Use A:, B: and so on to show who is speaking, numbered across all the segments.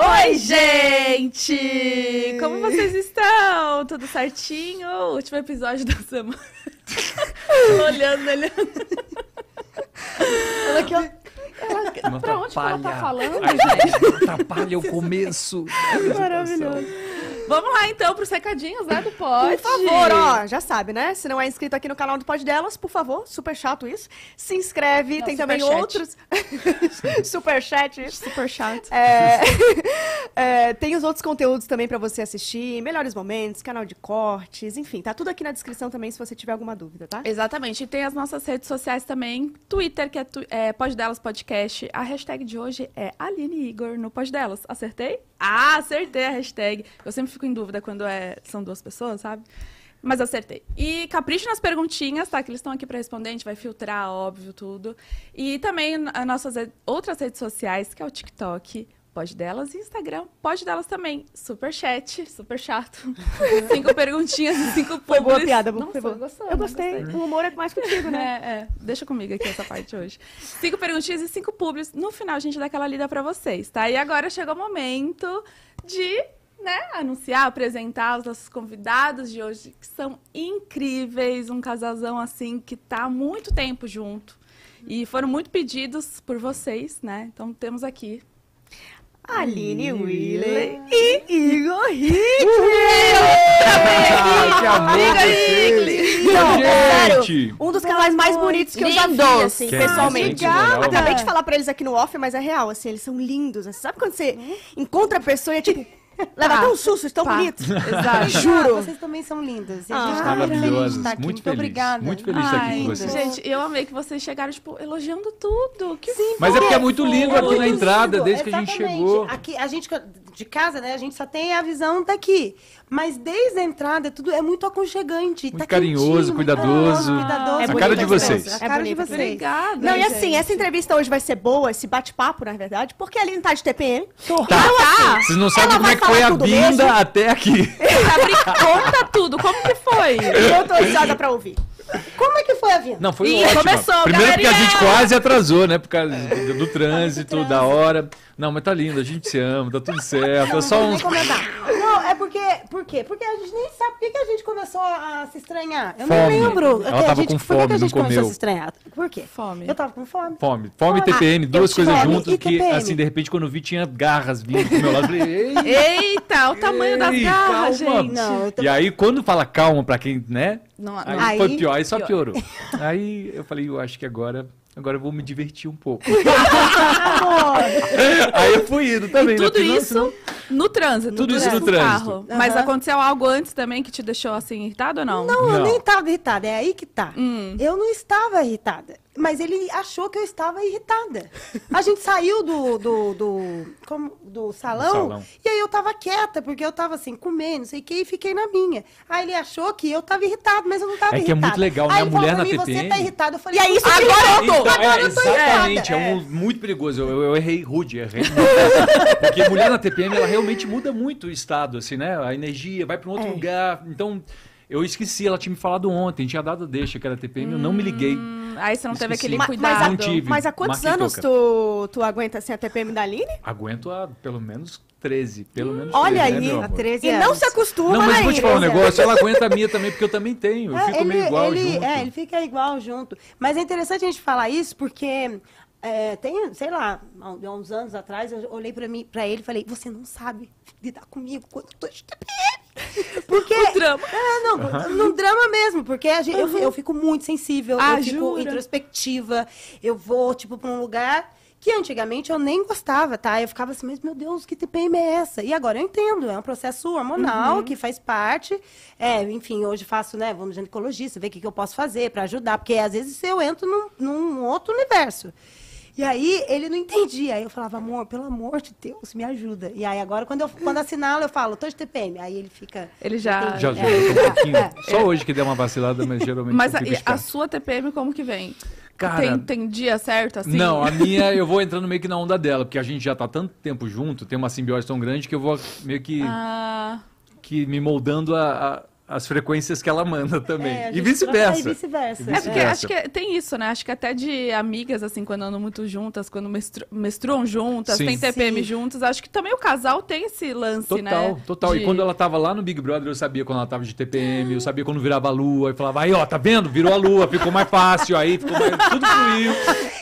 A: Oi, gente! Como vocês estão? Tudo certinho? Último episódio da semana. olhando, olhando.
B: Ela aqui, ó.
C: Não
B: pra onde que ela tá falando,
C: Ai,
B: gente?
C: Atrapalha o começo.
B: Maravilhoso.
A: Vamos lá então pros recadinhos, né, do Pod.
B: Por favor, ó, já sabe, né? Se não é inscrito aqui no canal do Pod Delas, por favor, super chato isso. Se inscreve,
A: Não,
B: tem também
A: superchat.
B: outros. super chat.
A: Super chato.
B: É, é, tem os outros conteúdos também pra você assistir, melhores momentos, canal de cortes, enfim, tá tudo aqui na descrição também se você tiver alguma dúvida, tá?
A: Exatamente. E tem as nossas redes sociais também. Twitter, que é, tu, é Pod Delas Podcast. A hashtag de hoje é Aline Igor no Pod Delas. Acertei? Ah, acertei a hashtag. Eu sempre fico em dúvida quando é, são duas pessoas, sabe? Mas acertei. E capricho nas perguntinhas, tá? Que eles estão aqui pra responder. A gente vai filtrar, óbvio, tudo. E também as nossas outras redes sociais, que é o TikTok. Pode delas e Instagram. Pode delas também. Super chat, super chato. cinco perguntinhas e cinco
B: Foi boa
A: publis.
B: piada,
A: Nossa,
B: foi boa.
A: gostou,
B: Eu
A: né?
B: gostei. O humor é mais contigo, né?
A: É, é. Deixa comigo aqui essa parte hoje. Cinco perguntinhas e cinco publis. No final a gente dá aquela lida pra vocês, tá? E agora chegou o momento de, né, anunciar, apresentar os nossos convidados de hoje, que são incríveis. Um casalzão, assim, que tá há muito tempo junto. E foram muito pedidos por vocês, né? Então temos aqui.
B: Aline Wheeler e Igor
C: vocês.
B: Não,
C: Gente!
B: sério, um dos canais mais bonitos que eu já vi, assim,
C: Que
B: pessoalmente.
C: isso, gente, moral.
B: Acabei de falar pra eles aqui no off, mas é real, assim, eles são lindos. assim. Sabe quando você encontra a pessoa e é tipo, leva
A: Pá.
B: até um susto, estão
A: Pá.
B: bonitos.
A: Exato.
B: Juro.
D: Vocês também são lindas. E a
B: Ah,
D: gente tá muito feliz de
C: Maravilhosas.
D: estar aqui.
C: Muito
D: Muito,
C: feliz.
D: obrigada.
C: Muito feliz de estar aqui com vocês.
A: gente, eu amei que vocês chegaram, tipo, elogiando tudo. Que
C: Mas é porque é muito lindo
D: É
C: aqui
D: muito
C: na entrada,
D: lindo,
C: desde que a gente
D: exatamente.
C: chegou.
D: Aqui, a gente de casa, né? A gente só tem a visão daqui. Mas desde a entrada, tudo é muito aconchegante.
C: Muito
D: tá
C: carinhoso,
D: quentinho, muito
C: cuidadoso.
D: cuidadoso.
B: É
C: A cara de vocês.
B: peça.
D: A cara de vocês.
A: Obrigada.
B: Não, e
A: gente.
B: assim, essa entrevista hoje vai ser boa, esse bate-papo, na verdade, porque a Aline tá de TPM.
C: Tá.
B: assim,
C: Vocês não sabem como é que foi a vinda
B: mesmo?
C: até aqui.
A: Conta tudo. Como que foi?
B: Eu tô ansiosa pra ouvir.
D: Como é que foi a vinda?
C: Não, foi
A: Ih,
C: ótimo.
A: começou,
C: Primeiro porque a gente
A: galerinha!
C: quase atrasou, né? Por causa do, do trânsito, da hora. Não, mas tá lindo, a gente se ama, tá tudo certo. É só
D: Não
C: uns.
D: comentar. É porque. Por quê? Porque a gente nem sabe por que, que a gente começou a se estranhar. Eu
C: Fome.
D: não lembro.
C: Ela
D: a
C: tava
D: gente,
C: com
D: por que que
C: fome,
D: a gente começou
C: comeu.
D: a se estranhar? Por quê?
A: Fome.
D: Eu tava com fome.
C: Fome. Fome e
D: Ah,
C: TPM,
D: eu
C: duas coisas
D: fome
C: juntas que,
D: TPM.
C: assim, de repente, quando eu vi, tinha garras vindo pro meu lado. Falei, ei,
A: Eita, o tamanho das
C: Ei,
A: garras,
C: calma.
A: gente.
D: Não, tô...
C: E aí, quando fala calma pra quem, né?
A: Não,
C: Aí,
A: não.
D: Aí-
C: foi pior, aí só
A: pior.
C: piorou. Aí eu falei, eu acho que agora, agora eu vou me divertir um pouco. aí eu fui indo também,
A: E
C: né?
A: tudo
C: não,
A: isso
C: senão-
A: no trânsito.
C: Tudo isso no trânsito.
A: carro. Mas aconteceu algo antes também que te deixou assim irritado ou não?
D: Não, eu
C: Não.
D: nem estava irritada, é aí que tá.
A: Hum.
D: Eu não estava irritada, mas ele achou que eu estava irritada. A gente saiu do, do, do, como- do salão,
C: salão.
D: e aí eu tava quieta, porque eu tava assim, comendo, não sei o que, e fiquei na minha. Aí ele achou que eu tava irritada, mas eu não tava
C: É que é
D: irritada.
C: muito legal, né?
D: Aí
C: A mulher
D: pra
C: na
D: mim, você
C: TPM.
D: tá irritada. Eu falei,
B: E aí, isso
D: agora
B: que
D: eu tô.
C: Então,
D: agora
C: é,
D: eu tô
C: exatamente,
D: irritada.
C: é um, muito perigoso. Eu, eu errei rude, errei muito. Porque mulher na TPM, ela realmente muda muito o estado, assim, né? A energia vai pra um outro
D: É.
C: lugar. Então, eu esqueci, ela tinha me falado ontem, tinha dado deixa que era TPM, eu não me liguei.
A: Aí você não teve aquele cuidado.
B: mas
C: Não tive.
B: Mas há quantos anos tu, tu aguenta assim a TPM da Aline?
C: Aguento há pelo menos 13, pelo menos
B: Olha
C: 13, né,
B: aí,
D: Há? 13
B: E não se acostuma,
C: Não, mas
B: né,
C: vou te falar um negócio, ela aguenta a minha também, porque eu também tenho. Eu
D: É,
C: fico meio igual
D: ele,
C: junto.
D: É, ele fica igual junto. Mas é interessante a gente falar isso porque é, tem, sei lá, há há uns anos atrás, eu olhei pra, mim, pra ele e falei, você não sabe lidar comigo quando eu tô de TPM. Porque.
A: O drama.
D: É, não, no drama mesmo, porque gente- eu, eu fico muito sensível,
A: Ah,
D: eu fico
A: jura?
D: introspectiva, eu vou, tipo, pra um lugar que antigamente eu nem gostava, tá? Eu ficava assim, mas meu Deus, que TPM é essa? E agora eu entendo, é um processo hormonal que faz parte. É, enfim, hoje faço, né, vou no ginecologista, ver o que, que eu posso fazer para ajudar, porque às vezes eu entro num, num outro universo. E aí ele não entendia. Aí eu falava, amor, pelo amor de Deus, me ajuda. E aí agora, quando eu quando assinalo, eu falo, tô de TPM. Aí ele fica.
A: Ele já.
C: Já
D: É,
C: ajuda um pouquinho.
D: é.
C: Só hoje que deu uma vacilada, mas geralmente
A: Mas
C: eu
A: a, a sua TPM como que vem?
C: Cara,
A: tem, tem dia certo, assim?
C: Não, a minha eu vou entrando meio que na onda dela, porque a gente já tá tanto tempo junto, tem uma simbiose tão grande que eu vou meio que,
A: Ah,
C: que me moldando a, a, as frequências que ela manda também.
D: É,
C: e vice-versa.
D: troca- É, e vice-versa.
C: E
A: É porque acho que tem isso, né? Acho que até de amigas, assim, quando andam muito juntas, quando menstru- menstruam juntas,
C: Sim.
A: tem TPM
D: Sim.
A: juntos, acho que também o casal tem esse lance,
C: Total,
A: né?
C: total.
A: de-
C: E quando ela tava lá no Big Brother, eu sabia quando ela tava de TPM, eu sabia quando virava a lua, eu falava, aí ó, tá vendo? Virou a lua, ficou mais fácil, aí ficou mais. Tudo fluiu.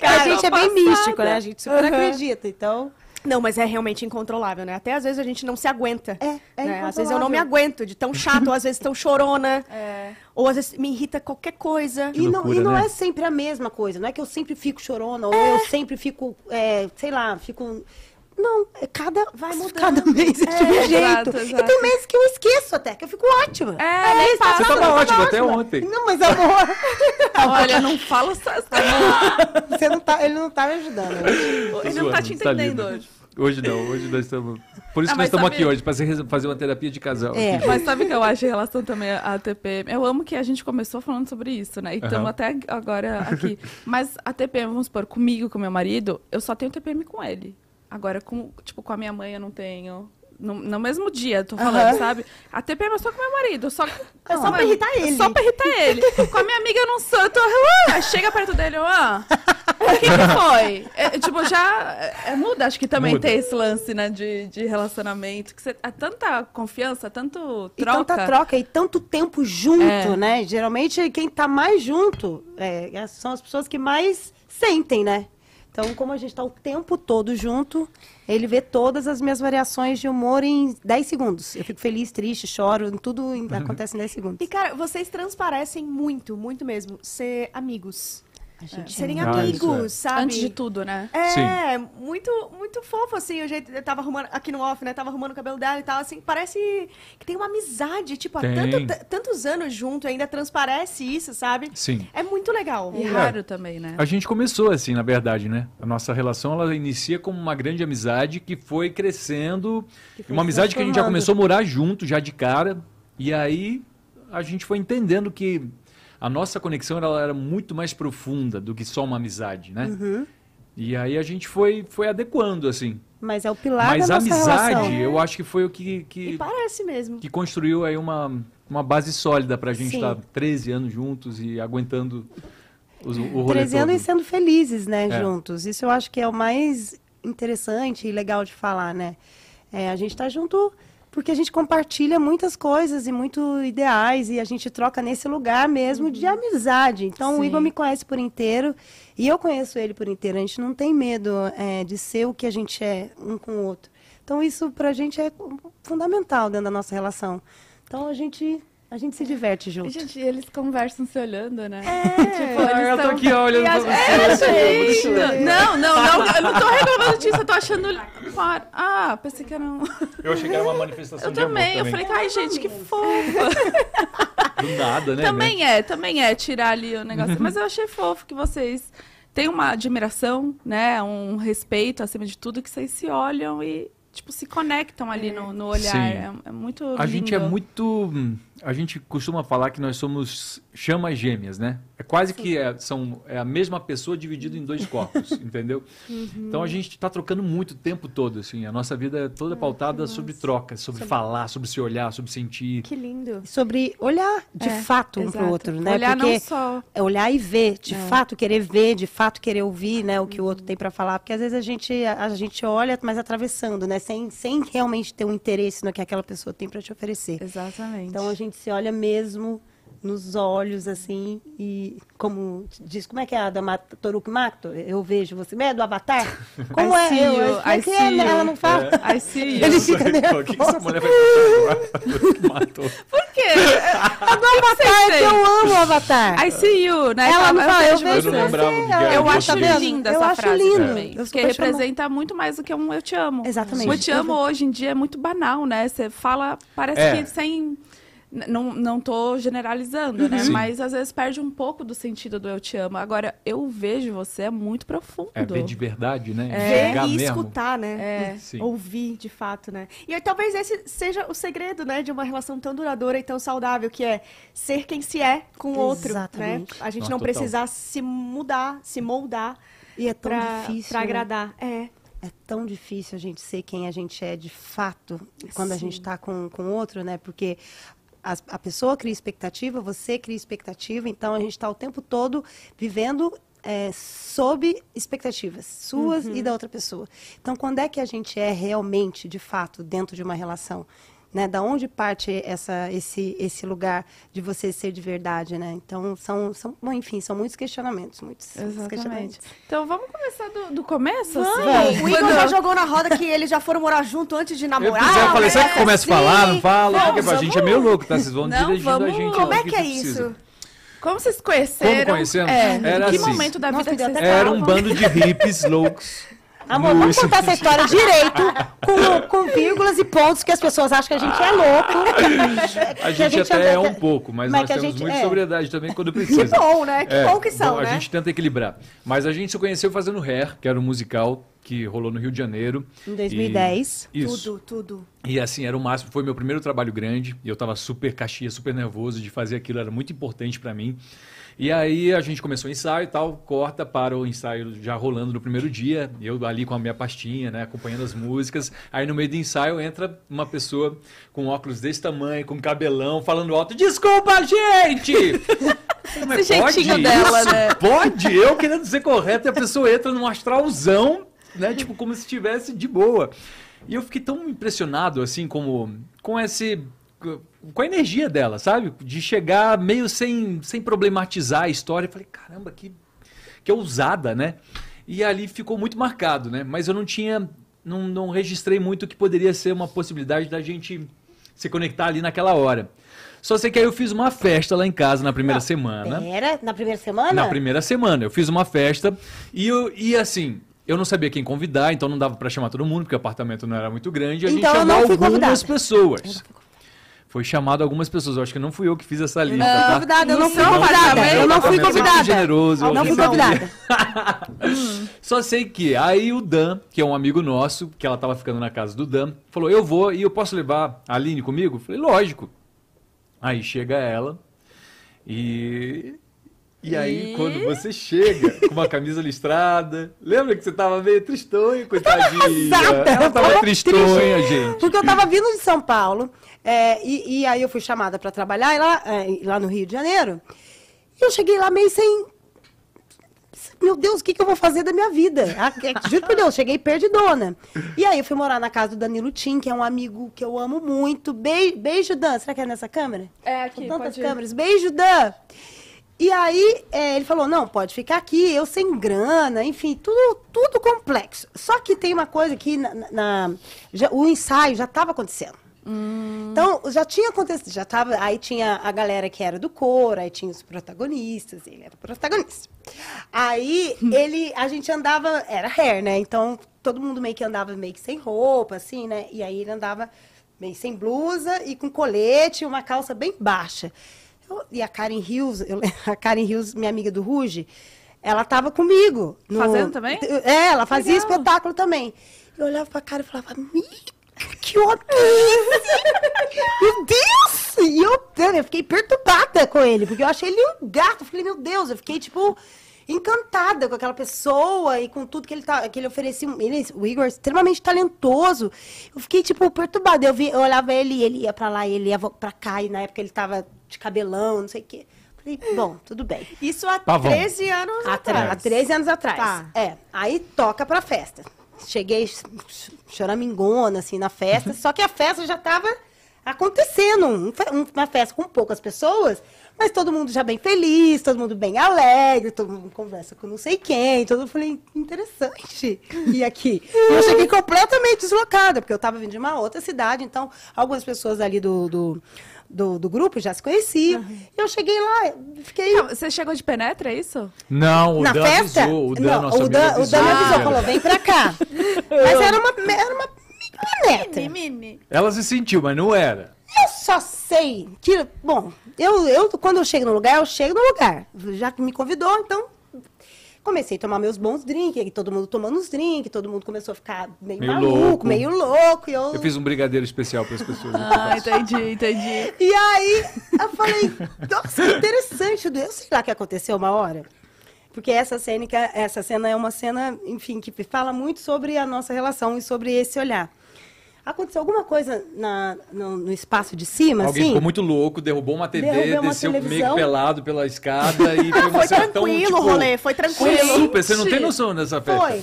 D: a gente é bem místico, né? A gente super
B: Aham.
D: acredita, então...
B: Não, mas é realmente incontrolável, né? Até às vezes a gente não se aguenta.
D: É, é
B: né? Às vezes eu não me aguento de tão chato, ou às vezes tão chorona,
A: É.
B: ou às vezes me irrita qualquer coisa.
C: Que
D: E não,
C: loucura,
D: e não
C: né?
D: é sempre a mesma coisa. Não é que eu sempre fico chorona, ou eu sempre fico, é, sei lá, fico. Não, é cada,
B: Vai mudando.
D: cada mês é de um
A: exato,
D: jeito.
A: exato.
D: E tem meses que eu esqueço até, que eu fico ótima.
A: É, nem
D: mês
A: passa.
C: Você tava ótimo até ontem.
D: Não, mas amor,
A: Olha, não fala essas
D: você não tá, ele não tá me ajudando. né?
A: Ele não tá te
C: tá
A: entendendo hoje.
C: Hoje não, hoje nós estamos. Por isso
A: Ah,
C: que nós estamos
A: sabe-
C: aqui hoje, para fazer uma terapia de casal.
D: É.
C: aqui.
A: Mas sabe o que eu acho em relação também à TPM? Eu amo que a gente começou falando sobre isso, né? E estamos
C: Aham.
A: até agora aqui. Mas a TPM, vamos supor, comigo, com meu marido, eu só tenho TPM com ele. Agora, com, tipo, com a minha mãe eu não tenho. No, no mesmo dia, tô falando, sabe? A TPM é só com meu marido. Só,
B: É só pra irritar
A: É
B: ele.
A: só pra irritar ele. com a minha amiga eu não sou. Eu tô. "Ah", chega perto dele, eu. Ah, o que, que foi? É, tipo, já. é, muda, acho que também
C: Muda.
A: tem esse lance, né, de, de relacionamento. Que você, é tanta confiança, tanto
D: E
A: troca.
D: tanta troca e tanto tempo junto,
A: É.
D: né? Geralmente quem tá mais junto é, são as pessoas que mais sentem, né? Então, como a gente tá o tempo todo junto, ele vê todas as minhas variações de humor em 10 segundos. Eu fico feliz, triste, choro, tudo acontece em 10 segundos.
B: E, cara, vocês transparecem muito, muito mesmo, ser amigos.
D: A gente
B: Serem
C: Ah,
B: amigos,
C: é.
B: sabe?
A: Antes de tudo, né?
B: É, muito, muito fofo, assim, o jeito. Eu tava arrumando, aqui no off, né? Tava arrumando o cabelo dela e tal, assim, parece que tem uma amizade, tipo, há
C: Tem.
B: tanto- t- tantos anos junto, ainda transparece isso, sabe?
C: Sim.
B: É muito legal.
A: E raro também, né?
C: A gente começou assim, na verdade, né? A nossa relação ela inicia como uma grande amizade que foi crescendo,
D: foi
C: uma amizade que a gente já começou a morar junto já de cara, e aí a gente foi entendendo que a nossa conexão ela era muito mais profunda do que só uma amizade, né?
D: Uhum.
C: E aí a gente foi foi adequando assim.
D: Mas é o pilar
C: Mas
D: da
C: a
D: nossa
C: amizade,
D: relação.
C: eu acho que foi o que
B: E
C: que,
B: parece mesmo.
C: que construiu aí uma uma base sólida pra gente
D: Sim.
C: estar 13 anos juntos e aguentando os, o rolê
D: 13 anos e sendo felizes, né,
C: É.
D: juntos. Isso eu acho que é o mais interessante e legal de falar, né? É, a gente está junto porque a gente compartilha muitas coisas e muito ideais e a gente troca nesse lugar mesmo de amizade. Então o
A: Sim.
D: Igor me conhece por inteiro e eu conheço ele por inteiro. A gente não tem medo é, de ser o que a gente é um com o outro. Então isso pra gente é fundamental dentro da nossa relação. Então a gente a gente se diverte junto.
A: gente, eles conversam se olhando, né?
B: É.
A: Tipo,
C: eu tô
A: tão-
C: aqui olhando pra você.
A: É, gente, não, não, não, eu não tô reclamando disso, eu tô achando. Ah, pensei que era um.
C: Eu achei que era uma manifestação
A: Eu
C: de amor
A: também, eu falei, ai, gente, que fofa.
C: Do nada, né?
A: Também é, também é tirar ali o negócio. Mas eu achei fofo que vocês têm uma admiração, né? Um respeito acima de tudo, que vocês se olham e, tipo, se conectam ali no, no olhar.
C: Sim.
A: É, é muito
C: A gente é muito. A gente costuma falar que nós somos chamas gêmeas, né? É quase que é, são, é a mesma pessoa dividida em dois corpos, entendeu? Então a gente está trocando muito o tempo todo, assim. A nossa vida é toda pautada sobre trocas, sobre falar, sobre se olhar, sobre sentir.
B: Que lindo.
D: sobre olhar de
A: É,
D: fato um
A: exato.
D: pro outro, né?
A: Olhar
D: Porque
A: não só.
D: é olhar e ver, de
A: É.
D: fato querer ver, de fato querer ouvir, né, o que o outro tem para falar, porque às vezes a gente a, gente olha mas atravessando, né, sem, sem realmente ter um interesse no que aquela pessoa tem para te oferecer.
A: Exatamente.
D: Então a gente se olha mesmo nos olhos assim e como diz, como é que é a da Ma- Toruki Makto? Eu vejo você, é do Avatar? Como
A: I
D: é?
A: see
D: Eu,
A: you,
D: como é que é? Ela não fala?
A: I see you.
D: Ele fica
C: O que, que essa
D: nervoso.
C: mulher vai.
A: Por quê?
D: A do Avatar, é que eu amo o Avatar.
A: I see you, né?
D: Ela não fala, eu
A: vejo
C: Eu
A: você. Eu acho linda
D: Eu
A: essa
D: acho
A: frase
D: lindo.
A: também.
D: Eu
A: Porque representa muito mais do que um eu te amo.
D: Exatamente.
A: O eu te amo hoje em dia é muito banal, né? Você fala, parece
C: É.
A: que sem. Não, não tô generalizando, né?
C: Sim.
A: Mas às vezes perde um pouco do sentido do eu te amo. Agora, eu vejo você é muito profundo.
C: É ver de verdade, né?
B: Ver
C: Enxergar
B: e
C: mesmo.
B: escutar, né?
A: É.
C: Sim.
B: Ouvir, de fato, né? E aí, talvez esse seja o segredo, né, de uma relação tão duradoura e tão saudável, que é ser quem se é com o outro, né?
D: Exatamente.
B: A gente
C: Nossa,
B: não
C: total.
B: precisar se mudar, se moldar
D: E é tão
B: pra,
D: difícil.
B: pra
D: né?
B: agradar. É.
D: É tão difícil a gente ser quem a gente é de fato quando a
B: Sim.
D: gente está com com o outro, né? Porque a, a pessoa cria expectativa, você cria expectativa, então a gente está o tempo todo vivendo é, sob expectativas suas e da outra pessoa. Então, quando é que a gente é realmente, de fato, dentro de uma relação? Né? Da onde parte essa, esse, esse lugar de você ser de verdade, né? Então, são, são bom, enfim, são muitos questionamentos, muitos
A: Exatamente.
D: questionamentos.
A: Então vamos começar do, do começo?
B: Vamos.
A: assim?
B: O Igor já jogou na roda que eles já foram morar junto antes de
C: Eu,
B: namorar.
C: fizer, eu falei, será que
B: né?
C: começa a falar? Não fala?
A: Vamos,
C: Porque a gente é meio louco, tá? Vocês vão
A: Não,
C: dirigindo a
A: vamos-
C: gente.
B: Como é
C: ao
B: que é
C: precisa.
B: isso?
A: Como vocês conheceram?
C: Como conhecemos?
A: É,
C: Era
A: em que
C: assim.
A: momento da
D: Nossa,
A: vida que vocês
C: Era um bando de hippies loucos.
D: Amor,
C: No-
D: vamos contar essa história direito, com, com vírgulas e pontos que as pessoas acham que a gente é louco.
C: A
D: Que
C: gente, até é um
D: que-
C: pouco, mas,
D: mas
C: nós
D: que a
C: temos
D: gente-
C: muita
D: é.
C: sobriedade também quando
B: Que
C: precisa.
B: bom, né? Que
C: É,
B: bom que são,
C: bom,
B: né?
C: A gente tenta equilibrar. Mas a gente se conheceu fazendo Hair, que era um musical que rolou no Rio de Janeiro.
D: Em 2010.
C: E- Isso.
B: Tudo, tudo.
C: E assim, era o máximo, foi meu primeiro trabalho grande, e eu tava super caxia, super nervoso de fazer aquilo, era muito importante para mim. E aí a gente começou o ensaio e tal, corta para o ensaio já rolando no primeiro dia, eu ali com a minha pastinha, né, acompanhando as músicas. Aí no meio do ensaio entra uma pessoa com óculos desse tamanho, com cabelão, falando alto: "Desculpa, gente!" Mas
A: Esse jeitinho
C: pode
A: dela,
C: isso?
A: né?
C: Pode, eu querendo ser correto, e a pessoa entra num astralzão, né? Tipo, como se estivesse de boa. E eu fiquei tão impressionado, assim, como com esse. Com a energia dela, sabe? De chegar meio sem, sem problematizar a história. Eu falei, caramba, que, que ousada, né? E ali ficou muito marcado, né? Mas eu não tinha. Não, não registrei muito que poderia ser uma possibilidade da gente se conectar ali naquela hora. Só sei que aí eu fiz uma festa lá em casa na primeira semana.
D: Era na primeira semana?
C: Na primeira semana. Eu fiz uma festa e, eu, e assim, eu não sabia quem convidar, então não dava pra chamar todo mundo, porque o apartamento não era muito grande. A
D: Então
C: gente chamou algumas pessoas. Foi chamado algumas pessoas. Eu acho que não fui eu que fiz essa lista,
D: não fui
C: tá?
D: convidada, eu não fui convidada. Eu não fui convidada.
C: generoso, eu
D: Não fui convidada.
C: Só sei que aí o Dan, que é um amigo nosso, que ela tava ficando na casa do Dan, falou: Eu vou e eu posso levar a Aline comigo? Eu falei: Lógico. Aí chega ela e. E aí,
A: E?
C: quando você chega com uma camisa listrada, lembra que você tava meio tristonha, coitadinha?
D: arrasada,
C: Ela
D: eu
C: tava
D: tava
C: tristonha, gente.
D: Porque eu tava vindo de São Paulo, é, e, e aí eu fui chamada para trabalhar lá, é, lá no Rio de Janeiro. E eu cheguei lá meio sem. Meu Deus, o que, que eu vou fazer da minha vida? Ah, é, Juro por Deus, cheguei perdidona. E aí eu fui morar na casa do Danilo Tim, que é um amigo que eu amo muito. Beijo, beijo Dan. Será que é nessa câmera?
A: É aqui,
D: Com tantas
A: pode ir.
D: câmeras. Beijo, Dan. E aí é, ele falou, não, pode ficar aqui, eu sem grana, enfim, tudo, tudo complexo. Só que tem uma coisa que na, na- já- o ensaio já estava acontecendo. Então, já tinha acontecido, já tava, aí tinha a galera que era do coro, aí tinha os protagonistas, ele era o protagonista. Aí ele, a gente andava, era hair, né? Então, todo mundo meio que andava meio que sem roupa, assim, né? E aí ele andava meio sem blusa e com colete e uma calça bem baixa. Eu- e a Karen Hills, eu- a Karen Hills, minha amiga do Ruge, ela tava comigo. no-
A: Fazendo também?
D: É, ela fazia
A: Legal.
D: espetáculo também. Eu olhava pra cara e falava, que homem? Meu Deus! E eu, eu fiquei perturbada com ele, porque eu achei ele um gato. Eu falei, meu Deus, eu fiquei, tipo, encantada com aquela pessoa e com tudo que ele, tá, que ele oferecia. Ele, o Igor é extremamente talentoso. Eu fiquei, tipo, perturbada. Eu, vi, eu olhava ele e ele ia pra lá, ele ia pra cá, e na época ele tava de cabelão, não sei o quê. Falei, bom, tudo bem.
B: Isso há
C: Pavão.
B: 13 anos
D: Há,
B: atrás.
D: há 13 anos atrás.
B: Tá.
D: É. Aí toca pra festa. Cheguei ch- ch- choramingona, assim, na festa. só que a festa já tava acontecendo. um um- uma festa com poucas pessoas, mas todo mundo já bem feliz, todo mundo bem alegre, todo mundo conversa com não sei quem. Todo mundo falei, interessante. E aqui. E eu cheguei completamente deslocada, porque eu tava vindo de uma outra cidade. Então, algumas pessoas ali do... do do, do grupo já se conheciam. Eu cheguei lá, fiquei
A: Não, Você chegou de penetra, é isso?
C: Não, o
D: na
C: Dan
D: festa?
C: avisou. O Dan,
D: não, o Dan, o
C: avisou.
D: Dan me avisou,
C: Ah.
D: falou, vem pra cá. Mas era uma, era uma penetra.
A: Mini.
C: Ela se sentiu, mas não era.
D: Eu só sei que, bom, eu, eu quando eu chego no lugar, eu chego no lugar. Já que me convidou, então comecei a tomar meus bons drinks, e todo mundo tomando os drinks, todo mundo começou a ficar meio,
C: Meio
D: maluco,
C: louco.
D: meio louco. E eu,
C: Eu fiz um brigadeiro especial para as pessoas.
A: Ah, entendi, entendi.
D: E aí, eu falei, nossa, que interessante. Eu sei lá o que aconteceu uma hora. Porque essa cena, essa cena é uma cena, enfim, que fala muito sobre a nossa relação e sobre esse olhar. Aconteceu alguma coisa na, no, no espaço de cima,
C: Alguém
D: assim?
C: ficou muito louco, derrubou uma TV,
D: Derrubou uma
C: desceu meio pelado pela escada e foi uma
B: Foi
C: cena tão,
B: tranquilo
C: tipo,
B: o rolê, foi
C: Foi
B: tranquilo.
C: super, você não tem noção dessa festa.
D: Foi.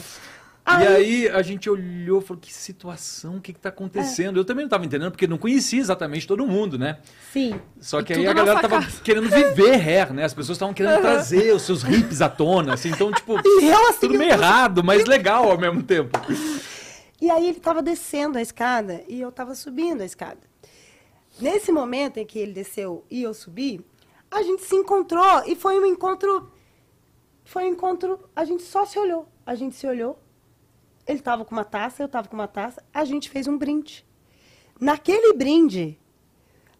C: E aí a gente olhou e falou, que situação, o que que tá acontecendo? Eu também não tava entendendo, porque não conhecia exatamente todo mundo, né?
D: Sim.
C: Só que
A: E
C: aí a galera
A: sua
C: tava
A: casa.
C: querendo viver hair, né? As pessoas estavam querendo trazer os seus hips à tona, assim. Então, tipo,
D: E eu, assim,
C: tudo meio errado, mas legal ao mesmo tempo.
D: E aí ele estava descendo a escada e eu estava subindo a escada. Nesse momento em que ele desceu e eu subi, a gente se encontrou e foi um encontro. Foi um encontro. A gente só se olhou. A gente se olhou. Ele estava com uma taça, eu estava com uma taça. A gente fez um brinde. Naquele brinde,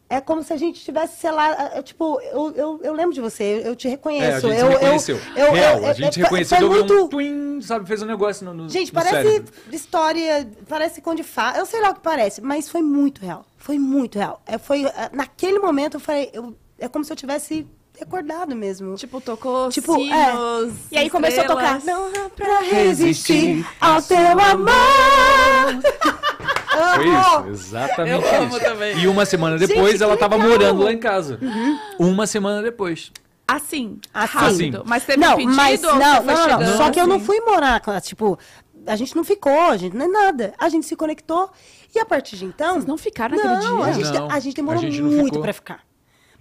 D: é como se a gente tivesse, sei lá, é, tipo, eu, eu, eu lembro de você, eu, eu te
C: É, a
D: reconheço.
C: gente
D: eu,
C: reconheceu.
D: Eu, eu,
C: Real,
D: eu-
C: a gente
D: é,
C: reconheceu,
D: foi
C: deu um
D: muito,
C: twin, sabe? Fez um negócio no, no
D: Gente,
C: no
D: parece
C: cérebro.
D: história, parece conto de fada, eu sei lá o que parece, mas foi muito real. Foi muito real. É, foi, é, naquele momento eu falei, eu- é como se eu tivesse recordado mesmo.
A: Tipo, tocou
D: Tipo,
A: sinos,
B: E aí começou a tocar.
A: estrelas.
B: Não,
D: pra resistir ao teu amor.
C: Foi isso, exatamente
A: Eu amo
C: isso.
A: também.
C: E uma semana depois
D: Gente,
C: ela tava
D: legal.
C: morando lá em casa. Uma semana depois.
A: Assim,
D: Assim.
A: rápido. Mas teve
D: não,
A: um pedido
D: mas não,
A: você
D: não, não,
A: chegando?
D: Só que eu não
A: assim?
D: fui morar com ela, tipo, a gente não ficou, a gente não é nada. A gente se conectou e a partir de então.
A: Vocês não ficaram naquele
D: não,
A: dia?
D: A gente,
C: Não,
D: a gente demorou
C: a gente não
D: muito
C: ficou.
D: pra ficar.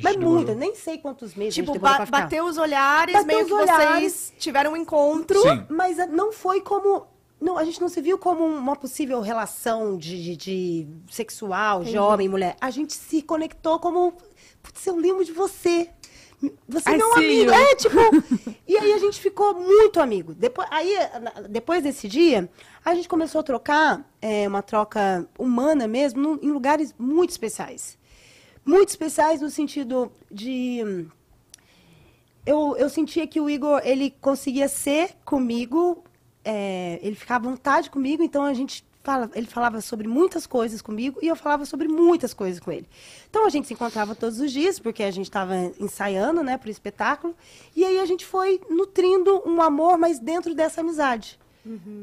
D: Mas muito, eu nem sei quantos meses a
B: Tipo, ba
D: pra ficar.
B: bateu os olhares,
D: Bateu
B: meio
D: os
B: que
D: olhares.
B: vocês tiveram um encontro.
C: Sim.
D: Mas não foi como. Não, a gente não se viu como uma possível relação de, de- de sexual, de homem e mulher. A gente se conectou como. Putz, eu lembro de você. Você é
A: I
D: meu
A: see
D: amigo.
A: you.
D: É, tipo. e aí a gente ficou muito amigo. Depois, aí, depois desse dia, a gente começou a trocar, é, uma troca humana mesmo, num- em lugares muito especiais. Muito especiais no sentido de eu, eu sentia que o Igor, ele conseguia ser comigo, é, ele ficava à vontade comigo, então a gente fala, ele falava sobre muitas coisas comigo e eu falava sobre muitas coisas com ele. Então a gente se encontrava todos os dias, porque a gente estava ensaiando, né, para o espetáculo, e aí a gente foi nutrindo um amor, mas dentro dessa amizade.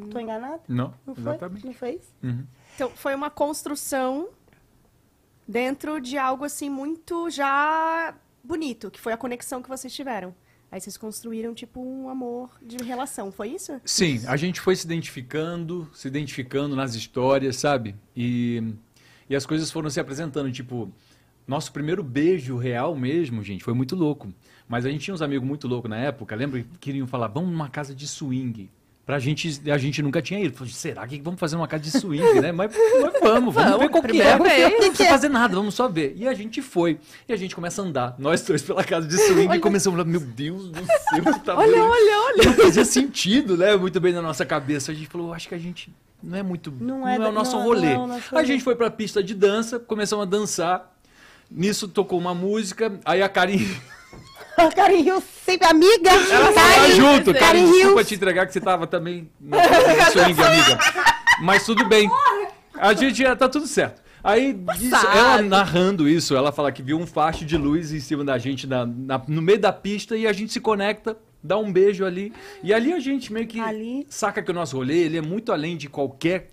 D: Estou enganada?
C: Não,
D: Não foi?
C: exatamente.
D: Não foi isso?
C: Uhum.
B: Então, foi uma construção dentro de algo assim muito já bonito, que foi a conexão que vocês tiveram. Aí vocês construíram tipo um amor de relação, foi isso?
C: Sim, a gente foi se identificando, se identificando nas histórias, sabe? E, e as coisas foram se apresentando. Tipo, nosso primeiro beijo real mesmo, gente, foi muito louco. Mas a gente tinha uns amigos muito loucos na época, lembra? Que queriam falar, vamos numa casa de swing. Pra gente, a gente nunca tinha ido. Falei, será que vamos fazer uma casa de swing, né? Mas, mas vamos, vamos,
A: Vamos,
C: ver qual que é. Não precisa fazer nada, vamos só ver. E a gente foi. E a gente começa a andar, nós dois pela casa de swing, e começamos a falar, meu Deus do céu, que tá
A: Olha,
C: bem.
A: olha, olha.
C: Não fazia sentido, né? Muito bem na nossa cabeça. A gente falou, acho que a gente não é muito.
D: Não
C: Não
D: é
C: é, o nosso
D: não,
C: rolê.
D: não nosso
C: A gente foi pra pista de dança, começamos a dançar. Nisso tocou uma música, aí a Karin.
D: Karen Rio, sempre amiga.
C: Ela
D: Karen-
C: junto,
D: Karen
C: Karin. Desculpa
D: Rios.
C: te entregar que você tava também na swing, amiga. Mas tudo bem. A gente já tá tudo certo. Aí, diz- ela narrando isso, ela fala que viu um facho de luz em cima da gente na- na- no meio da pista e a gente se conecta, dá um beijo ali. E ali a gente meio que
D: Ali.
C: saca que o nosso rolê ele é muito além de qualquer,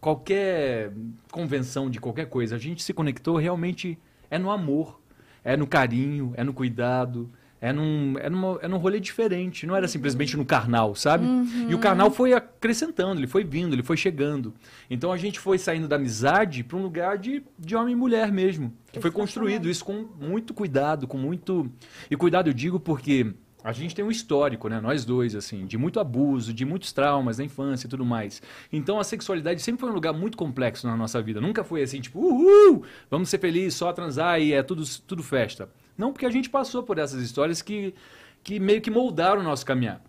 C: qualquer convenção, de qualquer coisa. A gente se conectou realmente é no amor, é no carinho, é no cuidado. É num, é, numa, é num rolê diferente, não era simplesmente no carnal, sabe? E o carnal foi acrescentando, ele foi vindo, ele foi chegando. Então a gente foi saindo da amizade para um lugar de, de homem e mulher mesmo. Que foi construído isso com muito cuidado, com muito. E cuidado eu digo porque a gente tem um histórico, né? Nós dois, assim, de muito abuso, de muitos traumas na infância e tudo mais. Então a sexualidade sempre foi um lugar muito complexo na nossa vida. Nunca foi assim, tipo, uhul, vamos ser felizes, só transar e é tudo, tudo festa. Não, porque a gente passou por essas histórias que, que meio que moldaram o nosso caminhar.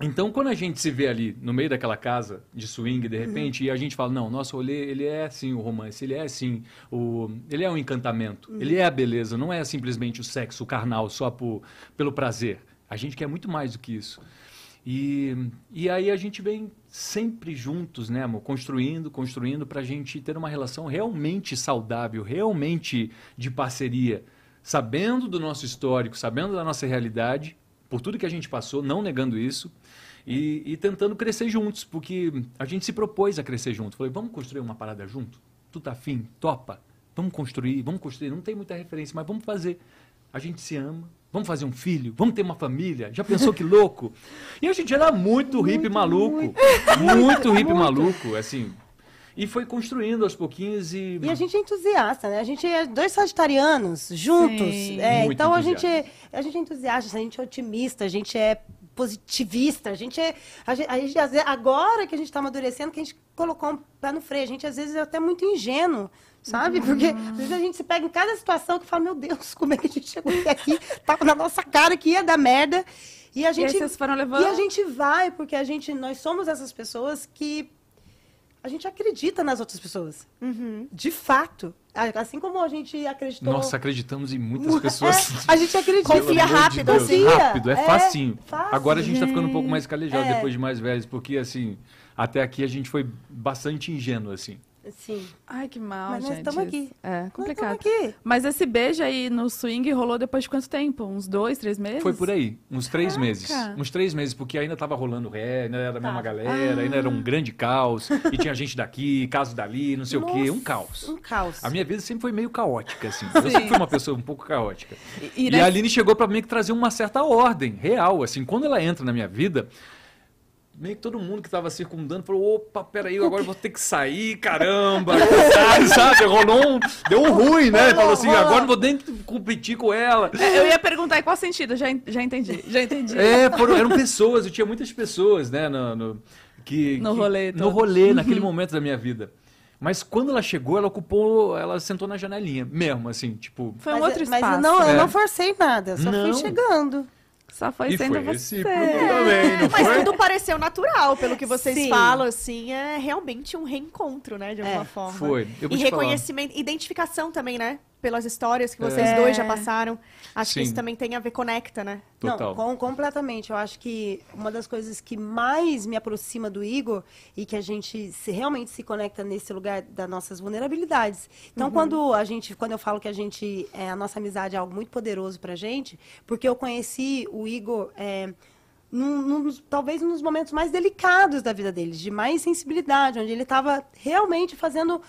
C: Então, quando a gente se vê ali no meio daquela casa de swing, de repente, e a gente fala, não, nosso rolê, ele é assim o romance, ele é assim, o, ele é um encantamento, ele é a beleza, não é simplesmente o sexo, o carnal, só por, pelo prazer. A gente quer muito mais do que isso. E, e aí a gente vem sempre juntos, né, amor? Construindo, construindo para a gente ter uma relação realmente saudável, realmente de parceria, sabendo do nosso histórico, sabendo da nossa realidade, por tudo que a gente passou, não negando isso, e, e tentando crescer juntos, porque a gente se propôs a crescer junto. Falei, vamos construir uma parada junto? Tu tá afim? Topa? Vamos construir, vamos construir. Não tem muita referência, mas vamos fazer. A gente se ama, vamos fazer um filho, vamos ter uma família. Já pensou que louco? E a gente era muito hippie maluco. Muito, hippie maluco, assim. E foi construindo aos pouquinhos e.
D: E a gente é entusiasta, né? A gente é dois sagitarianos juntos. É, então a gente,
C: entusiasta.
D: a gente é entusiasta, a gente é otimista, a gente é positivista, a gente é. A gente, a gente, agora que a gente está amadurecendo, que a gente colocou um pé no freio, a gente às vezes é até muito ingênuo. Sabe? Porque às vezes a gente se pega em cada situação que fala, meu Deus, como é que a gente chegou até aqui? Tava na nossa cara que ia dar merda. E a
A: E aí
D: gente.
A: vocês foram levando.
D: E a gente vai, porque a gente, nós somos essas pessoas que a gente acredita nas outras pessoas. De fato. Assim como a gente acreditou.
C: Nossa, acreditamos em muitas pessoas.
D: É, a gente acredita.
B: Confia
C: de
B: rápido,
C: Deus,
B: assim.
C: Rápido, é,
D: É,
C: facinho.
D: fácil.
C: Agora a gente tá ficando um pouco mais calejado
D: É.
C: depois de mais velhos, porque assim, até aqui a gente foi bastante ingênuo, assim.
D: Sim.
A: Ai, que mal,
D: Mas nós
A: gente.
D: estamos aqui.
A: É, complicado.
D: aqui.
A: Mas esse beijo aí no swing rolou depois de quanto tempo? Uns dois, três meses?
C: Foi por aí, uns três
A: Caraca.
C: meses. Uns três meses, porque ainda tava rolando ré, ainda era a mesma
D: Tava.
C: galera, ainda era um grande caos. e tinha gente daqui, caso dali, não sei o quê, um
D: Nossa,
C: caos.
D: Um caos.
C: A minha vida sempre foi meio caótica, assim. Eu sempre fui uma pessoa um pouco caótica.
A: E,
C: E,
A: e nesse-
C: a Aline chegou pra mim que trazer uma certa ordem real, assim. Quando ela entra na minha vida, meio que todo mundo que tava circundando falou: opa, peraí, agora eu vou ter que sair, caramba, sabe, sabe? Rolou um. Deu um ruim, né? Falou assim: agora eu vou nem competir com ela.
A: É, Eu ia perguntar em qual sentido, já, já entendi. Já entendi.
C: É, foram- eram pessoas, eu tinha muitas pessoas, né, no, no- que,
A: No
C: que-
A: rolê
C: No
A: todo.
C: rolê, naquele momento da minha vida. Mas quando ela chegou, ela ocupou, ela sentou na janelinha, mesmo, assim, tipo...
A: Foi um
D: mas,
A: outro
D: mas
A: espaço.
D: eu não, eu
C: É.
D: não forcei nada, eu só
C: Não.
D: fui chegando.
A: Só foi
C: e
A: sendo
C: foi
A: você.
C: também, não
B: Mas
C: foi?
B: tudo pareceu natural, pelo que vocês
D: Sim.
B: falam, assim, é realmente um reencontro, né, de alguma
D: É,
B: forma.
C: Foi.
B: E
C: te falar.
B: reconhecimento, identificação também, né? Pelas histórias que vocês
A: É.
B: dois já passaram. Acho que
C: Sim.
B: isso também tem a ver, conecta, né?
C: Total.
D: Não, com- completamente. Eu acho que uma das coisas que mais me aproxima do Igor e que a gente se, realmente se conecta nesse lugar das nossas vulnerabilidades. Então, quando a gente, quando eu falo que a gente, é, a nossa amizade é algo muito poderoso pra gente, porque eu conheci o Igor é, num- num- talvez nos momentos mais delicados da vida dele, de mais sensibilidade, onde ele estava realmente fazendo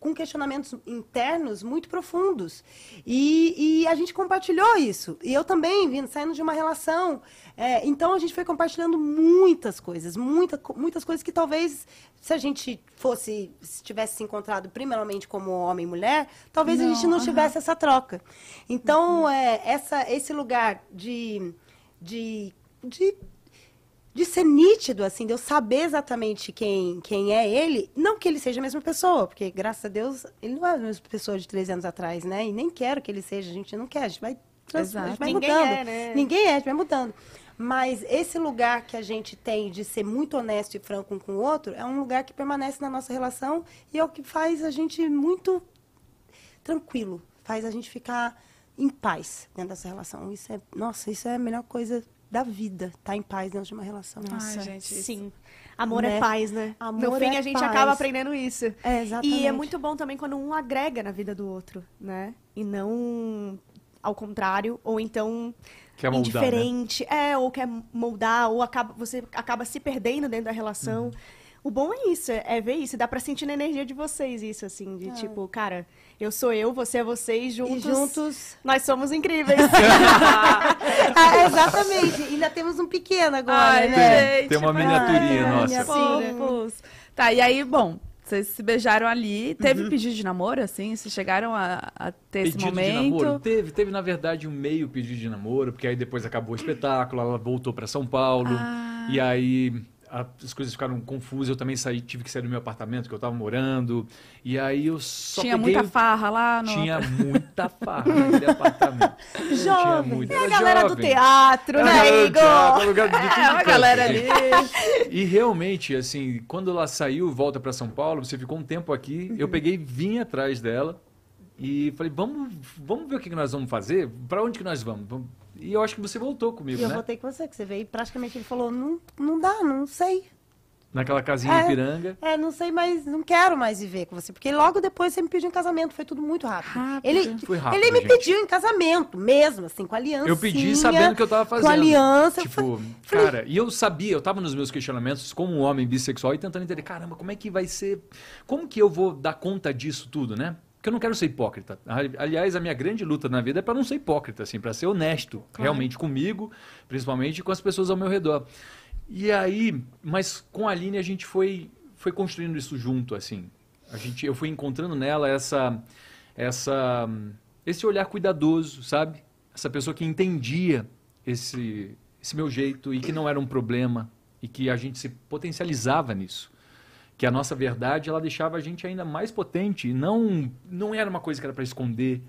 D: com questionamentos internos muito profundos. E, e a gente compartilhou isso. E eu também, vindo, saindo de uma relação. É, então a gente foi compartilhando muitas coisas, muita, muitas coisas que talvez, se a gente fosse, se tivesse se encontrado primeiramente como homem e mulher, talvez a
A: Não,
D: gente não
A: aham.
D: tivesse essa troca. Então, é, essa, esse lugar de, de, de de ser nítido, assim, de eu saber exatamente quem, quem é ele, não que ele seja a mesma pessoa, porque, graças a Deus, ele não é a mesma pessoa de três anos atrás, né? E nem quero que ele seja, a gente não quer, a gente vai, trans, a gente vai
B: Ninguém
D: mudando.
B: é, né?
D: Ninguém é, a gente vai mudando. Mas esse lugar que a gente tem de ser muito honesto e franco um com o outro, é um lugar que permanece na nossa relação e é o que faz a gente muito tranquilo, faz a gente ficar em paz dentro dessa relação. Isso é, nossa, isso é a melhor coisa da vida, estar em paz dentro de uma relação.
A: Ai, gente, isso-
B: Sim. Amor
D: Né?
B: é paz, né?
D: Amor
B: no fim,
D: é
B: a gente
D: paz.
B: acaba aprendendo isso.
D: É, exatamente.
B: E é muito bom também quando um agrega na vida do outro, né? E não ao contrário, ou então
C: Quer moldar, né?
B: indiferente, é, ou quer moldar, ou acaba, você acaba se perdendo dentro da relação.
C: Uhum.
B: O bom é isso, é, é ver isso, dá pra sentir na energia de vocês isso, assim, de tipo, cara, eu sou eu, você é você, e juntos,
D: E juntos.
B: nós somos incríveis.
D: Ah, exatamente. Ainda temos um pequeno agora,
A: Ai,
D: né?
A: gente,
C: Tem uma miniaturinha
D: Ai,
C: nossa.
D: minha
A: Fofos. Tá, e aí, bom, vocês se beijaram ali. Teve pedido de namoro, assim? Vocês chegaram a, a ter esse
C: Pedido de
A: momento?
C: namoro? Teve, teve, na verdade, um meio pedido de namoro, porque aí depois acabou o espetáculo, ela voltou para São Paulo.
A: Ah.
C: E aí as coisas ficaram confusas. Eu também saí, tive que sair do meu apartamento que eu tava morando. E aí eu só
A: Tinha
C: peguei...
A: muita farra lá no...
C: Tinha muita farra naquele apartamento. Tinha
D: Jovem.
C: muito.
B: É a
C: Era
B: galera do
C: jovem.
B: teatro,
C: a
B: né,
C: galera do teatro,
B: Igor?
C: lugar de
A: É, uma
C: canto,
A: galera ali.
C: E realmente, assim, quando ela saiu, volta para São Paulo, você ficou um tempo aqui, eu peguei, vim atrás dela e falei, vamos, vamos ver o que que nós vamos fazer? Para onde que nós vamos? E eu acho que você voltou
D: E
C: comigo,
D: eu
C: né?
D: voltei com você, que você veio e praticamente ele falou, não, não dá, não sei.
C: Naquela casinha
D: É.
C: em Piranga.
D: É, não sei mais, não quero mais viver com você. Porque logo depois você me pediu em casamento, foi tudo muito rápido.
A: Rápido.
D: Ele,
C: Foi rápido,
D: ele me
C: gente.
D: pediu em casamento, mesmo, assim, com aliança.
C: Eu pedi sabendo que eu tava fazendo.
D: Com aliança. eu
C: Tipo,
D: falei-
C: cara, e eu sabia, eu tava nos meus questionamentos como um homem bissexual e tentando entender, caramba, como é que vai ser. Como que eu vou dar conta disso tudo, né? Porque eu não quero ser hipócrita. Ali- Aliás, a minha grande luta na vida é para não ser hipócrita, assim, para ser honesto, realmente comigo, principalmente com as pessoas ao meu redor. E aí, mas com a Aline a gente foi foi construindo isso junto, assim. A gente, eu fui encontrando nela essa essa esse olhar cuidadoso, sabe? Essa pessoa que entendia esse esse meu jeito e que não era um problema e que a gente se potencializava nisso. Que a nossa verdade ela deixava a gente ainda mais potente e não não era uma coisa que era para esconder,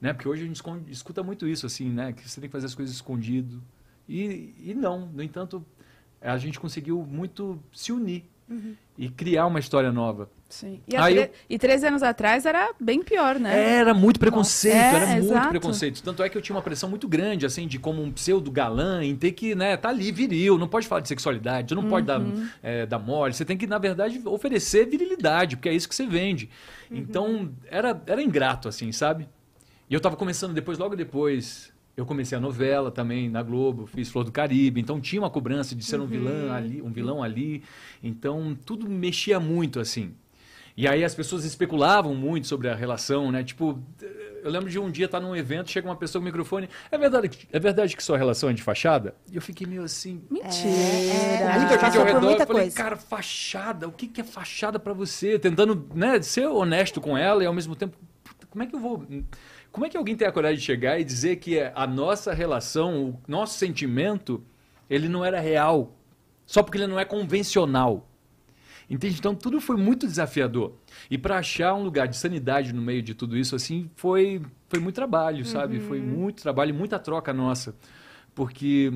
C: né? Porque hoje a gente esconde- escuta muito isso assim, né? Que você tem que fazer as coisas escondido. E, e não, no entanto, a gente conseguiu muito se unir e criar uma história nova.
A: Sim. E,
C: Aí
A: tre-
C: eu-
A: e 13 anos atrás era bem pior, né?
C: Era muito preconceito,
A: É,
C: era muito
A: exato.
C: preconceito. Tanto é que eu tinha uma pressão muito grande, assim, de como um pseudo galã, em ter que, né, tá ali viril, não pode falar de sexualidade, não pode dar,
A: Uhum.
C: é, dar mole, você tem que, na verdade, oferecer virilidade, porque é isso que você vende.
A: Uhum.
C: Então, era, era ingrato, assim, sabe? E eu tava começando depois, logo depois, eu comecei a novela também na Globo, fiz Flor do Caribe, então tinha uma cobrança de ser um
A: Uhum.
C: vilão ali, um vilão ali. Então, tudo mexia muito, assim. E aí as pessoas especulavam muito sobre a relação, né? Tipo, eu lembro de um dia estar num evento, chega uma pessoa com o microfone, é verdade, que- é verdade que sua relação é de fachada? E eu fiquei meio assim,
A: Mentira.
D: É,
C: muita
D: a gente passou
C: ao redor,
D: muita
C: eu falei,
D: coisa.
C: cara, fachada, o que, que é fachada pra você? Tentando, né, ser honesto com ela e ao mesmo tempo, como é que eu vou... Como é que alguém tem a coragem de chegar e dizer que a nossa relação, o nosso sentimento, ele não era real, só porque ele não é convencional? Entende? Então tudo foi muito desafiador. E para achar um lugar de sanidade no meio de tudo isso, assim, foi, foi muito trabalho, sabe? Foi muito trabalho, e muita troca nossa. Porque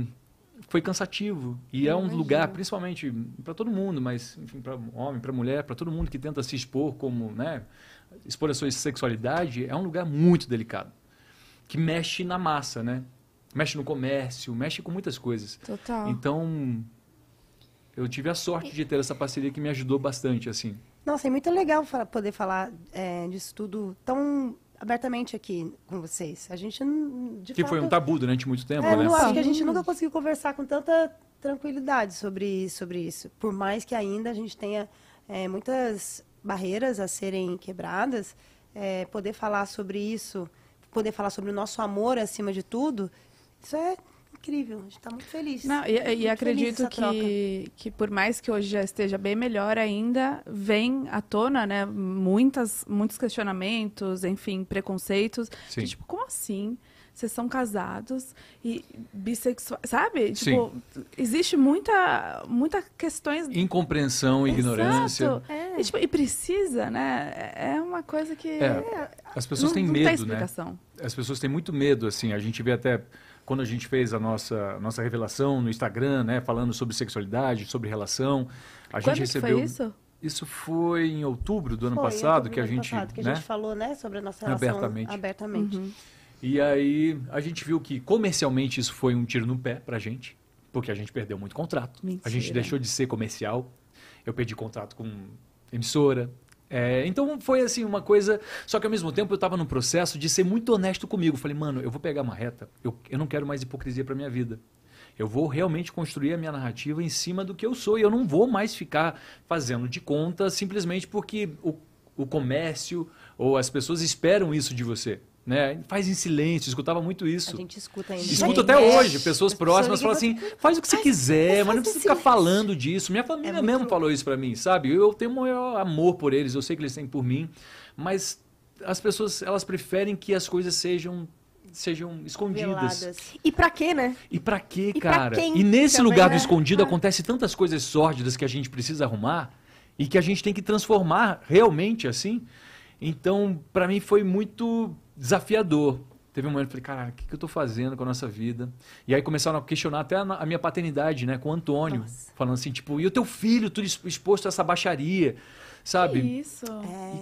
C: foi cansativo. E é um lugar, principalmente para todo mundo, mas, enfim, para homem, para mulher, para todo mundo que tenta se expor como, né? Expor a sua sexualidade, é um lugar muito delicado. Que mexe na massa, né? Mexe no comércio, mexe com muitas coisas.
A: Total.
C: Então, eu tive a sorte de ter essa parceria que me ajudou bastante, assim.
D: Nossa, é muito legal poder falar é, disso tudo tão abertamente aqui com vocês. A gente. De
C: Que foi um
D: fato,
C: tabu durante muito tempo,
D: É,
C: né?
D: não, acho que a gente nunca conseguiu conversar com tanta tranquilidade sobre, sobre isso. Por mais que ainda a gente tenha é, muitas barreiras a serem quebradas, é, poder falar sobre isso, poder falar sobre o nosso amor acima de tudo, isso é incrível. A gente está muito feliz.
A: Não, e,
D: Muito
A: e acredito
D: troca.
A: que, que por mais que hoje já esteja bem melhor ainda, vem à tona, né, muitas, muitos questionamentos, enfim, preconceitos.
C: Sim.
A: De, tipo, como assim? Vocês são casados e bissexuais, sabe?
C: Sim.
A: Tipo, existe muita, muita questões...
C: Incompreensão, ignorância.
A: Exato. E, tipo, e precisa, né? É uma coisa que...
C: É, As pessoas
A: não,
C: têm
A: não tem
C: medo, né?
A: explicação.
C: As pessoas têm muito medo, assim. A gente vê até quando a gente fez a nossa, nossa revelação no Instagram, né? Falando sobre sexualidade, sobre relação. A
A: Quando
C: gente recebeu.
A: foi isso?
C: Isso foi em outubro do ano
D: Foi,
C: passado
D: outubro
C: que a
D: ano
C: gente,
D: passado, que a
C: né?
D: gente falou, né, sobre a nossa relação
C: Abertamente.
D: abertamente.
A: Uhum.
C: E aí a gente viu que comercialmente isso foi um tiro no pé pra gente, porque a gente perdeu muito contrato. A gente
A: Mentira.
C: deixou de ser comercial. Eu perdi contrato com emissora. É, então foi assim uma coisa. Só que ao mesmo tempo eu estava num processo de ser muito honesto comigo. Falei, mano, eu vou pegar uma reta. Eu, eu não quero mais hipocrisia pra minha vida. Eu vou realmente construir a minha narrativa em cima do que eu sou. E eu não vou mais ficar fazendo de conta simplesmente porque o, o comércio ou as pessoas esperam isso de você. Né? Faz em silêncio, escutava muito isso.
D: A gente escuta ainda. Gente,
C: até
D: é.
C: hoje, pessoas
D: As
C: próximas falam assim, faz o que você quiser, mas não precisa ficar falando disso. Minha família
D: É muito
C: mesmo
D: louco.
C: falou isso pra mim, sabe? Eu tenho o maior amor por eles, eu sei que eles têm por mim, mas as pessoas, elas preferem que as coisas sejam sejam escondidas.
D: Veladas.
B: E pra quê, né?
C: E pra quê,
B: E pra
C: cara?
B: quem
C: e nesse
B: também,
C: lugar do
B: né?
C: escondido
B: Ah.
C: acontece tantas coisas sórdidas que a gente precisa arrumar e que a gente tem que transformar realmente assim. Então, pra mim foi muito desafiador Teve um momento que eu falei, cara, o que, que eu tô fazendo com a nossa vida? E aí começaram a questionar até a, a minha paternidade, né? Com o Antônio.
B: Nossa.
C: Falando assim, tipo, e o teu filho, tudo ex- exposto a essa baixaria, sabe?
A: Isso.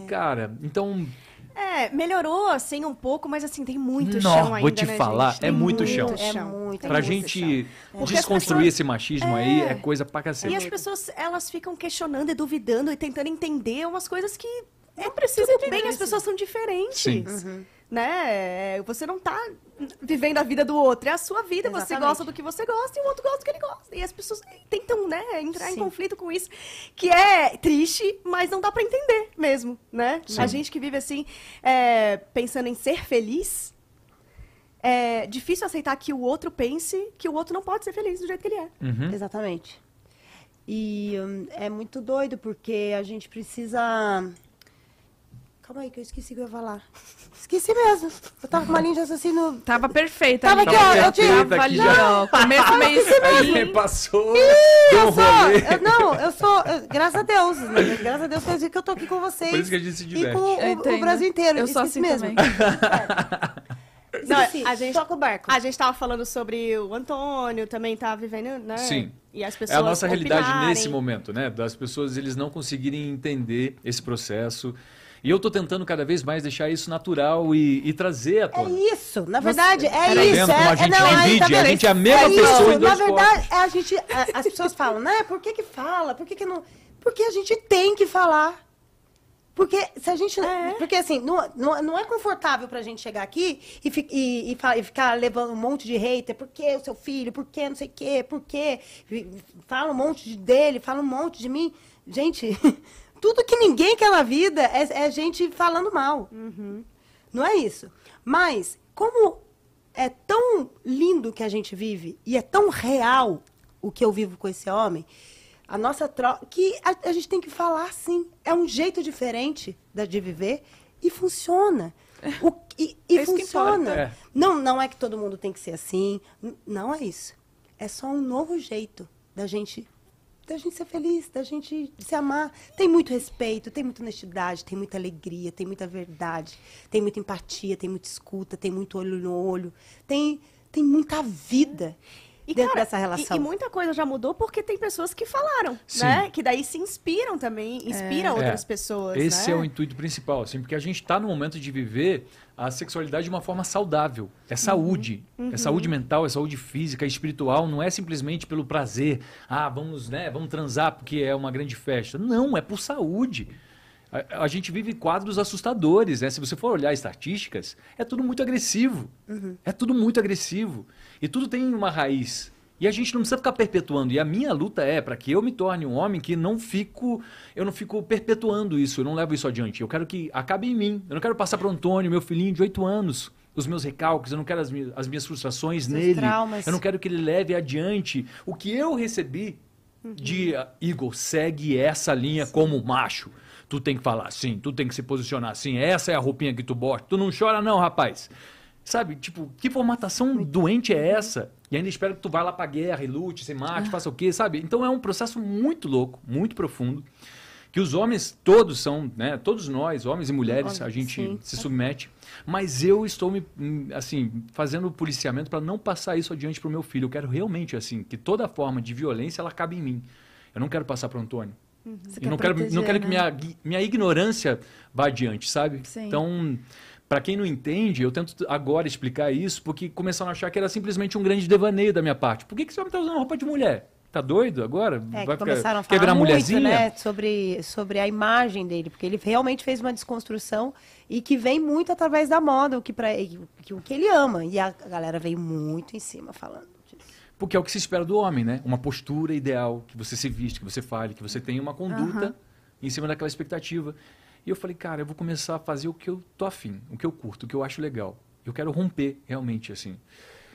C: E, cara, então,
B: É, melhorou, assim, um pouco, mas assim, tem muito
C: Nó,
B: chão
C: vou
B: ainda,
C: te
B: né,
C: falar,
B: gente?
C: é
B: Tem
C: muito chão.
D: É muito,
C: pra
D: muito
C: gente
B: Porque
C: desconstruir
B: as pessoas-
C: esse machismo aí, é coisa pra
B: E
C: cacete.
B: as pessoas, elas ficam questionando e duvidando e tentando entender umas coisas que é,
A: Não precisa
B: tudo
A: de-
B: bem, as pessoas são diferentes.
C: Sim.
B: Né? É, Você não tá vivendo a vida do outro, é a sua vida, você
D: Exatamente.
B: gosta do que você gosta e o outro gosta do que ele gosta. E as pessoas tentam, né, entrar em
D: Sim.
B: conflito com isso, que é triste, mas não dá pra entender mesmo, né?
C: Sim.
B: A gente que vive assim, é, pensando em ser feliz, é difícil aceitar que o outro pense que o outro não pode ser feliz do jeito que ele é.
C: Uhum.
D: Exatamente. E hum, é muito doido, porque a gente precisa. Calma aí, que eu esqueci o que eu ia falar. Esqueci mesmo. Eu tava com uma linha de raciocínio.
A: Tava perfeita.
D: Tava aqui, ó, eu tinha-
A: Tava ali, ó. Começo, meio e fim.
C: Passou, deu um
D: Eu sou. eu- não, eu sou. eu- graças a Deus. né? Graças a Deus quer dizer que eu tô aqui com vocês.
C: Por isso que a gente se
D: E
C: diverte.
D: com o-
A: Eu
D: o. Brasil inteiro.
A: Eu sou
D: Esqueci
A: assim
D: mesmo.
B: Não,
D: Esqueci.
B: a gente-
D: Toca o barco.
B: A gente tava falando sobre o Antônio, também tá vivendo, né?
C: Sim.
B: E as
C: É
B: pessoas
C: a nossa realidade
B: opinarem.
C: nesse momento, né? Das pessoas eles não conseguirem entender esse processo. E eu tô tentando cada vez mais deixar isso natural e, e trazer à
D: É
C: tona.
D: isso, na verdade, é
C: Tá
D: isso.
C: vendo
D: é,
C: como a
D: é,
C: gente
D: não, aí, tá
C: divide?
D: vendo?
C: A gente é a mesma
D: é
C: pessoa
D: isso,
C: em dois
D: Na verdade, é a gente, a- as pessoas falam, né? Por que que fala? Por que que não... Porque a gente tem que falar. Porque se a gente...
B: É.
D: Porque assim, não, não, não é confortável pra gente chegar aqui e, fi- e, e e ficar levando um monte de hater. Por que o seu filho? Por que não sei o quê? Por quê? E Fala um monte de dele, fala um monte de mim. Gente, tudo que ninguém quer na vida é, é gente falando mal. Não é isso. Mas, como é tão lindo que a gente vive e é tão real o que eu vivo com esse homem, a nossa troca. que a, a gente tem que falar sim. É um jeito diferente da, de viver e funciona. O, e e
A: É isso que
D: funciona.
C: importa. É.
D: Não, não é que todo mundo tem que ser assim. Não é isso. É só um novo jeito da gente da gente ser feliz, da gente se amar. Tem muito respeito, tem muita honestidade, tem muita alegria, tem muita verdade, tem muita empatia, tem muita escuta, tem muito olho no olho, tem, tem muita vida
B: E,
D: dentro
B: cara,
D: dessa relação.
B: E, e muita coisa já mudou porque tem pessoas que falaram,
C: Sim.
B: né? Que daí se inspiram também, inspiram outras
C: É.
B: pessoas,
C: Esse
B: né?
C: é o intuito principal, assim, porque a gente está no momento de viver a sexualidade de uma forma saudável. É saúde. É saúde mental, é saúde física, é espiritual. Não é simplesmente pelo prazer. Ah, vamos, né, vamos transar porque é uma grande festa. Não, é por saúde. A, a gente vive quadros assustadores, né? Se você for olhar estatísticas, é tudo muito agressivo. É tudo muito agressivo. E tudo tem uma raiz. E a gente não precisa ficar perpetuando. E a minha luta é para que eu me torne um homem que não fico, eu não fico perpetuando isso, eu não levo isso adiante. Eu quero que acabe em mim. Eu não quero passar para o Antônio, meu filhinho de 8 anos, os meus recalques, eu não quero as minhas, as minhas frustrações
D: Seus
C: nele.
D: traumas.
C: Eu não quero que ele leve adiante o que eu recebi de ah, Igor, segue essa linha como macho. Tu tem que falar assim, tu tem que se posicionar assim, essa é a roupinha que tu bota. Tu não chora não, rapaz. Sabe, tipo, que formatação doente é essa? E ainda espero que tu vá lá pra guerra e lute, se mate, faça o quê, sabe? Então é um processo muito louco, muito profundo, que os homens todos são, né, todos nós, homens e mulheres, a gente
D: sim.
C: se submete, mas eu estou me, hum, assim, fazendo policiamento para não passar isso adiante pro meu filho. Eu quero realmente, assim, que toda forma de violência ela cabe em mim. Eu não quero passar pro Antônio.
A: Você
C: E
A: quer
C: não quero, não
A: proteger,
C: quero que
A: né?
C: minha, gui- minha ignorância vá adiante, sabe?
A: Sim.
C: Então, para quem não entende, eu tento agora explicar isso, porque começaram a achar que era simplesmente um grande devaneio da minha parte. Por que, que esse homem tá usando roupa de mulher? Tá doido agora?
D: É,
C: Vai
D: que começaram a
C: quer
D: falar muito, né, sobre, sobre a imagem dele, porque ele realmente fez uma desconstrução e que vem muito através da moda, o que, pra, que, o que ele ama. E a galera veio muito em cima falando disso.
C: Porque é o que se espera do homem, né? Uma postura ideal, que você se viste, que você fale, que você tenha uma conduta em cima daquela expectativa. E eu falei, cara, eu vou começar a fazer o que eu tô afim, o que eu curto, o que eu acho legal. Eu quero romper realmente, assim.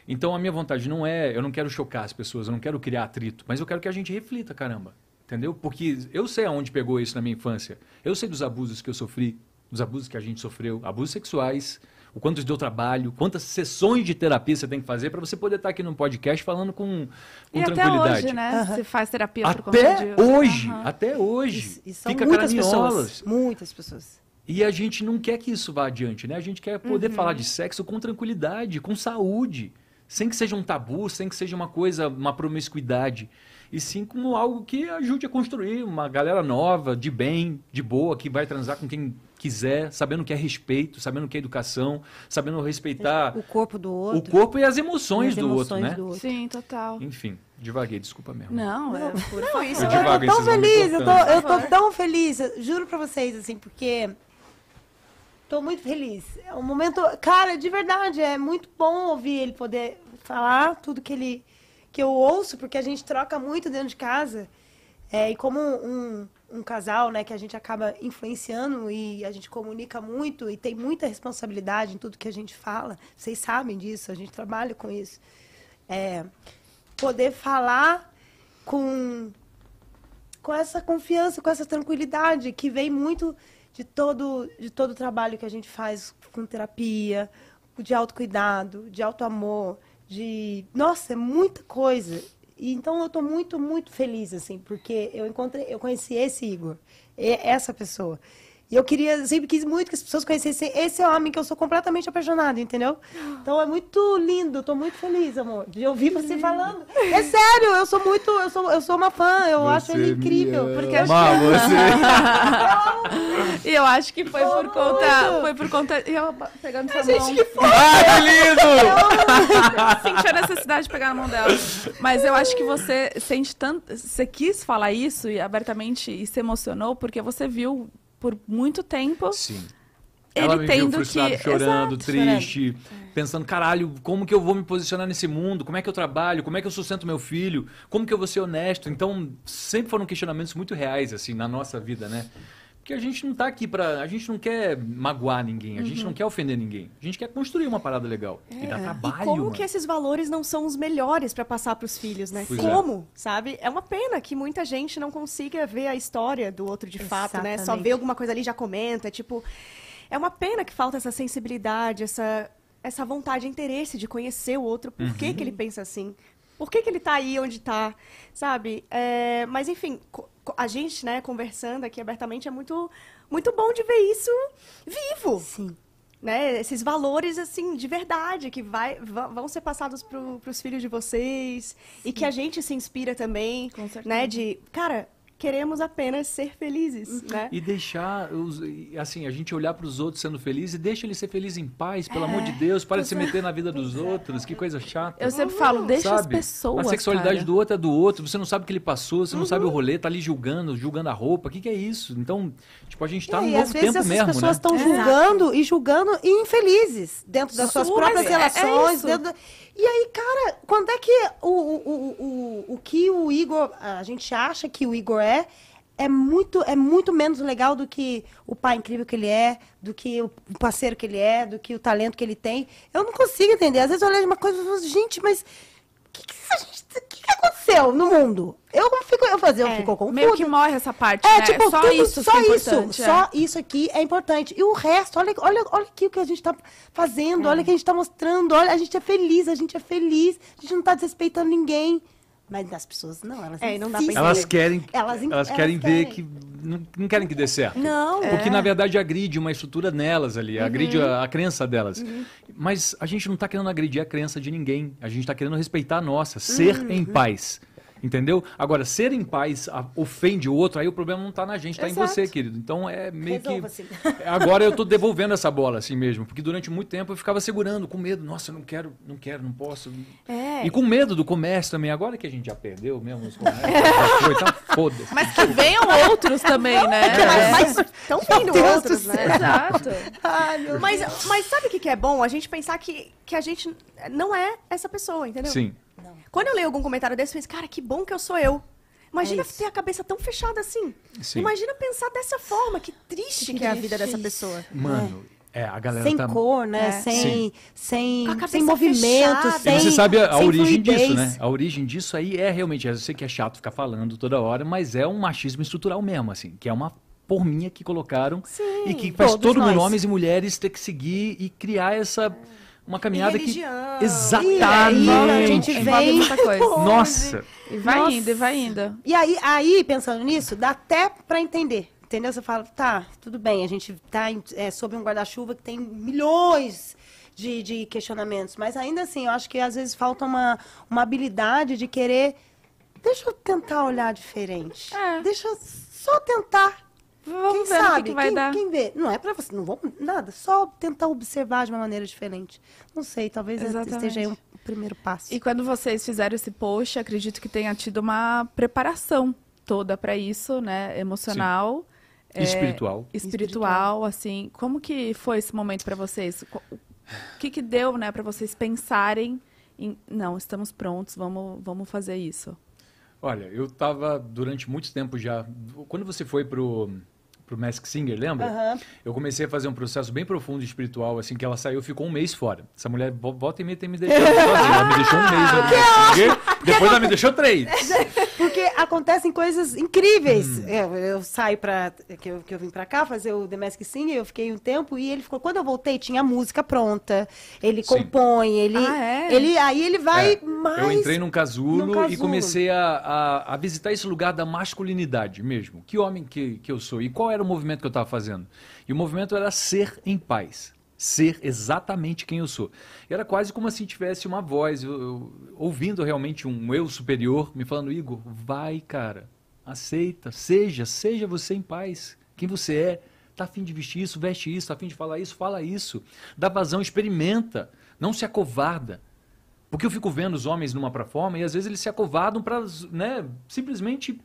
C: Então a minha vontade não é, eu não quero chocar as pessoas, eu não quero criar atrito, mas eu quero que a gente reflita, caramba. Entendeu? Porque eu sei aonde pegou isso na minha infância. Eu sei dos abusos que eu sofri, dos abusos que a gente sofreu, abusos sexuais, o quanto isso deu trabalho, quantas sessões de terapia você tem que fazer para você poder estar aqui no podcast falando com, com
A: E até
C: tranquilidade.
A: hoje, né?
D: Aham.
A: Você faz terapia por conta
C: Até hoje,
A: Aham.
C: até hoje.
D: E, e são
C: Fica
D: muitas pessoas. Muitas pessoas.
C: E a gente não quer que isso vá adiante, né? A gente quer poder
B: Uhum.
C: falar de sexo com tranquilidade, com saúde, sem que seja um tabu, sem que seja uma coisa, uma promiscuidade, e sim como algo que ajude a construir uma galera nova, de bem, de boa, que vai transar com quem quiser, sabendo o que é respeito, sabendo o que é educação, sabendo respeitar
D: O corpo do outro.
C: o corpo e as emoções,
D: as
C: do outro,
D: emoções
C: né?
D: do outro.
A: Sim, total.
C: Enfim, devaguei, desculpa mesmo.
A: Não, é por
B: Não, isso
D: Eu
C: devagar
D: tô tão feliz, eu tô, eu tô tão feliz, eu juro pra vocês, assim, porque tô muito feliz. É um momento, cara, de verdade, é muito bom ouvir ele poder falar tudo que ele que eu ouço, porque a gente troca muito dentro de casa. É, e como um, um casal, né, que a gente acaba influenciando e a gente comunica muito e tem muita responsabilidade em tudo que a gente fala, vocês sabem disso, a gente trabalha com isso. É, poder falar com com essa confiança, com essa tranquilidade que vem muito de todo de todo o trabalho que a gente faz com terapia, de autocuidado, de autoamor, de nossa, é muita coisa. E então eu tô muito muito feliz assim, porque eu encontrei, eu conheci esse Igor, essa pessoa. E eu queria, eu sempre quis muito que as pessoas conhecessem esse homem que eu sou completamente apaixonada, entendeu? Então é muito lindo, eu tô muito feliz, amor, de ouvir você falando. É sério, eu sou muito, eu sou, eu sou uma fã, eu acho ele incrível.
A: Porque acho
C: Ama você.
A: E eu acho que foi por
D: Muito.
A: conta. Foi por conta. e Eu pegando sua mão.
C: Ai, que lindo!
A: senti a necessidade de pegar na mão dela. Mas eu acho que você sente tanto. Você quis falar isso e abertamente e se emocionou porque você viu por muito tempo
C: Sim.
A: ele
C: Ela me viu
A: tendo
C: frustrado,
A: que.
C: chorando,
A: Exato.
C: triste, pensando, caralho, como que eu vou me posicionar nesse mundo? Como é que eu trabalho? Como é que eu sustento meu filho? Como que eu vou ser honesto? Então, sempre foram questionamentos muito reais, assim, na nossa vida, né? Porque a gente não tá aqui pra... A gente não quer magoar ninguém, a gente
A: Uhum.
C: não quer ofender ninguém. A gente quer construir uma parada legal. E dá trabalho,
B: É. E como
C: mano.
B: que esses valores não são os melhores pra passar pros filhos, né?
C: Pois é.
B: como, sabe? É uma pena que muita gente não consiga ver a história do outro de fato, né? Só
D: Exatamente.
B: vê alguma coisa ali e já comenta, tipo, é uma pena que falta essa sensibilidade, essa essa vontade, interesse de conhecer o outro, por que que ele pensa assim? Por que, que ele tá aí onde tá, sabe? É, mas, enfim, a gente, né, conversando aqui abertamente, é muito, muito bom de ver isso vivo
D: Sim.
B: né, esses valores assim de verdade que vai, va- vão ser passados para os filhos de vocês e que a gente se inspira também,
A: Com certeza.
B: né, de cara queremos apenas ser felizes, né?
C: E deixar, os- assim, a gente olhar para os outros sendo felizes e deixa ele ser feliz em paz, pelo amor de Deus, para de se meter na vida dos outros, que coisa chata.
A: Eu sempre falo, deixa as
C: sabe?
A: pessoas.
C: A sexualidade
A: cara.
C: do outro é do outro, você não sabe o que ele passou, você não
D: Uhum.
C: sabe o rolê, tá ali julgando, julgando a roupa, o que, que é isso? Então, tipo, a gente tá
D: É, e
C: novo tempo mesmo,
D: pessoas
C: né?
D: estão julgando e julgando e infelizes dentro das suas
A: Super,
D: próprias
A: é- é
D: relações. dentro da- E aí, cara, quando é que o, o, o, o, o que o Igor, a gente acha que o Igor é, é muito, é muito menos legal do que o pai incrível que ele é, do que o parceiro que ele é, do que o talento que ele tem. Eu não consigo entender. Às vezes eu olho de uma coisa e falo, gente, mas o que, que, que que aconteceu no mundo? Eu fico, eu fazer, eu
B: É,
D: fico confusa.
A: Meio que morre essa parte,
D: É,
A: né?
D: tipo,
A: só
D: tudo,
A: isso
D: só
A: é
D: isso,
A: importante, é.
D: só isso aqui é importante. E o resto, olha, olha, olha aqui o que a gente tá fazendo, olha o que a gente tá mostrando, olha, a gente é feliz, a gente é feliz, a gente não tá desrespeitando ninguém. Mas as pessoas não, elas
B: É, não dá pra.
C: Elas querem,
D: Elas in-
C: elas
D: elas
C: querem ver
D: querem.
C: que não, não querem que dê certo.
B: Não.
C: Porque, na verdade, agride uma estrutura nelas ali, agride
D: Uhum.
C: a, a crença delas. Mas a gente não está querendo agredir a crença de ninguém. A gente está querendo respeitar a nossa, ser
D: Uhum.
C: em paz. Entendeu? Agora, ser em paz ofende o outro, aí o problema não está na gente, está em você, querido. Então é meio
D: Resolva-se.
C: que. Agora eu tô devolvendo essa bola assim mesmo. Porque durante muito tempo eu ficava segurando, com medo. Nossa, eu não quero, não quero, não posso.
B: É.
C: E com medo do comércio também. Agora que a gente já perdeu mesmo os comércios, foi, então foda-se.
A: Mas que venham outros também, né?
B: É, mas estão vindo
D: Deus
B: outros, né?
A: Exato.
D: Ai, meu
B: Mas, mas sabe o que que é bom? A gente pensar que, que a gente não é essa pessoa, entendeu?
C: Sim.
B: Quando eu leio algum comentário desse, eu penso, cara, que bom que eu sou eu. Imagina
D: É
B: ter a cabeça tão fechada assim.
C: Sim.
B: Imagina pensar dessa forma. Que triste que, é a vida dessa pessoa.
C: Mano, é, a galera
D: sem
C: tá.
D: cor, né?
A: É.
D: Sem, sem, sem movimento,
B: fechada.
C: E
D: sem
C: você sabe a, a origem
D: fluidez.
C: disso, né? A origem disso aí é realmente, eu sei que é chato ficar falando toda hora, mas é um machismo estrutural mesmo, assim, que é uma porminha que colocaram
B: Sim.
C: e que faz
D: Todos
C: todo mundo, homens e mulheres, ter que seguir e criar essa uma caminhada que exatamente.
D: E aí a gente vem
A: muita coisa.
C: Nossa,
A: E vai
D: Nossa.
A: indo, e vai indo.
D: E aí, aí, pensando nisso, dá até pra entender. Entendeu? Você fala, tá, tudo bem, a gente tá é, sob um guarda-chuva que tem milhões de, de questionamentos, mas ainda assim, eu acho que às vezes falta uma, uma habilidade de querer. Deixa eu tentar olhar diferente.
A: É.
D: Deixa eu só tentar.
A: Vamos
D: quem
A: ver no que
D: sabe?
A: que vai
D: quem,
A: dar.
D: quem vê? Não é pra você, não vou nada, só tentar observar de uma maneira diferente. Não sei, talvez
A: Exatamente.
D: esteja aí um primeiro passo.
A: E quando vocês fizeram esse post, acredito que tenha tido uma preparação toda para isso, né? Emocional. é,
C: Espiritual.
A: espiritual, assim. Como que foi esse momento para vocês? O que que deu, né, para vocês pensarem em, não, estamos prontos, vamos, vamos fazer isso.
C: Olha, eu tava durante muito tempo já. Quando você foi pro, pro Mask Singer, lembra?
D: Aham.
C: Eu comecei a fazer um processo bem profundo espiritual, assim, que ela saiu ficou um mês fora. Essa mulher vo- volta e meia tem me deixado sozinha. Ela me deixou um mês no Mask Singer, depois ela me deixou três.
D: Acontecem coisas incríveis.
C: Hum.
D: Eu, eu saí pra. Que eu, que eu vim pra cá fazer o The Mask Singer, eu fiquei um tempo e ele ficou. Quando eu voltei, tinha a música pronta. Ele
C: Sim.
D: compõe, ele.
A: Ah, é?
D: ele aí ele vai
C: É,
D: mais.
C: Eu entrei num casulo,
D: num
C: e
D: casulo.
C: comecei a, a, a visitar esse lugar da masculinidade mesmo. Que homem que, que eu sou? E qual era o movimento que eu estava fazendo? E o movimento era ser em paz. Ser exatamente quem eu sou. Era quase como se tivesse uma voz, eu- eu- ouvindo realmente um eu superior me falando: Igor, vai, cara, aceita, seja, seja você em paz. Quem você é. Tá afim de vestir isso, veste isso, tá afim de falar isso, fala isso. Dá vazão, experimenta. Não se acovarda. Porque eu fico vendo os homens numa plataforma e às vezes eles se acovardam para né, simplesmente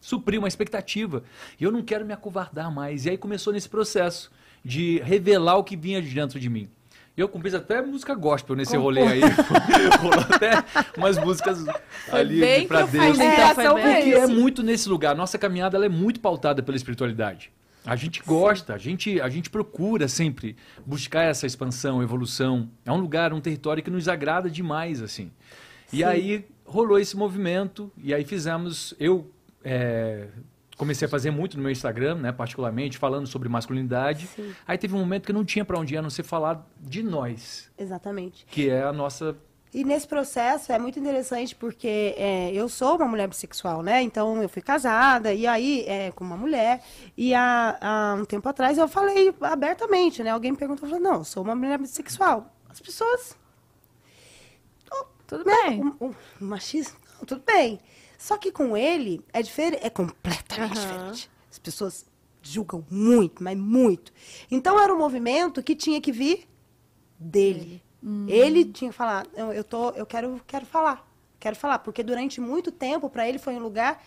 C: suprir uma expectativa. E eu não quero me acovardar mais. E aí começou nesse processo de revelar o que vinha de dentro de mim. E eu compus até música gospel nesse rolê aí. Rolou até umas músicas ali
A: bem
C: pra Deus.
A: então,
B: É,
A: foi bem
C: Porque
B: bem
C: é muito nesse lugar. Nossa caminhada ela é muito pautada pela espiritualidade. A gente gosta, a gente, a gente procura sempre buscar essa expansão, evolução. É um lugar, um território que nos agrada demais, assim. E aí rolou esse movimento, e aí fizemos. Eu é, comecei a fazer muito no meu Instagram, né, particularmente, falando sobre masculinidade.
D: Sim.
C: Aí teve um momento que eu não tinha para onde ir a não ser falar de nós,
D: Exatamente.
C: que é a nossa.
D: E nesse processo é muito interessante porque é, eu sou uma mulher bissexual, né? Então eu fui casada e aí é, com uma mulher. E há, há um tempo atrás eu falei abertamente, né? Alguém me perguntou, falei, não, eu sou uma mulher bissexual. As pessoas,
A: Tudo
D: né?
A: bem.
D: Um, um machismo, não, tudo bem. Só que com ele é diferente, é completamente
B: Aham.
D: diferente. As pessoas julgam muito, mas muito. Então era um movimento que tinha que vir dele. Ele tinha que falar, eu, eu tô, eu quero, quero falar, quero falar, porque durante muito tempo para ele foi um lugar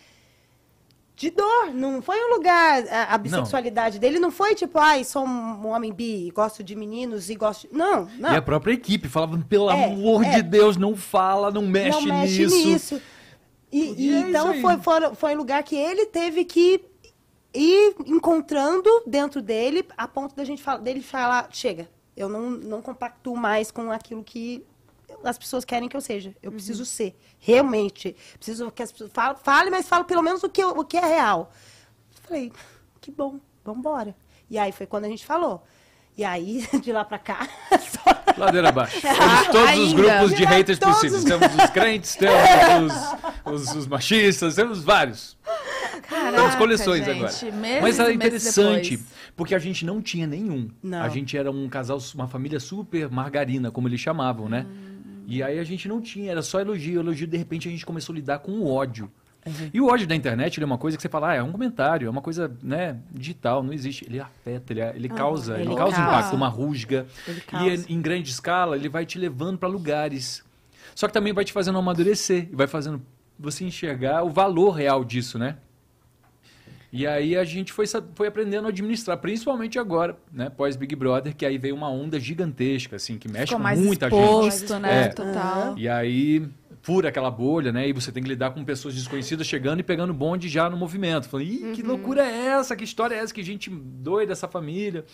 D: de dor, não foi um lugar a, a bissexualidade dele não foi tipo, ai, sou um homem bi, gosto de meninos e gosto, de... não, não.
C: E a própria equipe falava, pelo
D: É,
C: amor
D: é.
C: de Deus, não fala, não mexe,
D: não mexe
C: nisso.
D: nisso. E,
C: E é
D: então foi, foi, foi um lugar que ele teve que ir encontrando dentro dele, a ponto da gente fala, dele falar, chega, eu não, não compactuo mais com aquilo que as pessoas querem que eu seja. Eu preciso ser, realmente. Preciso que as pessoas falem, fale, mas fale pelo menos o que, o que é real. Falei, que bom, vamos embora. E aí foi quando a gente falou. E aí, de lá pra cá, só
C: Ladeira abaixo. Temos todos os
A: Ainda.
C: grupos de haters
D: todos
C: possíveis.
D: os-
C: Temos os crentes, temos os, os- os machistas, temos vários.
A: Caraca,
C: Temos coleções
A: gente,
C: agora.
A: meses
C: Mas era interessante, porque a gente não tinha nenhum.
D: Não.
C: A gente era um casal, uma família super margarina, como eles chamavam, né? E aí a gente não tinha, era só elogio. Elogio, de repente, a gente começou a lidar com o ódio. E o ódio da internet ele é uma coisa que você fala, ah, é um comentário, é uma coisa né, digital, não existe. Ele afeta, ele, ele causa, ele,
D: ele
C: causa
D: causa.
C: impacto, uma rusga. E em- grande escala, ele vai te levando para lugares. Só que também vai te fazendo amadurecer, e vai fazendo você enxergar o valor real disso, né? E aí a gente foi, foi aprendendo a administrar, principalmente agora, né? Pós Big Brother, que aí veio uma onda gigantesca, assim, que mexe
A: Ficou
C: com
A: mais
C: muita
A: exposto,
C: gente.
A: né?
C: É.
A: Total.
C: E aí fura aquela bolha, né? E você tem que lidar com pessoas desconhecidas chegando e pegando bonde já no movimento. Falando, Ih, que loucura é essa? Que história é essa? Que gente doida essa família.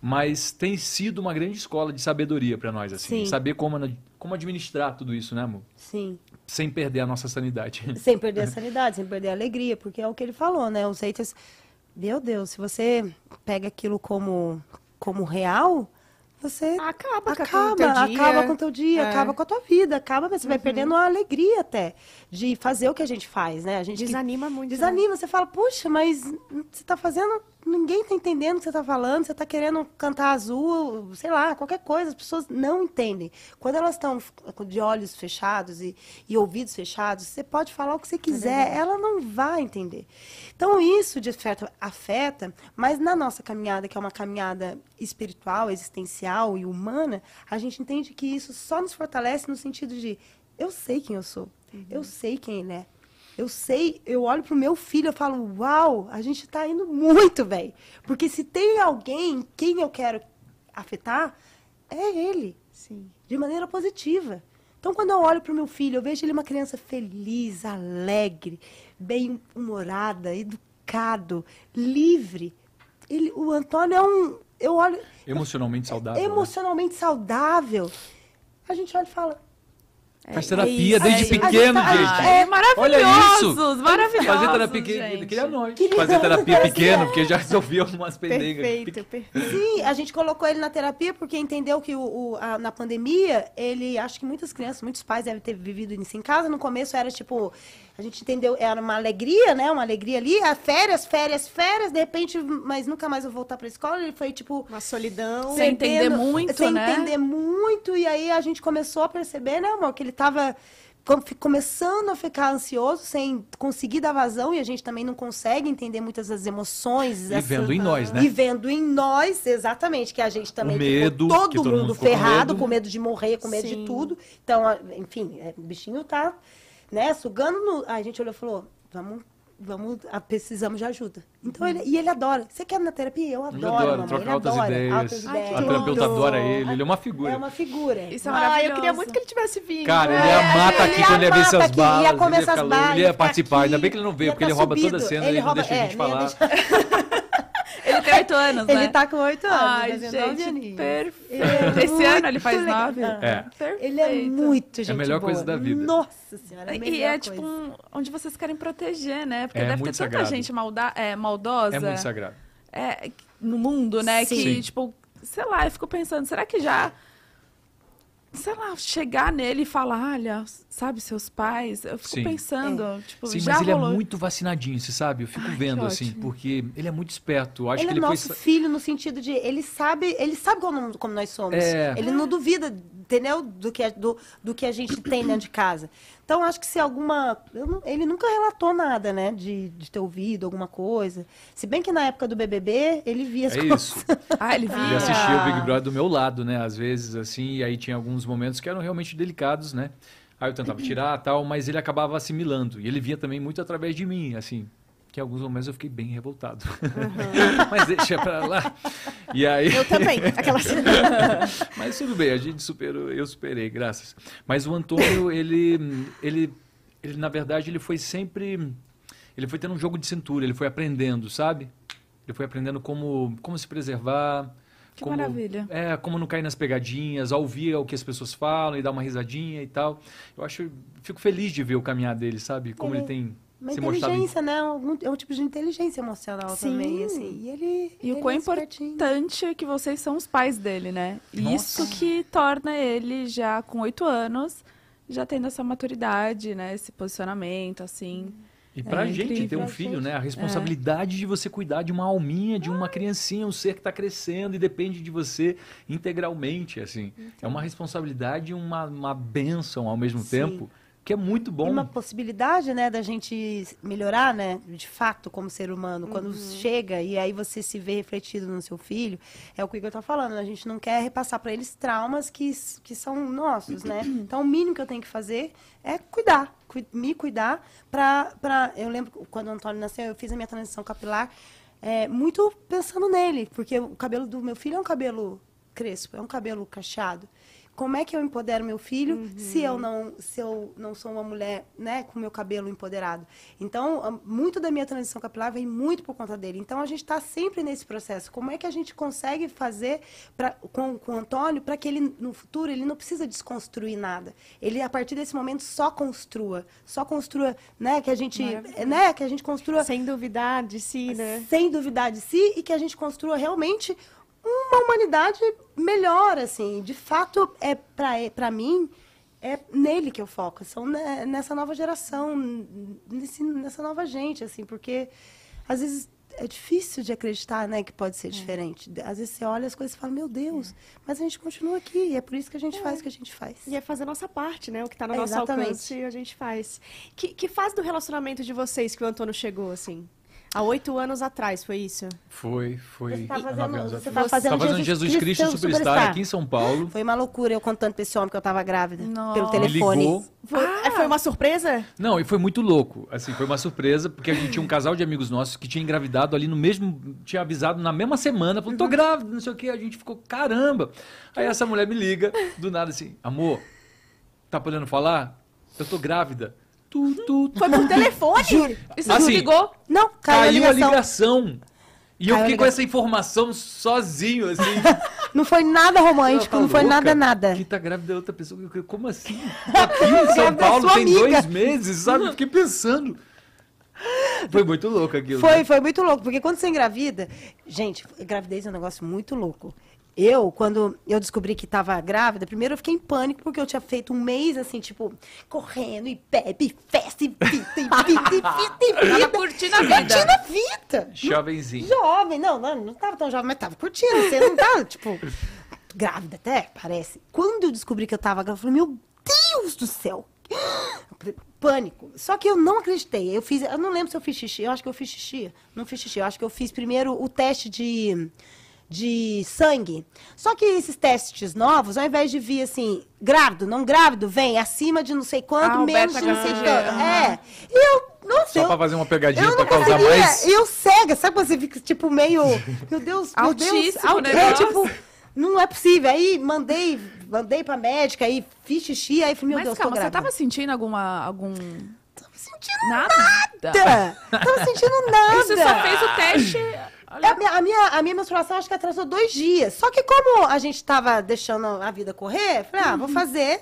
C: Mas tem sido uma grande escola de sabedoria para nós, assim.
D: Sim.
C: Saber como, como administrar tudo isso, né, amor?
D: Sim.
C: Sem perder a nossa sanidade.
D: Sem perder a sanidade, sem perder a alegria, porque é o que ele falou, né? Os haters. Meu Deus, se você pega aquilo como, como real, você
B: Acaba, com
D: acaba,
B: o teu dia.
D: acaba com o teu dia,
B: É.
D: acaba com a tua vida, acaba, mas você vai perdendo a alegria até de fazer o que a gente faz, né? A gente que-
B: Desanima muito. né?
D: Desanima, você fala, puxa, mas você tá fazendo. Ninguém tá entendendo o que você tá falando, você tá querendo cantar azul, sei lá, qualquer coisa, as pessoas não entendem. Quando elas estão de olhos fechados e, e ouvidos fechados, você pode falar o que você quiser, ela não vai entender. Então, isso de afeta, afeta, mas na nossa caminhada, que é uma caminhada espiritual, existencial e humana, a gente entende que isso só nos fortalece no sentido de eu sei quem eu sou, eu sei quem ele é. Eu sei, eu olho pro meu filho, eu falo, uau, a gente tá indo muito bem. Porque se tem alguém quem eu quero afetar, é ele,
B: Sim.
D: de maneira positiva. Então, quando eu olho pro meu filho, eu vejo ele uma criança feliz, alegre, bem-humorada, educado, livre. Ele, o Antônio é um. Eu olho.
C: Emocionalmente saudável. né?
D: emocionalmente saudável. A gente olha e fala.
C: Faz
A: É
C: terapia
A: isso,
C: desde
A: é isso.
C: pequeno,
D: A gente tá-
C: gente.
D: é
C: Olha isso!
A: Maravilhosos, maravilhosos.
C: Fazer terapia que
A: gente.
C: queria nós. Fazer terapia pequeno,
D: é.
C: porque já resolveu umas pendengas.
B: Perfeito, perfeito.
D: Sim, a gente colocou ele na terapia porque entendeu que o, o- a- na pandemia, ele, acho que muitas crianças, muitos pais devem ter vivido isso em casa. No começo era tipo, a gente entendeu, era uma alegria, né? Uma alegria ali, a férias, férias, férias, de repente, mas nunca mais eu vou voltar pra escola. Ele foi tipo.
B: Uma solidão.
A: Sem entender muito,
D: sem
A: né?
D: entender muito, e aí a gente começou a perceber, né, amor, que ele tava começando a ficar ansioso, sem conseguir dar vazão, e a gente também não consegue entender muitas das emoções.
C: E
D: essa-
C: vendo em nós, né?
D: E vendo em nós, exatamente, que a gente também
C: medo,
D: ficou
C: que
D: todo
C: todo
D: mundo
C: mundo ficou com
D: ferrado,
C: medo.
D: com medo de morrer, com medo
B: Sim.
D: de tudo. Então, enfim, é, o bichinho tá, né, sugando no... Aí a gente olhou e falou, vamos... Vamos, ah, precisamos de ajuda. Então ele, e ele adora. Você quer ir na terapia? Eu adoro,
C: Ele adora,
D: mamãe.
C: troca
D: ele
C: altas
D: adora.
C: ideias.
D: Altas
B: Ai,
D: ideias.
C: A terapeuta adora ele, ele é uma figura.
D: É uma figura.
A: Isso é
B: Ah, eu queria muito que ele tivesse vindo.
C: Cara, ele
B: É.
C: ia matar aqui
D: Ele
C: quando ia ver
D: mata
C: seus
D: aqui,
C: balas,
D: ia
C: ele
D: comer
C: ia,
D: essas
C: louco,
D: balas,
C: ele
D: ia
C: participar.
D: aqui,
C: Ainda bem que ele não veio, porque ele
D: tá
C: rouba toda a
D: subido.
C: cena
D: Ele
C: e não
D: rouba-
C: deixa a
D: é,
C: gente
D: não ia
C: falar.
A: Ele tem oito anos,
D: Ele
A: né?
D: tá com oito anos.
A: Ai,
D: nove
A: gente, perfeito.
D: Ele é
A: Esse ano ele faz nove?
C: É.
A: Perfeito.
D: Ele é muito gente
C: a melhor
D: boa.
C: coisa da vida.
D: Nossa senhora, é a
A: E é tipo
D: coisa.
A: um- onde vocês querem proteger, né? Porque
C: É
A: deve ter tanta
C: sagrado.
A: gente malda é, maldosa
C: É muito sagrado.
A: é, no mundo, né?
D: Sim.
A: Que,
C: Sim.
A: tipo, sei lá, eu fico pensando, será que já. Sei lá, chegar nele e falar, olha, sabe, seus pais. Eu fico
C: Sim.
A: pensando, tipo,
C: Sim,
A: já
C: mas ele
A: rolou.
C: é muito vacinadinho, você sabe? Eu fico
A: Ai,
C: vendo, assim,
A: ótimo.
C: porque ele é muito esperto. Eu acho
D: ele
C: que
D: é
C: ele foi.
D: nosso filho no sentido de ele sabe, ele sabe como, como nós somos.
C: É.
D: Ele não duvida, entendeu? Do que, do, do que a gente tem dentro de casa. Então, acho que se alguma. eu não- ele nunca relatou nada, né? De, de ter ouvido alguma coisa. Se bem que na época do BBB, ele via as
C: É
D: coisas.
C: isso.
A: Ah, ele via.
C: Ele assistia o Big Brother do meu lado, né? Às vezes, assim, e aí tinha alguns momentos que eram realmente delicados, né? Aí eu tentava tirar tal, mas ele acabava assimilando. E ele via também muito através de mim, assim. Que em alguns momentos eu fiquei bem revoltado. mas deixa pra lá. E aí.
B: Eu também. Aquela...
C: Mas tudo bem, a gente superou, eu superei, graças. Mas o Antônio, ele, ele, ele na verdade, ele foi sempre, ele foi tendo um jogo de cintura, ele foi aprendendo, sabe? Ele foi aprendendo como, como se preservar.
A: Que
C: como,
A: maravilha.
C: É, como não cair nas pegadinhas, ouvir o que as pessoas falam e dar uma risadinha e tal. Eu acho, fico feliz de ver o caminhar dele, sabe? Como
D: Ele-
C: ele tem
D: Uma
C: se
D: inteligência, né? Um- É um tipo de inteligência emocional
B: Sim.
D: também, assim. E ele.
A: E o
D: ele
A: quão
D: é
A: importante é que vocês são os pais dele, né?
C: Nossa.
A: Isso que torna ele, já com oito anos, já tendo essa maturidade, né? Esse posicionamento, assim.
C: E pra
A: É
C: gente ter
A: incrível.
C: um filho, né? A responsabilidade de você cuidar de uma alminha, de uma criancinha, um ser que está crescendo e depende de você integralmente, assim. É uma responsabilidade e uma, uma benção ao mesmo
D: Sim.
C: tempo, que é muito
D: E
C: bom.
D: uma possibilidade, né, da gente melhorar, né, de fato, como ser humano. Quando chega e aí você se vê refletido no seu filho, é o que Igor tá falando. A gente não quer repassar para eles traumas que, que são nossos, né? Então, o mínimo que eu tenho que fazer é cuidar, cui- me cuidar pra, pra... Eu lembro quando o Antônio nasceu, eu fiz a minha transição capilar é, muito pensando nele, porque o cabelo do meu filho é um cabelo crespo, é um cabelo cacheado. Como é que eu empodero meu filho se eu não se eu não sou uma mulher, né, com meu cabelo empoderado? Então, ah, muito da minha transição capilar vem muito por conta dele. Então, a gente está sempre nesse processo. Como é que a gente consegue fazer pra, com, com o Antônio para que ele no futuro ele não precisa desconstruir nada? Ele a partir desse momento só construa, só construa, né, que a gente, né, que a gente construa
B: Sem duvidar de si, né?
D: sem duvidar de si e que a gente construa realmente uma humanidade melhor, assim. De fato, é pra, pra mim, é nele que eu foco. São ne- nessa nova geração, nesse, nessa nova gente, assim, porque às vezes é difícil de acreditar, né, que pode ser diferente. Às vezes você olha as coisas e fala, meu Deus, mas a gente continua aqui, e é por isso que a gente faz o que a gente faz.
B: E é fazer a nossa parte, né? O que tá no
D: É,
B: nosso
D: exatamente.
B: alcance a gente faz. Que, que fase do relacionamento de vocês que o Antônio chegou, assim? Há oito anos atrás, foi isso?
C: Foi, foi.
D: Você tá
C: há
D: fazendo- você tá fazendo
C: Tava fazendo
D: Jesus
C: Jesus Cristo
D: Cristo
C: Superstar,
D: Superstar.
C: aqui em São Paulo.
D: Foi uma loucura eu contando pra esse homem que eu tava grávida,
A: Nossa.
D: pelo
A: Me
D: telefone.
C: ligou.
B: Foi, é, foi uma surpresa?
C: Não, e foi muito louco. Assim, foi uma surpresa, porque a gente tinha um casal de amigos nossos que tinha engravidado ali no mesmo. Tinha avisado na mesma semana, falou, tô grávida, não sei o quê. A gente ficou, caramba. Aí essa mulher me liga, do nada assim, amor, tá podendo falar? Eu tô grávida. Tu, tu, tu.
B: Foi por telefone?
A: E você
C: Assim,
A: ligou?
D: Não, caiu,
C: Caiu
D: a
C: a
D: ligação.
C: ligação. E eu fiquei com
D: ligação.
C: essa informação sozinho, assim.
D: Não foi nada romântico,
C: Ela
D: não
C: tá
D: foi nada, nada.
C: Quem tá grávida é outra pessoa. Como assim? Aqui em São Paulo tem
D: amiga.
C: dois meses, sabe? Eu fiquei pensando. Foi muito louco aquilo.
D: Foi,
C: né?
D: foi muito louco, porque quando você engravida. Gente, gravidez é um negócio muito louco. Eu, quando eu descobri que estava grávida, primeiro eu fiquei em pânico, porque eu tinha feito um mês assim, tipo, correndo e bebe, e festa, e fita, e fita, e fita, e
A: Tava
D: fita.
A: curtindo a vida.
D: Curtindo a vida.
C: Jovenzinho.
D: Jovem, não, não, não tava tão jovem, mas tava curtindo. Você não tava, tipo, grávida até, parece. Quando eu descobri que eu tava grávida, eu falei, meu Deus do céu. Pânico. Só que eu não acreditei. Eu fiz, eu não lembro se eu fiz xixi. Eu acho que eu fiz xixi. Não fiz xixi. Eu acho que eu fiz primeiro o teste de, de sangue. Só que esses testes novos, ao invés de vir assim, grávido, não grávido, vem acima de não sei quanto,
A: Ah,
D: menos de não sei quanto. É. E eu, nossa,
C: Só
D: eu,
C: pra fazer uma pegadinha pra
D: não
C: causar
D: conseguia.
C: mais.
D: E eu cega, sabe quando você fica, tipo, meio. Meu Deus, meu Deus.
A: Altíssimo
D: al-
A: o
D: É,
A: negócio.
D: tipo, não é possível. Aí mandei, mandei pra médica, aí fiz xixi, aí falei, meu
A: Mas
D: Deus,
A: calma,
D: tô
A: você
D: grávida.
A: tava sentindo alguma. algum.
D: Tava sentindo
A: Nada?
D: nada. Tava sentindo nada.
A: E você só fez o teste.
D: É, A minha, a, minha, a minha menstruação acho que atrasou dois dias. Só que como a gente tava deixando a vida correr, falei, ah, vou fazer.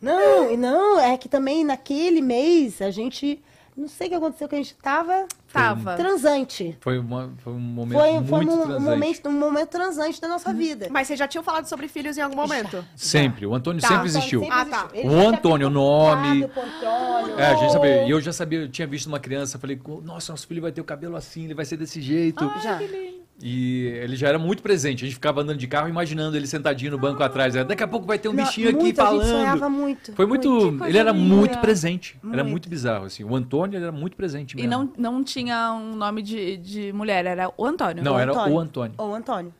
D: Não, e não, é que também naquele mês a gente. Não sei o que aconteceu, que a gente tava
A: Tava.
D: transante.
C: Foi, uma, foi um momento
D: Foi,
C: muito
D: foi um, um
C: transante.
D: momento, um momento transante da nossa vida.
B: Mas vocês já tinham falado sobre filhos em algum momento?
C: Sempre. O Antônio
B: Tá,
C: sempre existiu.
B: sempre- Ah, tá.
C: O
D: já tinha
C: Antônio, o nome.
D: Antônio.
C: É, a gente sabia. E eu já sabia, eu tinha visto uma criança, falei, nossa, nosso filho vai ter o cabelo assim, ele vai ser desse jeito.
D: Já.
C: E ele já era muito presente. A gente ficava andando de carro imaginando ele sentadinho no banco atrás. né? Daqui a pouco vai ter um
D: Não,
C: bichinho aqui
D: muito, A gente
C: falando.
D: sonhava muito.
C: Foi muito.
A: coisa
C: ele era muito presente. Era
D: Muito.
C: muito bizarro, assim. O Antônio era muito presente
A: E
C: mesmo.
A: não, não tinha um nome de, de mulher, era o Antônio.
C: Não,
D: O
C: era
D: Antônio.
C: o Antônio.
D: O Antônio.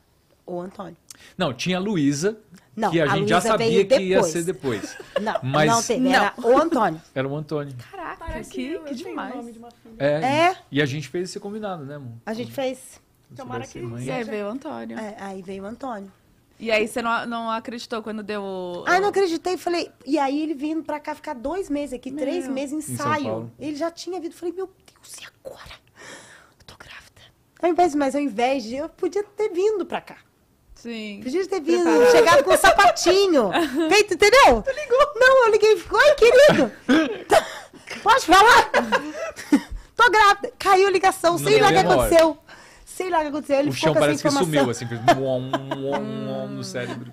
D: O Antônio.
C: Não, tinha a Luísa,
D: Não,
C: que a,
D: a
C: gente já
D: Luísa
C: sabia
D: veio
C: que ia
D: depois.
C: ser depois.
D: Não,
C: Mas-
D: não teve.
A: Não.
D: Era o Antônio.
C: Era o Antônio.
A: Caraca, que, que demais.
C: É.
D: É.
C: E a gente fez esse combinado, né, amor?
D: A gente fez.
B: Tomara que
C: mãe.
A: E aí veio o Antônio.
D: é, aí veio o Antônio.
A: E aí você não, não acreditou quando deu o.
D: Ai, não acreditei. Falei. E aí ele vindo pra cá ficar dois meses aqui, três
A: Meu.
D: meses
C: Em São
D: ensaio.
C: Paulo.
D: Ele já tinha vindo. Falei, meu Deus, e agora? Eu tô grávida. Ao invés, mas ao invés de. Eu podia ter vindo pra cá.
A: Sim.
D: Podia ter vindo, chegado com um sapatinho. Feito, entendeu? Tu ligou? Não, eu liguei e ficou, oi, querido. Tá- Pode falar? Tô grávida. Caiu a ligação, sei lá o que aconteceu. Sei lá o que aconteceu. Ele
C: O
D: ficou
C: chão
D: com essa
C: parece que sumiu, assim, fez um, um, um, um no cérebro.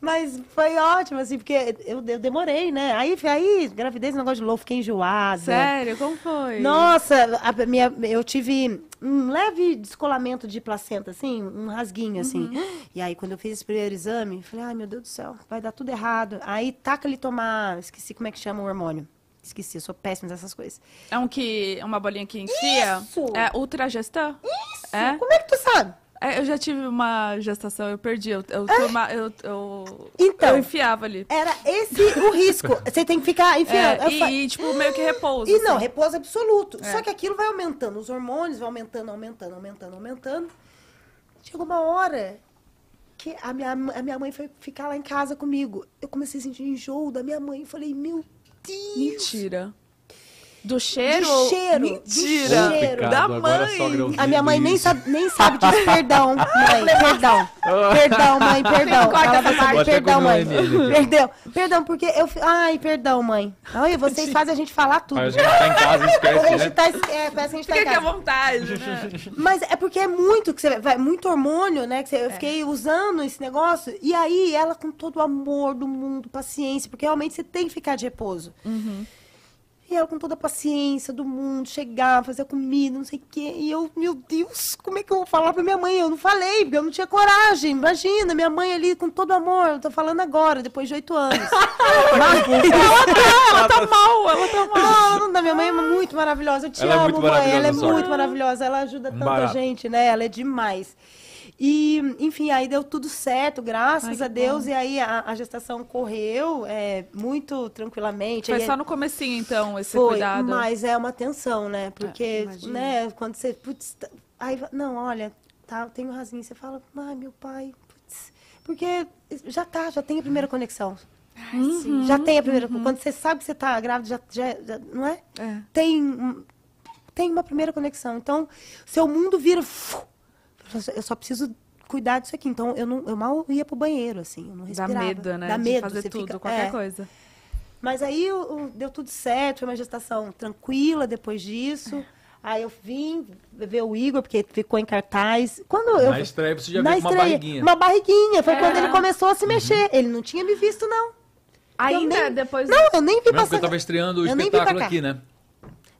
D: Mas foi ótimo, assim, porque eu, eu demorei, né? Aí, aí, gravidez, negócio de louco, fiquei enjoada.
A: Sério, como foi?
D: Nossa, a minha, eu tive um leve descolamento de placenta, assim, um rasguinho, assim.
A: Uhum.
D: E aí, quando eu fiz esse primeiro exame, falei, ai, meu Deus do céu, vai dar tudo errado. Aí, taca ele tomar, esqueci como é que chama o hormônio. Esqueci, eu sou péssima nessas coisas.
A: É um que. Uma bolinha que enfia?
D: Isso!
A: É ultragestão?
D: Isso!
A: É?
D: Como é que tu sabe?
A: É, eu já tive uma gestação, eu perdi. Eu, eu, toma- eu, eu,
D: Então.
A: eu enfiava ali.
D: Era esse o risco. Você tem que ficar enfiando.
A: É,
D: Eu fa-
A: e, e, tipo, meio que repouso.
D: E não,
A: assim.
D: repouso absoluto.
A: É.
D: Só que aquilo vai aumentando, os hormônios vão aumentando, aumentando, aumentando, aumentando. Chegou uma hora que a minha, a minha mãe foi ficar lá em casa comigo. Eu comecei a sentir enjoo da minha mãe. Falei, meu Deus.
A: Mentira. Do cheiro?
D: De cheiro.
A: Mentira.
D: De cheiro.
A: Da
C: agora
A: mãe.
C: a
D: minha mãe nem sabe, nem sabe disso. Perdão, mãe. Perdão. Perdão, mãe. Perdão.
A: corta
D: Ela
A: essa
D: vai saber. Perdão, mãe. Perdão. Perdão, porque eu... Ai, perdão, mãe. Ai, vocês fazem a gente falar tudo.
C: Aí a gente tá em casa e
D: A
C: esquece,
D: gente
C: né?
D: tá... É, parece que a gente tá
A: Fica
D: em
A: aqui à
D: casa.
A: vontade, né?
D: Mas é porque é muito que você vai, muito hormônio, né? Que você- eu fiquei usando esse negócio. E aí, ela com todo o amor do mundo, paciência, porque realmente você tem que ficar de repouso. E ela com toda a paciência do mundo, chegar, fazer comida, não sei o quê. E eu, meu Deus, como é que eu vou falar pra minha mãe? Eu não falei, porque eu não tinha coragem. Imagina, minha mãe ali com todo amor. Eu tô falando agora, depois de oito anos.
A: Ela tá mal, ela tá mal.
D: Não, não. Minha mãe é muito maravilhosa. Eu te
C: Ela é
D: amo,
C: muito
D: mãe. Ela é muito maravilhosa. Ela ajuda tanta gente, né? Ela é demais. E, enfim, aí deu tudo certo, graças
A: Ai,
D: a Deus.
A: bom.
D: E aí a, a gestação correu é, muito tranquilamente.
A: Foi
D: Aí
A: só no comecinho, então, esse
D: foi,
A: cuidado.
D: mas é uma tensão, né? Porque,
B: imagino.
D: né, quando você. Putz, tá- aí, não, olha, tá, eu tenho rasinho. Você fala, ai, meu pai, putz. Porque já tá, já tem a primeira conexão.
A: Uhum,
D: Já tem a primeira. Quando você sabe que você tá grávida, já, já, já- não é?
A: É.
D: Tem, um- tem uma primeira conexão. Então, seu mundo vira. fu- Eu só preciso cuidar disso aqui. Então, eu, não, eu mal ia pro banheiro, assim. Eu não
A: Dá
D: respirava.
A: medo, né?
D: Dá
A: de
D: medo.
A: fazer
D: você
A: tudo,
D: fica-
A: qualquer
D: é.
A: coisa.
D: Mas aí o- o- deu tudo certo, foi uma gestação tranquila depois disso. Aí eu vim ver o Igor, porque ficou em cartaz. Quando eu,
C: Na estreia você já
D: na
C: viu com uma
D: estreia,
C: barriguinha.
D: Uma barriguinha. Foi
A: É.
D: quando ele começou a se mexer. Ele não tinha me visto, não.
A: Ainda
D: nem-
A: depois.
D: Não, eu nem vi passar.
C: eu tava estreando o
D: Eu
C: espetáculo aqui, né?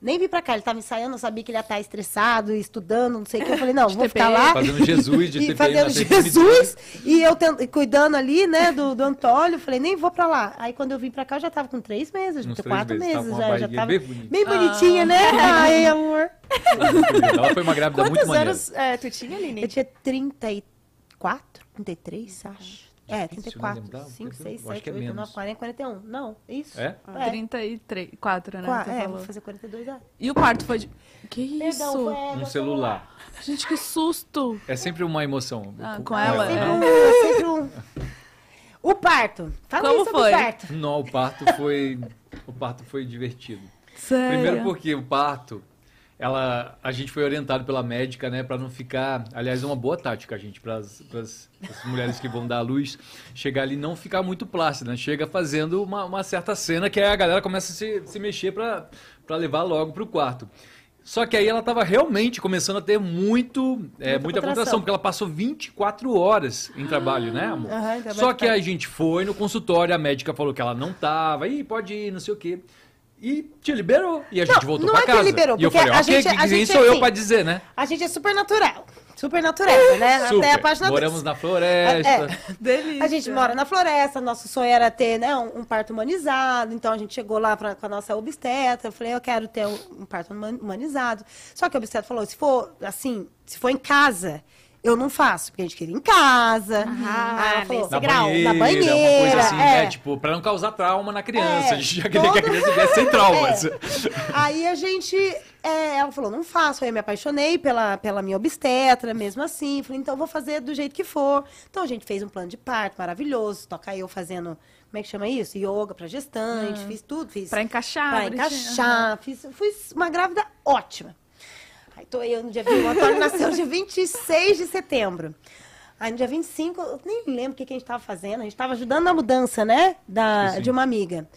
D: Nem vi pra cá. Ele tava ensaiando, eu sabia que ele ia estar estressado, estudando, não sei o que. Eu falei, não, vou
A: TPM.
D: ficar lá.
C: Fazendo Jesus de
D: e
C: TPM
D: fazendo Jesus e eu tent- e cuidando ali, né, do, do Antônio, eu falei, nem vou pra lá. Aí quando eu vim pra cá, eu já tava com três meses,
C: Uns três
D: quatro
C: meses, tava
D: meses, já, já tava
C: bem
D: bem, bonitinha, né? Ai, amor.
C: Ela foi uma grávida muito
B: Quantos
C: maneira.
B: anos é, tu tinha, Aline?
D: Eu tinha 34, 33, acho. É,
C: Difícil,
D: 34,
C: não lembrar,
D: 5,
C: porque
D: 6,
C: eu acho que
D: 7,
C: é
D: 8, 9,
C: menos.
D: 40, 41. Não, isso.
C: É?
D: É.
A: 33, 4, né?
D: Qua- é,
A: você
D: vou
A: falou.
D: fazer 42 anos.
A: E o parto foi de. Que isso?
D: Perdão, foi
C: Um celular.
A: Gente, que susto!
C: É sempre uma emoção.
A: Ah, com ela,
D: Sempre
A: é.
D: um, é sempre um. O parto. Fala
A: Como foi?
D: o parto.
C: Não, o parto foi. O parto foi divertido.
A: Sério.
C: Primeiro porque o parto, ela, a gente foi orientado pela médica, né, para não ficar, aliás, é uma boa tática, gente, para as mulheres que vão dar à luz, chegar ali e não ficar muito plácida, né? Chega fazendo uma, uma certa cena que aí a galera começa a se, se mexer para levar logo pro quarto. Só que aí ela estava realmente começando a ter muito, é,
D: Muita
C: muita
D: contração.
C: contração, porque ela passou 24 horas em trabalho, né, amor? Só que a
D: parto.
C: gente foi no consultório, a médica falou que ela não tava, e pode ir, não sei o quê. E te liberou. E a gente
D: Não,
C: voltou
D: não
C: pra
D: é que
C: casa.
D: liberou,
C: e eu
D: porque
C: falei,
D: a
C: ok,
D: gente-
C: que,
D: a gente,
C: sou eu
D: assim,
C: pra dizer, né?
D: A gente é super natural. Super natureza, né?
C: Super.
D: Até a página.
C: Moramos na floresta.
D: É.
A: Delícia.
D: A gente mora na floresta, nosso sonho era ter né, um, um parto humanizado, então a gente chegou lá pra, com a nossa obstetra, eu falei, eu quero ter um, um parto human- humanizado. Só que a obstetra falou, se for assim, se for em casa, eu não faço, porque a gente queria ir em casa.
B: Ah,
D: ela falou,
C: Na
B: grau,
C: banheira,
D: na banheira,
C: uma coisa assim,
D: é.
C: né? Tipo, pra não causar trauma na criança.
D: É,
C: a gente já queria que a
D: todo-
C: criança viesse sem traumas.
D: Aí a gente. é, ela falou, não faço. Aí eu me apaixonei pela, pela minha obstetra, mesmo assim. Falei, então vou fazer do jeito que for. Então a gente fez um plano de parto maravilhoso. Toca eu fazendo, como é que chama isso? Yoga pra gestante, fiz tudo. Fiz
A: Pra encaixar.
D: pra
A: bonitinho.
D: encaixar. Fiz, fiz uma grávida ótima. Aí tô eu no dia 20, o Antônio nasceu no dia 26 de setembro. Aí no dia 25, eu nem lembro o que, que a gente tava fazendo. A gente tava ajudando na mudança, né? Da,
C: Sim.
D: de uma amiga.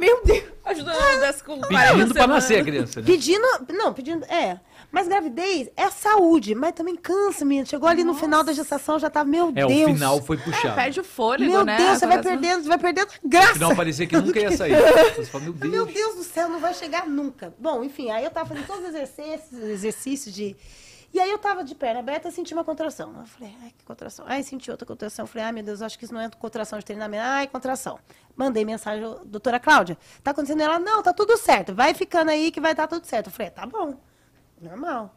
B: Meu Deus.
A: Ajudando a mudar com 40
C: Pedindo pra
A: semanas.
C: nascer a criança, né?
D: Pedindo. Não, pedindo. É. Mas gravidez é saúde, mas também cansa, menina. Chegou ali no final da gestação, já tava, meu
C: É,
D: Deus.
C: o final foi puxado.
A: Perde o fôlego,
D: Meu
A: né?
D: Deus, você vai perdendo, você vai perdendo a
C: No
D: graça.
C: final parecia que nunca ia sair. Você fala, meu Deus.
D: Meu Deus do céu, não vai chegar nunca. Bom, enfim, aí eu tava fazendo todos os exercícios, exercícios de. E aí eu tava de perna aberta e senti uma contração. Eu falei, ai, que contração. Aí senti outra contração. Eu falei, ai, meu Deus, acho que isso não é contração de treinamento. Ai, contração. Mandei mensagem, "Ô, doutora Cláudia, tá acontecendo? Ela, não, tá tudo certo. Vai ficando aí que vai dar tudo certo. Eu falei, tá bom, normal.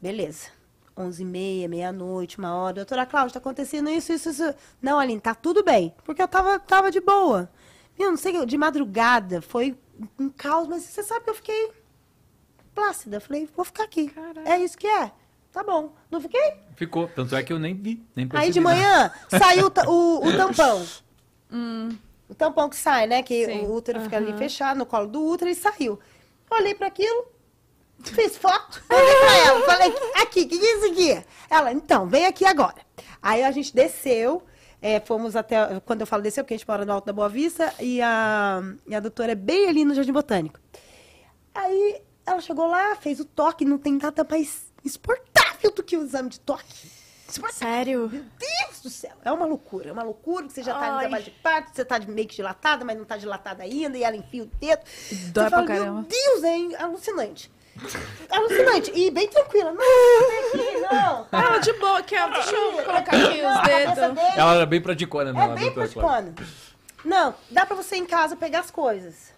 D: Beleza. 11 e meia, meia-noite, uma hora. Doutora Cláudia, tá acontecendo isso, isso, isso. Não, Aline, tá tudo bem. Porque eu tava, tava de boa. Eu não sei, de madrugada foi um caos, mas você sabe que eu fiquei plácida. Falei, vou ficar aqui.
A: Caraca.
D: É isso que é. Tá bom. Não fiquei?
C: Ficou. Tanto é que eu nem vi, nem percebi.
D: Aí de
C: nada.
D: manhã saiu o o, o tampão. O tampão que sai, né? Que
A: Sim.
D: o útero fica ali fechado no colo do útero e saiu. Olhei para aquilo, fiz foto, olhei pra ela, falei, aqui, o que, que é isso aqui? Ela, então, vem aqui agora. Aí a gente desceu, é, fomos até, quando eu falo desceu, porque a gente mora no Alto da Boa Vista, e a, e a doutora é bem ali no Jardim Botânico. Aí ela chegou lá, fez o toque, não tem nada mais exportável do que o exame de toque.
B: Sério?
D: Meu Deus do céu, é uma loucura, é uma loucura que você já tá no
B: Ai.
D: trabalho de parto, você tá meio que dilatada, mas não tá dilatada ainda, e ela enfia o dedo.
A: Dói
D: você
A: pra
D: fala,
A: caramba.
D: Meu Deus, é alucinante. Alucinante. E bem tranquila. Não, não.
A: Ah, de boa, aqui, ó. Deixa eu colocar aqui os dedos.
D: dele
C: Ela era bem praticona, né?
D: é bem praticona. Não, dá pra você em casa pegar as coisas.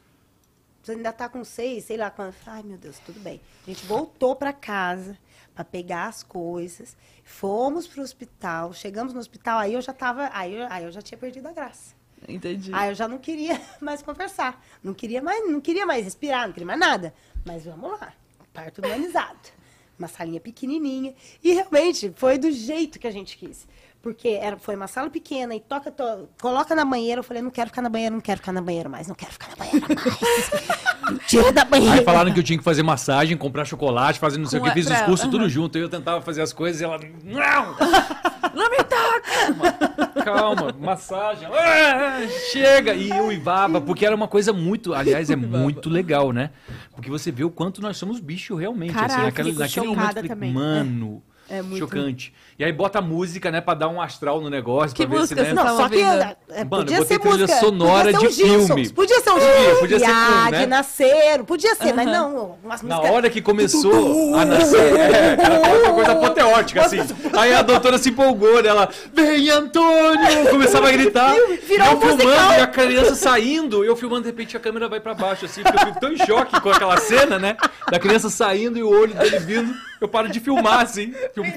D: Você ainda tá com seis, sei lá quanto. Ai, meu Deus, tudo bem. A gente voltou pra casa pra pegar as coisas. Fomos pro hospital. Chegamos no hospital, aí eu já tava. Aí eu, aí eu já tinha perdido a graça.
A: Entendi.
D: Aí eu já não queria mais conversar. Não queria mais, não queria mais respirar, não queria mais nada. Mas vamos lá. Parto humanizado. Uma salinha pequenininha. E realmente foi do jeito que a gente quis. Porque era, foi uma sala pequena e toca, to- coloca na banheira. Eu falei, não quero ficar na banheira, não quero ficar na banheira mais, não quero ficar na banheira mais. Tira da banheira.
C: Aí falaram que eu tinha que fazer massagem, comprar chocolate, fazer não sei o que, fiz
A: a-
C: os
A: pra-
C: cursos tudo
A: aham.
C: junto. Eu tentava fazer as coisas e ela. Não!
A: Não me toca!
C: Calma, massagem. Ah, chega! E eu uivava, porque era uma coisa muito. Aliás, é muito legal, né? Porque você vê o quanto nós somos bicho realmente.
B: Caraca,
C: assim, naquele momento, falei,
B: também.
C: mano.
B: É muito-
C: Chocante. E aí bota música, né, pra dar um astral no negócio,
A: Que
C: pra ver se,
A: música
C: né?
D: Não, só que
A: ouvindo?
D: é,
C: Mano,
D: podia ser música.
C: sonora
D: podia ser
C: de
D: Gilsons,
C: filme.
D: Podia ser um
C: Podia, podia ser filme, né?
D: de nasceram. Podia ser, mas não. Umas
C: Na
D: músicas-
C: hora que começou a nascer, é, era uma coisa apoteótica, assim. Aí a doutora se empolgou, né? Ela, vem Antônio! Começava a gritar.
D: Virou
C: eu
D: um
C: filmando
D: musical.
C: e a criança saindo. Eu filmando, de repente a câmera vai pra baixo, assim, porque eu fico tão em choque com aquela cena, né? Da criança saindo e o olho dele vindo. Eu paro de filmar, assim. Filmo,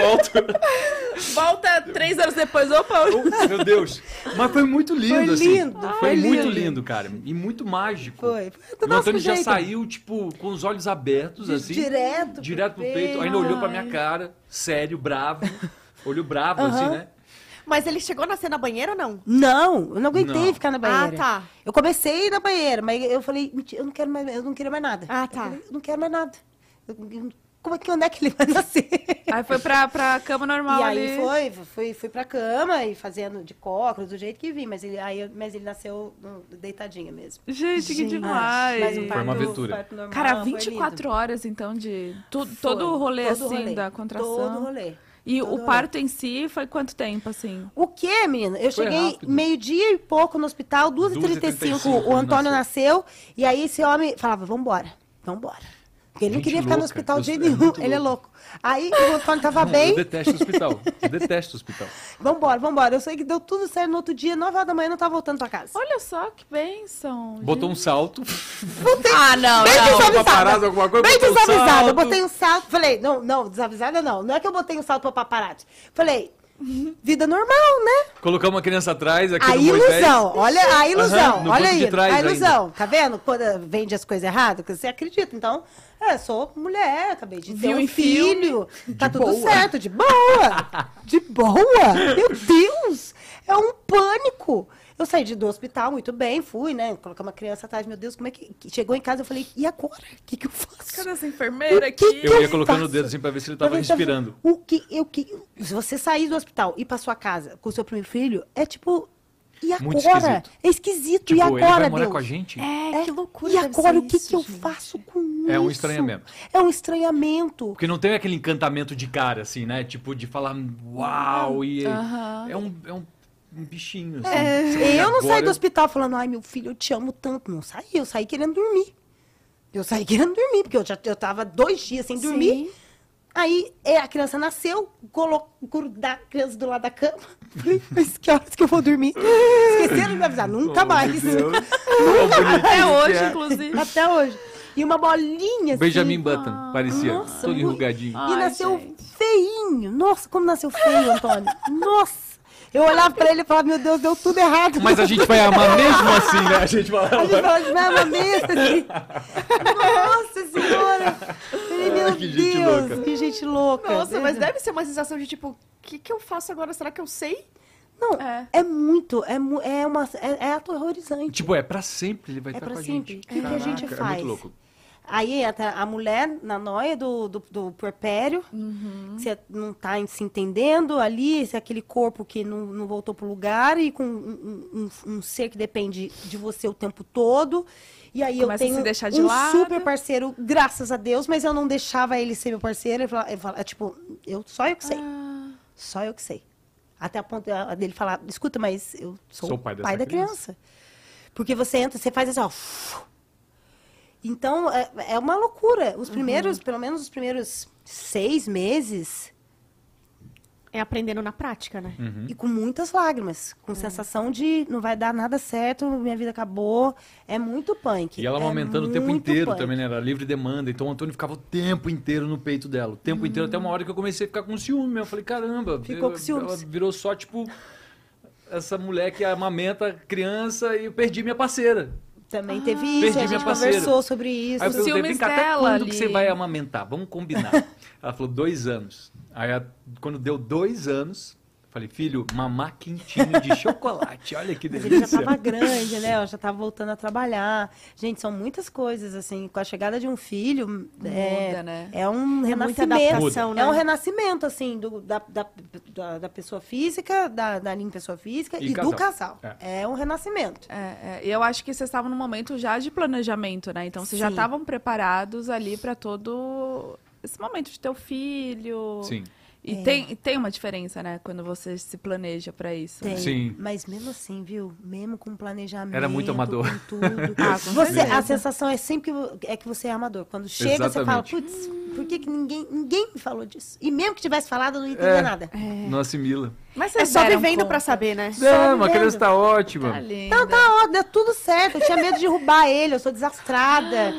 C: volto.
A: Volta três anos depois. Opa!
C: Oh, meu Deus. Mas foi muito lindo,
D: Foi
C: assim.
D: lindo,
C: Foi,
D: foi
C: muito
D: lindo.
C: lindo, cara. E muito mágico.
D: Foi. Foi
C: O Antônio já
D: jeito.
C: saiu, tipo, com os olhos abertos, assim.
D: Direto pro
C: Direto pro peito.
D: peito.
C: Ainda olhou pra minha cara, sério, bravo. Olho bravo, assim, né?
B: Mas ele chegou a nascer na banheira ou não?
D: Não, eu não aguentei
C: Não.
D: ficar na banheira.
B: Ah, tá.
D: Eu comecei na banheira, mas eu falei, "Mentira, eu não quero mais, eu não queria mais nada.
B: Ah,
D: Eu
B: tá.
D: falei, eu não quero mais nada. Eu- eu- como é que onde é que ele vai nascer?
A: Aí foi pra, pra cama normal
D: e aí
A: ali.
D: foi, fui, fui pra cama e fazendo de cócoras, do jeito que vim, mas ele, aí, mas ele nasceu no- deitadinho mesmo.
A: Gente, que demais.
D: Mas um
C: Foi uma
D: parto-
C: aventura.
D: parto normal,
A: Cara,
D: foi
A: 24 horas, então, de tu- todo o rolê,
D: todo
A: assim,
D: rolê,
A: da contração.
D: Todo o rolê.
A: E
D: todo
A: o
D: rolê.
A: parto em si foi quanto tempo, assim?
D: O quê, menina? Eu
C: Foi
D: cheguei meio-dia e pouco no hospital,
C: 2h35
D: 2h35. O Antônio nasceu. E aí esse homem falava, vambora, vambora. Porque ele não
C: Gente
D: queria ficar no hospital de jeito
C: é
D: nenhum.
C: muito
D: ele é
C: louco.
D: Aí o Antônio tava bem.
C: Eu detesto o hospital. Eu detesto o hospital.
D: Vambora, vambora. Eu sei que deu tudo certo no outro dia, 9 horas da manhã, eu não tava voltando pra casa.
A: Olha só, que bênção.
C: Botou um salto.
A: Ah, não,
D: Bem
A: não.
D: desavisada.
C: alguma coisa,
D: Bem
C: botou um
D: desavisada. Eu
C: salto.
D: botei um salto. Falei, não, não, desavisada não. Não é que eu botei um salto pra paparazzi. Falei, vida normal, né?
C: Colocamos uma criança atrás aqui
D: A
C: no Moisés.
D: ilusão, olha a ilusão,
C: Aham,
D: olha
C: de
D: aí,
C: trás
D: a
C: ainda.
D: ilusão, tá vendo? Quando vende as coisas erradas, que você acredita. Então, é, sou mulher, acabei de ter
A: Viu
D: um
A: em
D: filho, tá tudo
C: boa.
D: certo, de boa, de boa. Meu Deus, é um pânico. Eu saí de- do hospital muito bem, fui, né? Colocar uma criança atrás, meu Deus, como é que. Chegou em casa, eu falei, e agora? O que, que eu faço?
A: Cadê essa enfermeira aqui?
D: que
C: Eu ia
D: eu
C: colocando o
D: faço?
C: dedo assim pra ver se ele tava respirando.
D: O que, eu, que, se você sair do hospital e ir pra sua casa com o seu primeiro filho, é tipo. E agora?
C: Muito esquisito.
D: É esquisito.
C: Tipo,
D: e
C: ele
D: agora,
C: vai morar
D: Deus?
C: com a gente?
B: É, que loucura.
D: E agora, o que,
B: isso,
D: que eu
B: gente.
D: faço com isso?
C: É um estranhamento.
D: É um estranhamento.
C: Porque não tem aquele encantamento de cara, assim, né? Tipo, de falar uau e.
A: Aham.
C: É um, é um, um bichinho, assim.
D: É, eu não saí do hospital falando, ai, meu filho, eu te amo tanto. Não saí, eu saí querendo dormir. Eu saí querendo dormir, porque eu já eu tava dois dias sem dormir.
B: Sim.
D: Aí é, a criança nasceu, colocou grudar a criança do lado da cama. Falei, mas que horas que eu vou dormir? Esqueceram de me avisar, nunca
C: Oh,
D: mais.
C: Tão bonitinho
A: Até
C: que
A: hoje,
C: é.
A: inclusive.
D: Até hoje. E uma bolinha assim.
C: Benjamin Button, parecia.
D: Nossa,
C: todo enrugadinho.
D: E
A: Ai,
D: nasceu
A: gente.
D: feinho. Nossa, como nasceu feio, Antônio. Nossa. Eu olhava pra ele e falava, meu Deus, deu tudo errado.
C: Mas a gente vai amar mesmo assim, né? A gente vai
D: A gente
C: amar.
D: de mesma mesa, assim. Nossa senhora! Falei, Meu
C: Que gente
D: Deus,
C: louca.
D: que gente louca.
B: Nossa, mas deve ser uma sensação de tipo, o que, que eu faço agora? Será que eu sei?
D: Não,
A: É.
D: é, muito, é, é, uma, é, é aterrorizante.
C: Tipo, é pra sempre, ele vai
D: É
C: estar
D: pra
C: com a
D: sempre.
C: gente.
D: O que que a gente
C: Caraca, É
D: faz?
C: muito louco.
D: Aí entra a mulher na noia do, do, do puerpério,
A: Uhum.
D: que você não tá se entendendo ali, se é aquele corpo que não, não voltou pro lugar e com um, um- um ser que depende de você o tempo todo. E aí
A: Começa a
D: eu
A: se
D: tenho
A: deixar de
D: um
A: lado.
D: super parceiro, graças a Deus, mas eu não deixava ele ser meu parceiro. Ele falava, ele falava, tipo, eu, só eu que sei.
A: Ah,
D: Só eu que sei. Até a ponto de- dele falar, escuta, mas eu sou,
C: Sou
D: o
C: pai
D: pai, da
C: criança."
D: criança. Porque você entra, você faz assim, ó. Então, é, é uma loucura. Os primeiros, pelo menos os primeiros seis meses,
B: É aprendendo na prática, né?
C: Uhum.
D: e com muitas lágrimas. Com sensação de não vai dar nada certo, minha vida acabou. É muito punk.
C: E ela
D: é
C: amamentando o tempo inteiro
D: punk.
C: também, né? Era livre demanda. Então o Antônio ficava o tempo inteiro no peito dela. O tempo inteiro, até uma hora que eu comecei a ficar com ciúme. Eu falei, caramba.
D: Ficou
C: eu-
D: com ciúmes.
C: Ela virou só, tipo, essa mulher que amamenta criança e eu perdi minha parceira.
D: Também teve isso,
C: Ah. Perdi
D: a gente
C: parceira.
D: conversou sobre isso.
C: Aí eu perguntei,
A: ciúmes
C: vem cá, até
A: dela
C: quando
A: ali.
C: que você vai amamentar? Vamos combinar. Ela falou, dois anos. Aí, quando deu dois anos, falei, filho, mamar quentinho de chocolate. Olha que
D: Mas ele já
C: delícia.
D: estava grande, né? Ela já estava voltando a trabalhar. Gente, são muitas coisas, assim. Com a chegada de um filho, é,
A: Muda, né?
D: é um
B: É
D: renascimento.
B: né?
D: É um renascimento, assim, do- da, da, da, da pessoa física, da, da linha pessoa física
C: E
D: e, do
C: casal.
D: casal. É. um renascimento.
A: É, é, e eu acho que vocês estavam num momento já de planejamento, né? Então vocês já
D: Sim.
A: estavam preparados ali para todo esse momento de ter o filho.
C: Sim.
A: E
D: É.
A: tem, tem uma diferença, né? Quando você se planeja para isso.
D: Tem.
C: Sim.
D: Mas mesmo assim, viu? Mesmo com planejamento.
C: Era muito amador.
D: Com tudo.
A: Ah, com
D: você, a sensação é sempre que é que você é amador. Quando chega, você fala,
C: Exatamente.
D: putz, por que, que ninguém, ninguém me falou disso? E mesmo que tivesse falado, eu não entendia
C: É.
D: nada.
C: Não assimila.
A: Mas
B: É só vivendo pra saber, né?
C: Não, uma
D: vivendo.
C: criança tá ótima.
A: Tá linda.
D: Não, tá ótimo, deu tudo certo. Eu tinha medo de derrubar ele, eu sou desastrada.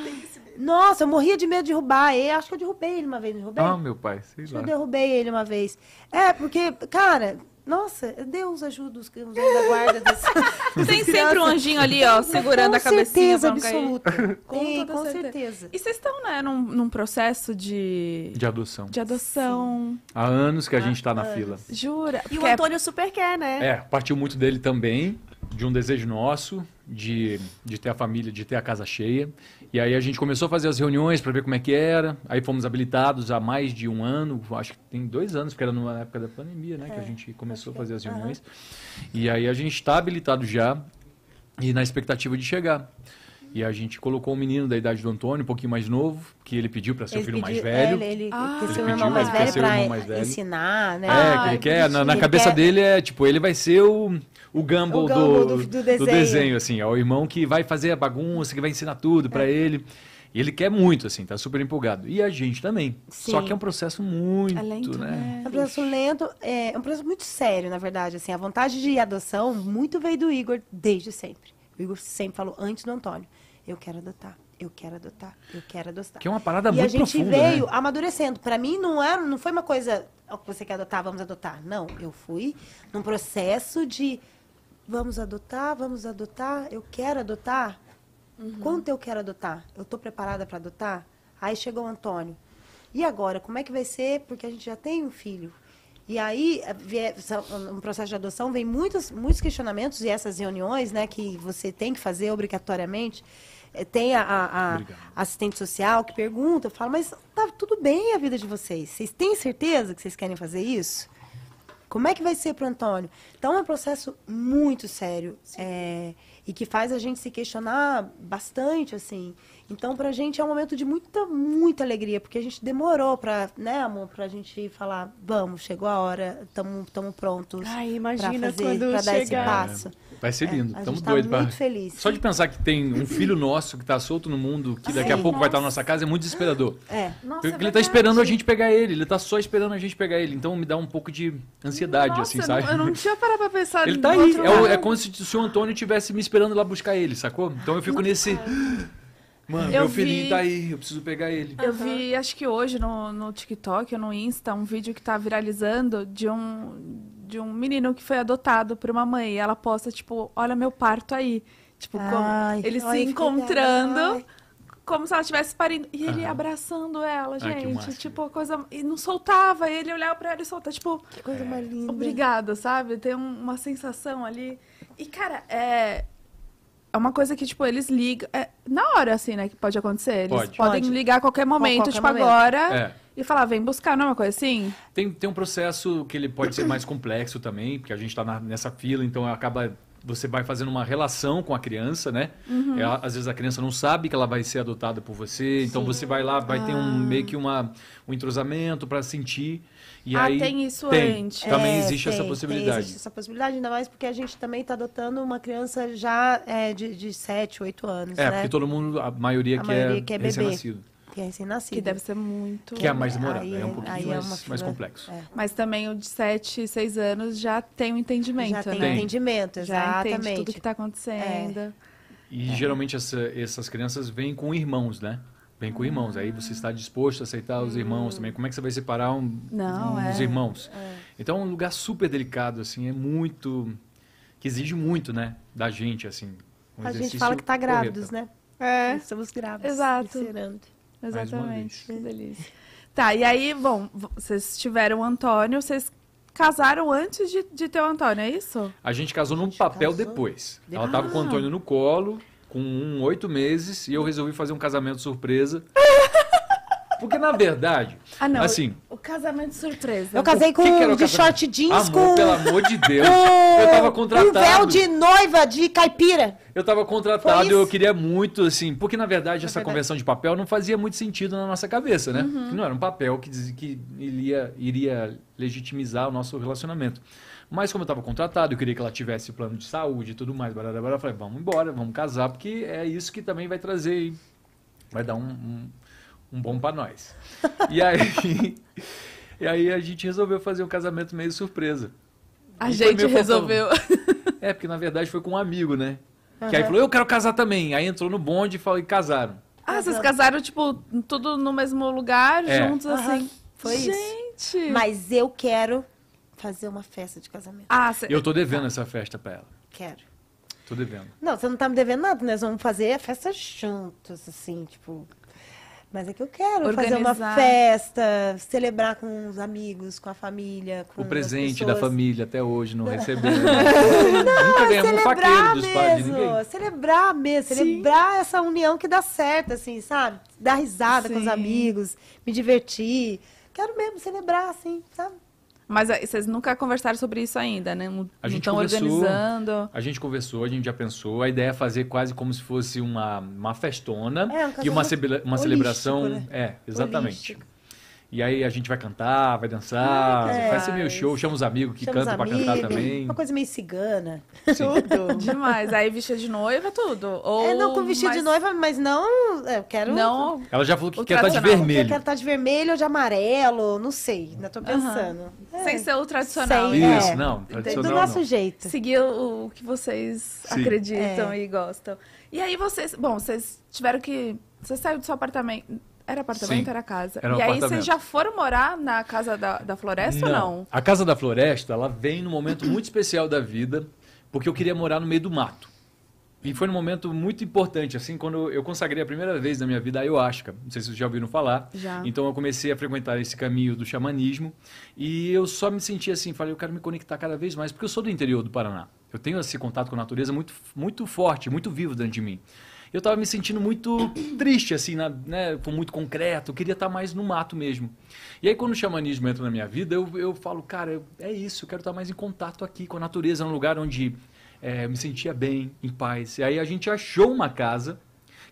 D: Nossa, eu morria de medo de derrubar ele. Acho que eu derrubei ele uma vez, não derrubei?
C: Ah, meu pai, sei
D: Acho que eu
C: lá.
D: derrubei ele uma vez. É, porque, cara, nossa, Deus ajuda os, os anjos da guarda desse.
A: Tem sempre um anjinho ali, ó, segurando
D: com
A: a cabecinha.
D: certeza
A: pra não cair.
D: absoluta.
A: Com
D: Tem, com
A: certeza.
D: certeza.
A: E vocês estão, né, num, num processo de,
C: De adoção.
A: de adoção.
C: Há anos que a gente tá na fila.
A: Jura?
B: E o
A: é-
B: Antônio super quer, né?
C: É, partiu muito dele também, de um desejo nosso, de, de ter a família, de ter a casa cheia. E aí a gente começou a fazer as reuniões para ver como é que era. Aí fomos habilitados há mais de um ano, acho que tem dois anos, porque era na época da pandemia, né, que a gente começou a fazer as reuniões. E aí a gente está habilitado já e na expectativa de chegar. E a gente colocou um menino da idade do Antônio, um pouquinho mais novo, que ele pediu para ser o
D: Ele
C: filho mais
D: pediu-
C: velho.
D: É, ele, ele
A: Ah.
D: quer
A: Ele
D: ser o
C: pediu,
D: irmão mais
C: ele quer
D: velho
C: ser o irmão mais velho.
D: ensinar, né?
C: É, que ele quer, na, na
D: Ele
C: cabeça
D: quer-
C: dele é, tipo, ele vai ser o, o Gumball,
D: O Gumball
C: do,
D: do- do desenho.
C: assim, é o irmão que vai fazer a bagunça, que vai ensinar tudo pra
D: É.
C: ele. E ele quer muito, assim, tá super empolgado. E a gente também. Só
D: Sim.
C: que é um processo muito,
A: É lento,
C: né?
A: né?
D: É um processo lento, é um processo muito sério, na verdade. Assim, a vontade de adoção muito veio do Igor desde sempre. O Igor sempre falou, antes do Antônio, eu quero adotar, eu quero adotar, eu quero adotar.
C: Que é uma parada
D: e
C: muito
D: a gente
C: profunda,
D: veio
C: né?
D: amadurecendo. Pra mim não era, não foi uma coisa, você quer adotar, vamos adotar. Não, eu fui num processo de vamos adotar, vamos adotar, eu quero adotar. Quanto eu quero adotar? Eu tô preparada para adotar? Aí chegou o Antônio. E agora, como é que vai ser? Porque a gente já tem um filho. E aí, eh, no processo de adoção, vem muitos, muitos questionamentos e essas reuniões, né, que você tem que fazer obrigatoriamente. Eh, Tem a, a- a assistente social que pergunta, fala, mas tá tudo bem a vida de vocês? Vocês têm certeza que vocês querem fazer isso? Como é que vai ser para o Antônio? Então, é um processo muito sério é, e que faz a gente se questionar bastante, assim. Então, para a gente é um momento de muita, muita alegria, porque a gente demorou para, né, amor, para a gente falar, vamos, chegou a hora, estamos prontos
B: Ai, imagina
D: fazer,
B: quando
D: para dar esse
B: chegar.
D: passo.
C: Vai ser lindo.
D: É, a
C: Estamos
D: gente tá
C: doidos.
D: muito
C: pra-
D: feliz.
C: Só de pensar que tem um filho nosso que tá solto no mundo, que daqui a
D: Sim.
C: pouco vai estar na nossa casa, é muito desesperador.
D: É.
A: Nossa,
C: Porque
A: é
C: ele tá esperando a gente pegar ele, ele tá só esperando a gente pegar ele. Então me dá um pouco de ansiedade,
A: Nossa,
C: assim, sabe?
A: Eu não tinha parado pra pensar
C: Ele tá aí.
A: outro
C: É, é como se o seu Antônio tivesse me esperando lá buscar ele, sacou? Então eu fico nesse. Mano,
A: Eu
C: meu filhinho
A: vi-
C: tá aí, eu preciso pegar ele.
A: Eu vi, acho que hoje no, no TikTok ou no Insta, um vídeo que tá viralizando de um, de um menino que foi adotado por uma mãe. E ela posta, tipo, olha meu parto aí. Tipo, como
D: Ai,
A: ele
D: ai,
A: se encontrando como se ela estivesse parindo. E ele
C: Aham.
A: abraçando ela,
C: Ai,
A: gente.
C: máximo.
A: tipo, a coisa. E não soltava. E ele olhava pra ela e soltava. Tipo,
D: Que coisa mais linda.
A: obrigada, sabe? Tem um- uma sensação ali. E, cara, é. É uma coisa que, tipo, eles ligam. É, na hora, assim, né? Que pode acontecer. Eles
C: Pode.
A: podem
D: Pode.
A: ligar a qualquer momento,
D: qualquer
A: tipo,
D: momento.
A: agora.
C: É.
A: E falar, vem buscar, não é uma coisa assim?
C: Tem, tem um processo que ele pode ser mais complexo também, porque a gente está nessa fila, então acaba você vai fazendo uma relação com a criança, né?
A: Uhum.
C: É, às vezes a criança não sabe que ela vai ser adotada por você, então você vai lá, vai ter
A: Ah.
C: um meio que uma, um entrosamento para sentir. E
A: Ah,
C: aí
A: tem isso
C: tem.
A: antes.
C: Também
D: É,
C: existe
D: tem,
C: essa
D: tem,
C: possibilidade.
D: existe essa possibilidade, ainda mais porque a gente também está adotando uma criança já é, de, de 7, 8 anos,
C: É,
D: né?
C: porque todo mundo, a maioria,
D: A
C: que,
D: maioria
C: é
D: que é
C: recém-nascido.
D: Que é recém-nascido.
A: Que deve ser muito.
C: Que é mais demorado,
D: Aí
C: é um
D: é-
C: pouquinho
D: é
C: mais, mais
D: fila-
C: complexo.
D: é.
A: Mas também o de 7, 6 anos já tem o entendimento,
D: Já tem
A: né?
D: entendimento,
A: Já entende
D: exatamente.
A: tudo que tá acontecendo.
C: E geralmente essa- essas crianças vêm com irmãos, né? Vem com irmãos. Aí você está disposto a aceitar os irmãos também. Como é que você vai separar um,
A: Não,
C: uns
A: é.
C: irmãos? Então é um lugar super delicado, assim, é muito. que exige muito, né? Da gente, assim. Um
D: A gente fala que tá
C: porreta.
D: grávidos, né?
A: É,
D: Estamos grávidos.
A: Exato.
C: Uma
A: exatamente. Que delícia. Tá, e aí, bom, vocês tiveram o Antônio, vocês casaram antes de, de ter o Antônio, é isso?
C: A gente casou num papel
D: casou.
C: depois. Ela tava com o Antônio no colo, com um, oito meses, e eu resolvi fazer um casamento surpresa. Porque, na verdade,
A: Ah, não.
C: assim,
A: O casamento surpresa.
D: Eu casei com
C: que que o
D: de short jeans
C: amor,
D: com,
C: pelo amor de Deus, eu tava
D: um
C: contratado.
D: véu de noiva de caipira.
C: Eu tava contratado e eu queria muito, assim, porque na verdade essa
D: verdade.
C: conversão de papel não fazia muito sentido na nossa cabeça, né?
A: Uhum.
C: Que não era um papel que, dizia que iria, iria legitimizar o nosso relacionamento. Mas como eu tava contratado, eu queria que ela tivesse plano de saúde e tudo mais, barará, barará, eu falei, vamos embora, vamos casar, porque é isso que também vai trazer, vai dar um, um, um bom pra nós. e aí, e aí a gente resolveu fazer um casamento meio surpresa.
A: A
C: E
A: gente resolveu.
C: É, porque na verdade foi com um amigo, né? Que aí falou, eu quero casar também. Aí entrou no bonde e falou, e casaram.
A: Ah, vocês casaram, tipo, tudo no mesmo lugar,
C: É.
A: juntos,
D: Aham,
A: assim.
D: foi isso.
A: Gente!
D: Mas eu quero fazer uma festa de casamento.
A: Ah, cê...
C: Eu tô devendo essa festa pra ela.
D: Quero.
C: Tô devendo.
D: Não, você não tá me devendo nada. Nós vamos fazer a festa juntos, assim, tipo. Mas é que eu quero fazer uma
A: Organizar.
D: festa, celebrar com os amigos, com a família, com
C: O presente da família até hoje não recebeu. Nunca ganhamos um faqueiro
D: celebrar
C: dos pais de
D: mesmo,
C: ninguém.
D: celebrar mesmo,
A: Sim.
D: celebrar essa união que dá certo, assim, sabe? Dar risada com os
A: Sim.
D: amigos, me divertir. Quero mesmo celebrar, assim, sabe?
A: Mas aí, vocês nunca conversaram sobre isso ainda, né? Não
C: A gente
A: estão
C: conversou.
A: organizando.
C: A gente conversou, a gente já pensou. A ideia é fazer quase como se fosse uma, uma festona
D: É, um
C: e uma, cele- uma celebração.
D: né?
C: É, exatamente.
D: Holístico.
C: E aí a gente vai cantar, vai dançar, vai ser meio show, chama os amigos que cantam pra cantar também.
D: Uma coisa meio cigana.
C: Sim.
D: Tudo.
A: Demais. Aí vestida de noiva, tudo. Ou
D: É, não com vestido de noiva, mas não. é, Eu quero.
A: Não.
C: Ela já falou que quer estar de
A: tradicional.
D: Eu
C: vermelho.
D: quero estar de vermelho ou de amarelo, não sei. Ainda tô pensando. É.
A: Sem ser o tradicional.
D: Sem-
A: né?
C: Isso,
D: É.
C: não,
D: Do
C: tradicional
D: nosso
C: não.
D: jeito.
A: Seguir o, o que vocês
C: Sim.
A: acreditam
D: É.
A: e gostam. E aí vocês, bom, vocês tiveram que, você saiu do seu apartamento, era apartamento,
C: Sim.
A: era casa.
C: Era um
A: e aí vocês já foram morar na casa da, da floresta ou não?
C: A Casa da Floresta, ela vem num momento muito especial da vida, porque eu queria morar no meio do mato. E foi num momento muito importante, assim, quando eu consagrei a primeira vez na minha vida a ayahuasca. Não sei se vocês já ouviram falar.
A: Já.
C: Então eu comecei a frequentar esse caminho do xamanismo e eu só me senti assim, falei, eu quero me conectar cada vez mais, porque eu sou do interior do Paraná. Eu tenho esse contato com a natureza muito, muito forte, muito vivo dentro de mim. Eu estava me sentindo muito triste, assim, na, né, com muito concreto, eu queria estar mais no mato mesmo. E aí quando o xamanismo entra na minha vida, eu, eu falo, cara, eu- é isso, eu quero estar mais em contato aqui com a natureza, num lugar onde é, eu me sentia bem, em paz. E aí a gente achou uma casa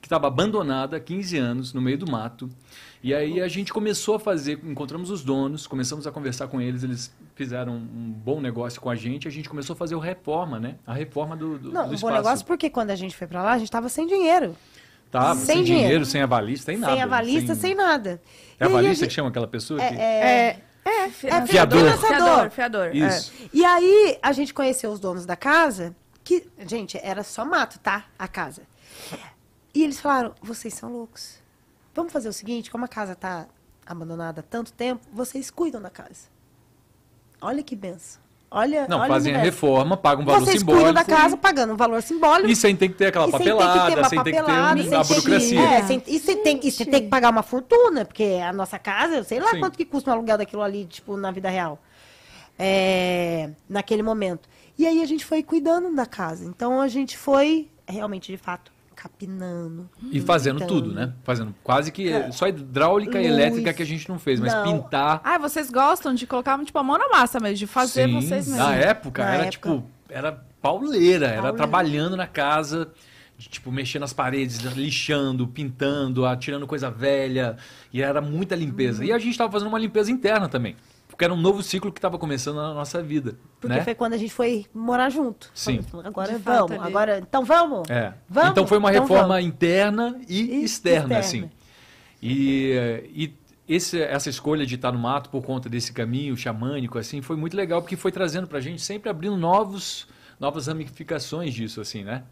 C: que estava abandonada há 15 anos, no meio do mato. E aí a gente começou a fazer, encontramos os donos, começamos a conversar com eles, eles fizeram um bom negócio com a gente, a gente começou a fazer o reforma, né? A reforma do, do,
D: Não,
C: do
D: um bom
C: espaço.
D: negócio porque quando a gente foi pra lá, a gente tava sem dinheiro.
C: Tava,
D: sem
C: sem, dinheiro,
D: dinheiro.
C: sem avalista, sem nada.
D: sem avalista, sem, nada.
C: É avalista
D: gente-
C: que chama aquela pessoa? que...
D: É, é,
A: É,
D: fiador.
A: Fiador,
D: Fiador.
A: fiador.
C: Isso.
D: E aí a gente conheceu os donos da casa, que, gente, era só mato, tá? A casa. E eles falaram: vocês são loucos. Vamos fazer o seguinte: como a casa tá abandonada há tanto tempo, vocês cuidam da casa. Olha que benção. Olha,
C: Não,
D: olha
C: fazem a reforma, pagam um valor
D: Vocês
C: simbólico.
D: cuidam da casa pagando um valor simbólico.
C: E sem ter que ter aquela
D: sem ter que ter
C: papelada, sem ter que ter um- a burocracia.
D: É, sem- e você tem, e você tem que pagar uma fortuna, porque a nossa casa, eu sei lá
C: Sim.
D: quanto que custa um aluguel daquilo ali, tipo, na vida real. É, naquele momento. E aí a gente foi cuidando da casa. Então a gente foi, realmente, de fato, capinando.
C: E fazendo
D: pintando.
C: tudo, né? Fazendo quase que só hidráulica e
D: Luz.
C: elétrica que a gente não fez, mas
D: Não.
C: pintar.
A: Ah, vocês gostam de colocar, tipo, a mão na massa mesmo, de fazer
C: Sim,
A: vocês mesmos.
C: Na época,
D: Na
C: era
D: época.
C: tipo, era pauleira, era
D: Pauleira.
C: trabalhando na casa, de, tipo, mexendo nas paredes, lixando, pintando, ah, tirando coisa velha, e era muita limpeza. E a gente estava fazendo uma limpeza interna também, porque era um novo ciclo que estava começando na nossa vida,
D: Porque
C: né?
D: foi quando a gente foi morar junto.
C: Sim.
D: Falou, Agora
A: De fato,
D: vamos,
A: ali.
D: agora. Então vamos?
C: É.
D: Vamos?
C: Então foi uma
D: Então
C: reforma
D: vamos.
C: interna e,
D: E
C: externa,
D: externa.
C: assim. E, e esse, essa escolha de estar no mato por conta desse caminho xamânico, assim, foi muito legal, porque foi trazendo pra gente, sempre abrindo novos, novas ramificações disso, assim, né?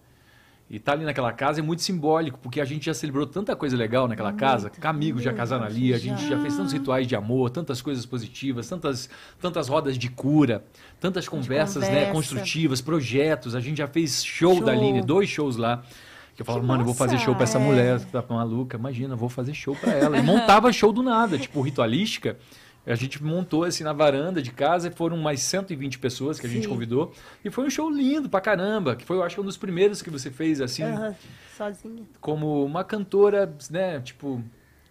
C: E estar ali naquela casa é muito simbólico, porque a gente já celebrou tanta coisa legal naquela casa, que amigos já casaram ali, a gente já fez tantos rituais de amor, tantas coisas positivas, tantas, tantas rodas de cura, tantas conversas né,
D: conversa.
C: construtivas, projetos, a gente já fez show, da
D: Show.
C: Aline, dois shows lá. Que eu falava, mano, eu vou fazer show pra essa
D: É.
C: mulher que tá maluca. Imagina, vou fazer show pra ela. E montava show do nada, tipo, ritualística. A gente montou assim na varanda de casa e foram mais 120 pessoas que a gente
D: Sim.
C: convidou. E foi um show lindo pra caramba, que foi, eu acho, que um dos primeiros que você fez, assim,
D: Aham, sozinha.
C: como uma cantora, né, tipo,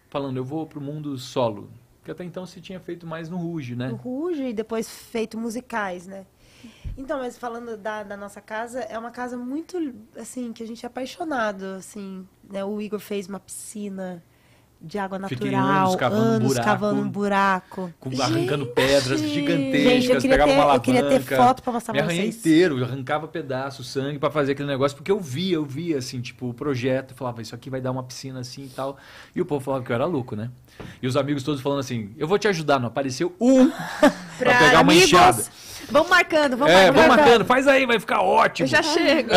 C: falando, eu vou pro mundo solo. Porque até então se tinha feito mais no Ruge, né?
D: Ruge e depois feito musicais, né? Então, mas falando da, da nossa casa, é uma casa muito, assim, que a gente é apaixonado, assim, né? O Igor fez uma piscina de água
C: Fiquei
D: natural,
C: anos cavando
D: anos
C: buraco.
D: cavando um buraco.
C: Com- arrancando pedras
A: Gente,
C: gigantescas,
D: Gente, eu queria,
C: pegava
D: ter,
C: uma
D: eu queria ter
C: alavanca.
D: foto pra mostrar pra vocês.
C: inteiro, eu arrancava pedaço, sangue pra fazer aquele negócio, porque eu via, eu via, assim, tipo, o projeto, falava, isso aqui vai dar uma piscina assim e tal. E o povo falava que eu era louco, né? E os amigos todos falando assim, eu vou te ajudar, não apareceu um pra pegar uma
B: amigos,
C: enxada.
B: Vamos marcando, vamos
C: É,
B: marcando.
C: vamos marcando, faz aí, vai ficar ótimo.
A: Eu já chego.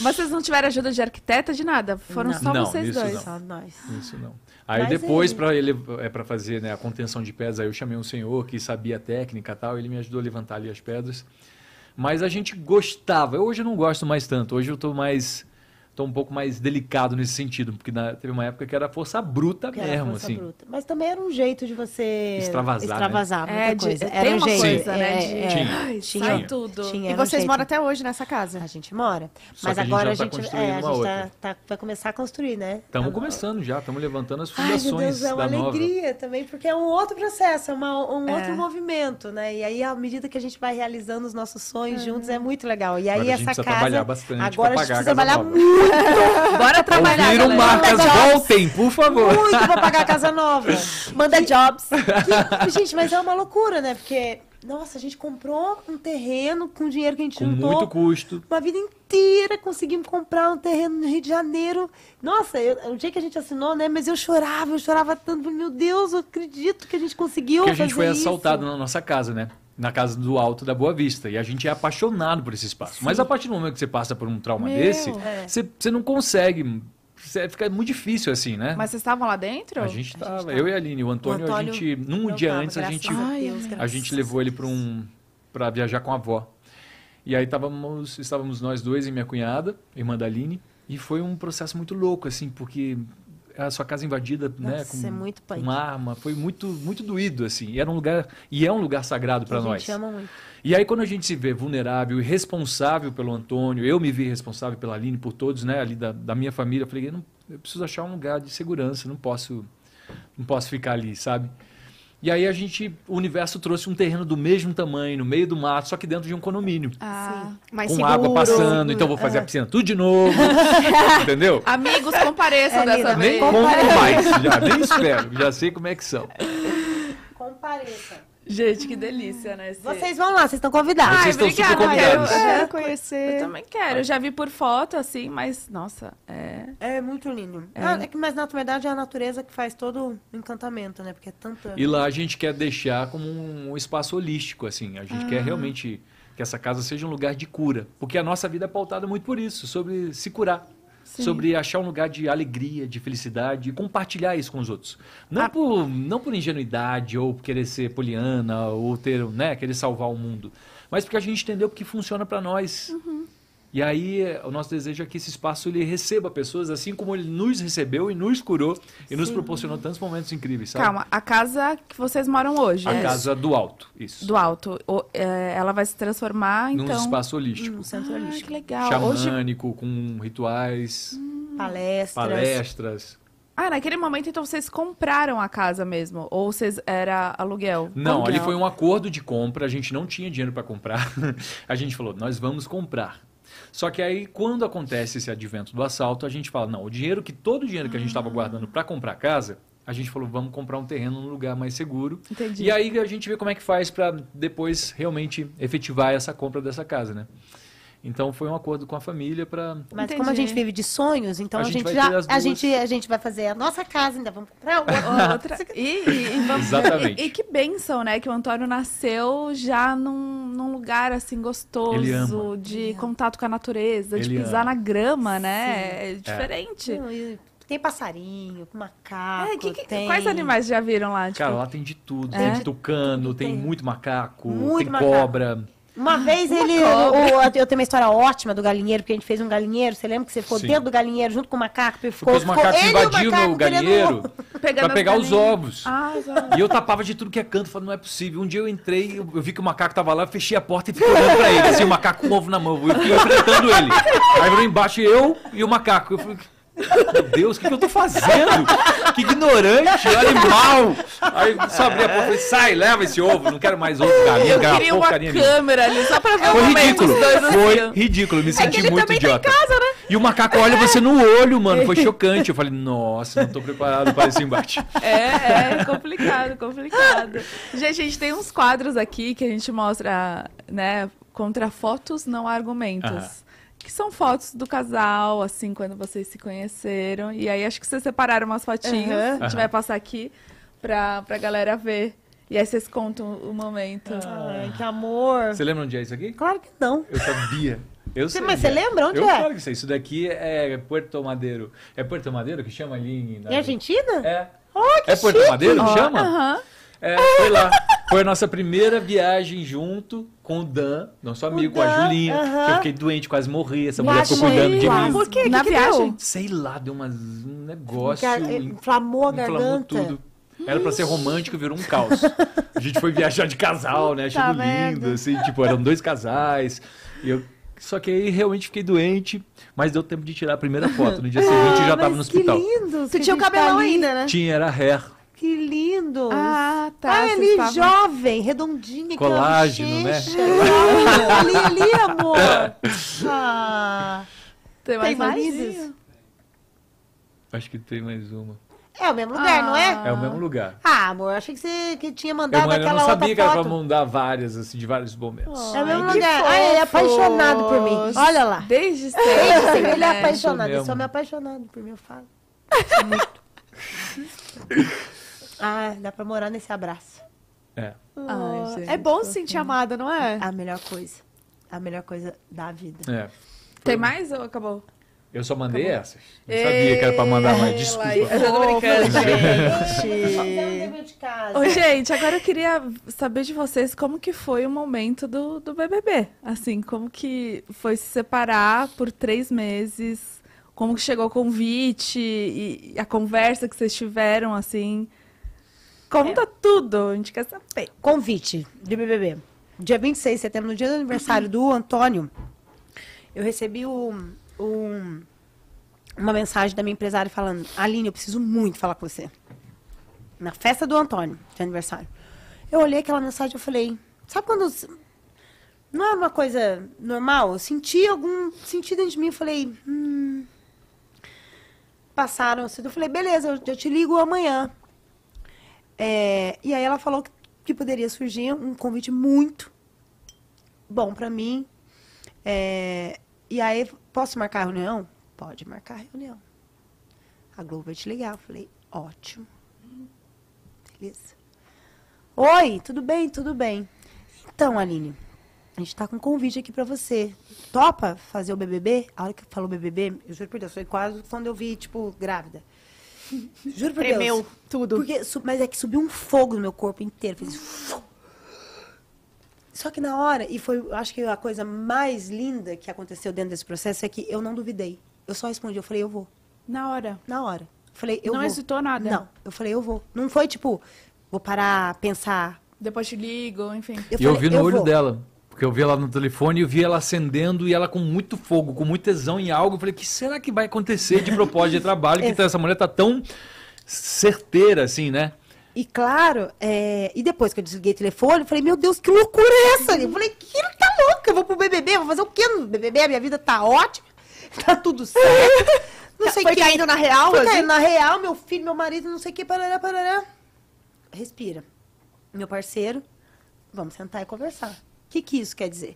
A: Mas vocês não tiveram ajuda de arquiteta, de nada? Foram
D: Não.
A: só
C: Não,
A: vocês
C: isso
A: dois.
C: não.
D: Só nós.
C: Isso não. Aí
D: Mas
C: depois,
D: é-
C: pra ele, é, para fazer né, a contenção de pedras, aí eu chamei um senhor que sabia a técnica e tal, ele me ajudou a levantar ali as pedras. Mas a gente gostava. Hoje eu não gosto mais tanto. Hoje eu tô mais. Tô um pouco mais delicado nesse sentido, porque na- teve uma época que era força bruta
D: Que era
C: mesmo,
D: força
C: assim.
D: bruta. Mas também era um jeito de você
C: Extravasar, né?
D: extravasar muita
A: É, de-
D: coisa.
A: tem
D: Era um
A: uma
D: jeito.
A: coisa, né,
D: É,
A: de-
D: é.
C: Tinha.
A: Ai,
D: Tinha.
A: sai tudo.
D: Tinha,
B: E
D: um
B: vocês
D: jeito.
B: moram até hoje nessa casa?
D: A gente mora.
C: Só
D: Mas
C: que a gente
D: agora
C: já
D: a
C: tá
D: gente, é, a gente tá, tá- vai começar a construir, né?
C: Estamos
D: Agora-
C: começando já, estamos levantando as
D: Ai, meu
C: fundações
D: Deus, é uma
C: nova.
D: alegria também, porque é um outro processo, é uma- um
A: É.
D: outro movimento, né? E aí, à medida que a gente vai realizando os nossos sonhos juntos, é muito legal. E aí,
C: Agora a gente
D: essa
C: precisa
D: casa.
C: trabalhar bastante pra
D: agora a gente precisa trabalhar
C: nova.
D: Muito,
A: Bora trabalhar,
C: Ouviram,
A: galera.
C: marcas, voltem, por favor.
D: muito pra pagar a casa nova.
B: Manda jobs.
D: Que- gente, mas é uma loucura, né? Porque, nossa, a gente comprou um terreno com dinheiro que a gente
C: Com
D: juntou.
C: muito custo.
D: Uma vida inteira conseguimos comprar um terreno no Rio de Janeiro. Nossa, eu, o dia que a gente assinou, né? Mas eu chorava, eu chorava tanto. Meu Deus, eu acredito que a gente conseguiu
C: Porque a gente foi
D: isso.
C: assaltado na nossa casa, né? Na casa do Alto da Boa Vista. E a gente é apaixonado por esse espaço. Mas a partir do momento que você passa por um trauma
A: Meu.
C: desse,
D: É.
C: você, você não consegue. Fica muito difícil assim, né?
A: Mas vocês estavam lá dentro?
C: a gente
D: tava.
C: tava, eu e a Aline, o Antônio,
D: O
C: a
D: Antônio
C: gente, num dia
D: tava,
C: antes, a gente,
D: a
A: Ai,
D: Deus,
C: a gente levou ele para um para viajar com a avó. E aí estávamos, estávamos nós dois e minha cunhada, irmã da Aline, e foi um processo muito louco assim, porque a sua casa invadida, né,
D: Nossa,
C: com
D: é muito punk.
C: uma arma, foi muito muito doído assim. E era um lugar e é um lugar sagrado para
D: a
C: nós.
D: ama muito.
C: E aí, quando a gente se vê vulnerável e responsável pelo Antônio, eu me vi responsável pela Aline, por todos, né, ali da, da minha família, eu falei, eu, não- eu preciso achar um lugar de segurança, não posso, não posso ficar ali, sabe? E aí a gente, o universo trouxe um terreno do mesmo tamanho, no meio do mato, só que dentro de um condomínio.
A: Ah.
B: Mais
C: com
B: seguro.
C: água passando, então vou fazer a piscina tudo de novo, entendeu?
A: Amigos, compareçam
D: É,
A: dessa vez.
C: Nem conto mais, já, nem espero, já sei como é que são.
D: Compareça.
A: Gente, que delícia, né? esse-
D: Vocês vão lá, vocês estão convidados.
C: Vocês estão super
A: obrigada,
C: convidados.
A: Eu,
B: Eu
A: é,
B: quero conhecer.
A: eu também quero. Eu já vi por foto, assim, mas, nossa, é...
D: É muito lindo. Ah, É. que, mas na verdade é a natureza que faz todo o encantamento, né? Porque é tanta.
C: E lá a gente quer deixar como um espaço holístico, assim. A gente
A: Ah.
C: quer realmente que essa casa seja um lugar de cura. Porque a nossa vida é pautada muito por isso, sobre se curar.
A: Sim.
C: sobre achar um lugar de alegria, de felicidade e compartilhar isso com os outros. Não,
A: Ah.
C: por, não por ingenuidade ou por querer ser poliana ou ter, né, querer salvar o mundo, mas porque a gente entendeu que funciona para nós.
A: Uhum.
C: E aí, o nosso desejo é que esse espaço ele receba pessoas assim como ele nos recebeu e nos curou e nos proporcionou tantos momentos incríveis, sabe?
A: Calma, a casa que vocês moram hoje,
C: A
A: é
C: casa do alto, isso.
A: do alto, o- é, ela vai se transformar,
C: Num
A: então...
C: espaço holístico.
D: No centro
A: Ah,
D: holístico.
A: que legal. Hoje...
C: Xamânico, com rituais,
D: Palestras.
C: palestras.
A: Ah, naquele momento, então, vocês compraram a casa mesmo? Ou vocês era aluguel?
C: Não,
A: que
C: ali
A: é?
C: foi um acordo de compra, a gente não tinha dinheiro para comprar. a gente falou, nós vamos comprar. Só que aí, quando acontece esse advento do assalto, a gente fala, não, o dinheiro que todo o dinheiro que a gente estava guardando para comprar a casa, a gente falou, vamos comprar um terreno num lugar mais seguro.
A: Entendi.
C: E aí a gente vê como é que faz para depois realmente efetivar essa compra dessa casa, né? Então foi um acordo com a família para
D: Mas
A: Entendi.
D: como a gente vive de sonhos, então
C: A
D: a,
C: gente
D: gente,
C: vai
D: já
C: ter as
D: a
C: duas.
D: gente a gente vai fazer a nossa casa, ainda vamos comprar outra.
A: Outra. E, e- vamos-
C: Exatamente.
A: E, e que benção, né? Que o Antônio nasceu já num, num lugar assim gostoso,
C: Ele ama.
A: de contato com a natureza, de
C: Ele
A: pisar
C: ama.
A: na grama, né? É diferente.
D: Não, e Tem passarinho, macaco,
A: É, que- que-
D: tem...
A: Quais animais já viram lá? Tipo,
C: Cara, lá tem de tudo.
A: É?
C: Tem tucano, tem
D: Tem.
C: muito macaco,
D: Muito
C: tem
D: macaco.
C: cobra.
D: Uma vez ele.
A: cobra.
D: o- o- eu tenho uma história ótima do galinheiro, porque a gente fez um galinheiro. Você lembra que você ficou
C: Sim.
D: dentro do galinheiro junto com o macaco? e
C: Porque os
D: ficou
C: macacos
D: ele e o macaco
C: o galinheiro pra pegar os ovos.
A: Ah.
C: E eu tapava de tudo que é canto, falando, não é possível. Um dia eu entrei, eu, eu vi que o macaco tava lá, eu fechei a porta e fiquei olhando pra ele, assim, o macaco com o ovo na mão. Eu fiquei enfrentando ele. Aí virou embaixo eu e o macaco. Eu falei, meu Deus, o que, que eu tô fazendo? Que ignorante, animal. Aí só abri a porta e falei, sai, leva esse ovo, não quero mais ovo, galinha,
A: Eu queria uma câmera ali só pra ver o
C: Foi
A: momento
C: ridículo, foi
A: fio.
C: ridículo, me
A: É
C: senti
A: ele
C: muito
A: tá
C: idiota.
A: casa, né?
C: E o macaco olha você no olho, mano, foi chocante. Eu falei, nossa, não tô preparado para esse embate.
A: É, é complicado, complicado. Gente, a gente tem uns quadros aqui que a gente mostra, né, contra fotos, não argumentos.
C: Aham.
A: Que são fotos do casal, assim, quando vocês se conheceram. E aí acho que vocês separaram umas fotinhas.
D: Aham.
A: A gente vai passar aqui pra, pra galera ver. E aí vocês contam o momento.
D: Ai, que amor.
C: Você lembra onde é isso aqui?
D: Claro que não.
C: Eu sabia. Eu
D: Você-
C: sei.
D: mas você lembra? Onde
C: eu,
D: é?
C: Claro que sei. Isso daqui é Puerto Madeiro. É Puerto Madeiro que chama ali em... na-
D: Em Argentina?
C: É.
D: Oh, que
C: É Puerto
D: chique.
C: Madeiro que
A: Ó,
C: chama?
A: aham.
C: É, foi lá. Foi a nossa primeira viagem junto com o Dan, nosso amigo, com a
D: Dan,
C: Julinha.
D: aham.
C: que Eu fiquei doente, quase morri. Essa mulher ficou cuidando de mim.
D: Por quê?
A: Na
D: Que que
A: viagem?
D: deu?
C: Sei lá, deu umas, um negócio.
D: Gar- Inflamou a
C: inflamou
D: garganta.
C: tudo. Era pra ser romântico, virou um caos. A gente foi viajar de casal, né? Achando
D: Puta
C: lindo, assim, tipo, eram dois casais. E eu... Só que aí realmente fiquei doente, mas deu tempo de tirar a primeira foto. No dia seguinte eu já tava no hospital.
D: Que lindo.
B: Tu tinha o cabelão ainda, né?
C: Tinha, era hair.
D: Que lindo.
A: Ah, tá.
D: Ah,
A: vocês
D: ali,
A: estavam-
D: jovem, redondinha. aquela
C: Colágeno, né?
D: bochecha. ali, ali, amor. Ah.
A: Tem mais,
D: Tem mais?
C: Acho que tem mais uma.
D: É o mesmo lugar, não é?
C: É o mesmo lugar.
D: Ah, amor, achei que você que tinha
C: Eu
D: mandado
C: não, eu
D: aquela
C: não sabia
D: outra
C: que era pra
D: foto.
C: mandar várias, assim, de vários momentos.
D: É o mesmo
A: Ai,
D: lugar. Ah, ele é apaixonado por mim. Olha lá.
A: Desde sempre.
D: Ele é apaixonado. Eu sou me apaixonado por mim, eu falo. Muito. Ah, dá pra morar nesse abraço.
C: É.
A: Ai, gente,
B: é bom se
A: fofinho.
B: sentir amada, não é?
D: A melhor coisa. A melhor coisa da vida.
C: É.
A: Tem mais ou acabou?
C: Eu só mandei essas. Não sabia que era pra mandar mais.
A: Ei,
C: Desculpa.
A: Eu tô brincando, gente. Ô, gente, agora eu queria saber de vocês como que foi o momento do, do BBB. Assim, como que foi se separar por três meses, como que chegou o convite e a conversa que vocês tiveram, assim. Conta tudo, a gente quer saber.
D: Convite de BBB. Dia 26 de setembro, no dia do aniversário do Antônio, eu recebi um, um- uma mensagem da minha empresária falando: Aline, eu preciso muito falar com você. Na festa do Antônio, de aniversário. Eu olhei aquela mensagem e falei: Sabe quando. Não é uma coisa normal? Eu senti algum. Senti dentro de mim, eu falei: Hum. Passaram. Eu falei: Beleza, eu te ligo amanhã. É, e aí ela falou que, que poderia surgir um convite muito bom pra mim. É, e aí, posso marcar a reunião? Pode marcar a reunião. A Globo vai te ligar. Eu falei, ótimo. Beleza. Oi, tudo bem? Tudo bem. Então, Aline, a gente tá com um convite aqui pra você. Topa fazer o BBB? A hora que falou BBB, eu juro por Deus, foi quase quando eu vi, tipo, grávida. Juro por
B: Tremeu
D: Deus.
B: tudo.
D: Porque, mas é que subiu um fogo no meu corpo inteiro. Fez... Só que na hora, e foi, eu acho que a coisa mais linda que aconteceu dentro desse processo é que eu não duvidei. Eu só respondi, eu falei, eu vou.
A: Na hora.
D: Na hora. Eu falei, eu
A: Não
D: vou.
A: hesitou nada?
D: Não, eu falei, eu vou. Não foi tipo, vou parar, pensar.
A: Depois te ligo, enfim.
D: Eu
C: e eu
D: falei,
C: vi no olho
D: vou.
C: dela. Porque eu vi ela no telefone e eu vi ela acendendo e ela com muito fogo, com muito tesão em algo. Eu falei, o que será que vai acontecer de propósito de trabalho? que essa mulher tá tão certeira assim, né?
D: E claro, é, e depois que eu desliguei o telefone, eu falei, meu Deus, que loucura é essa? Eu falei, que tá louca? Eu vou pro BBB, vou fazer o quê no BBB? A minha vida tá ótima, tá tudo certo. Não sei o
B: Foi
D: quê.
B: caindo na real,
D: Foi
B: assim?
D: caindo na real, meu filho, meu marido, não sei o que, parará, parará. Respira. Meu parceiro, vamos sentar e conversar. O que que isso quer dizer?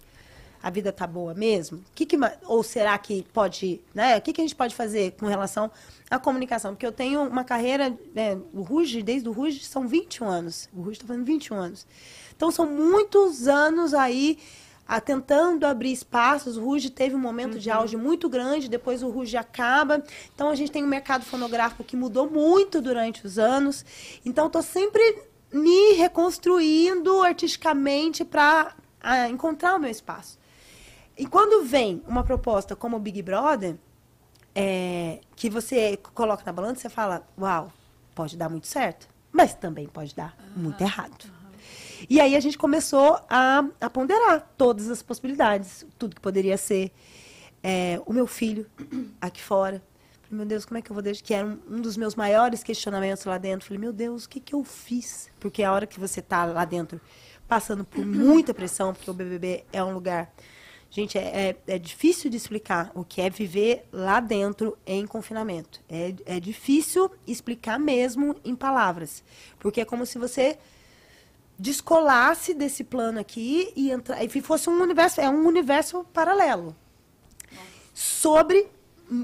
D: A vida tá boa mesmo? Que que, ou será que pode, né? O que, que a gente pode fazer com relação à comunicação? Porque eu tenho uma carreira, né, o Ruge, desde o Ruge, são 21 anos. O Ruge está fazendo 21 anos. Então, são muitos anos aí a, tentando abrir espaços. O Ruge teve um momento de auge muito grande, depois o Ruge acaba. Então, a gente tem um mercado fonográfico que mudou muito durante os anos. Então, estou sempre me reconstruindo artisticamente para encontrar o meu espaço. E quando vem uma proposta como o Big Brother, é, que você coloca na balança, você fala, uau, pode dar muito certo, mas também pode dar muito errado. E aí a gente começou a, a ponderar todas as possibilidades, tudo que poderia ser. É, o meu filho aqui fora. Falei, meu Deus, como é que eu vou deixar? Que era um, um dos meus maiores questionamentos lá dentro. Falei, meu Deus, o que, que eu fiz? Porque a hora que você tá lá dentro passando por muita pressão, porque o BBB é um lugar. Gente, é, é, é difícil de explicar o que é viver lá dentro em confinamento. É, é difícil explicar mesmo em palavras. Porque é como se você descolasse desse plano aqui e e fosse um universo, é um universo paralelo. Sobre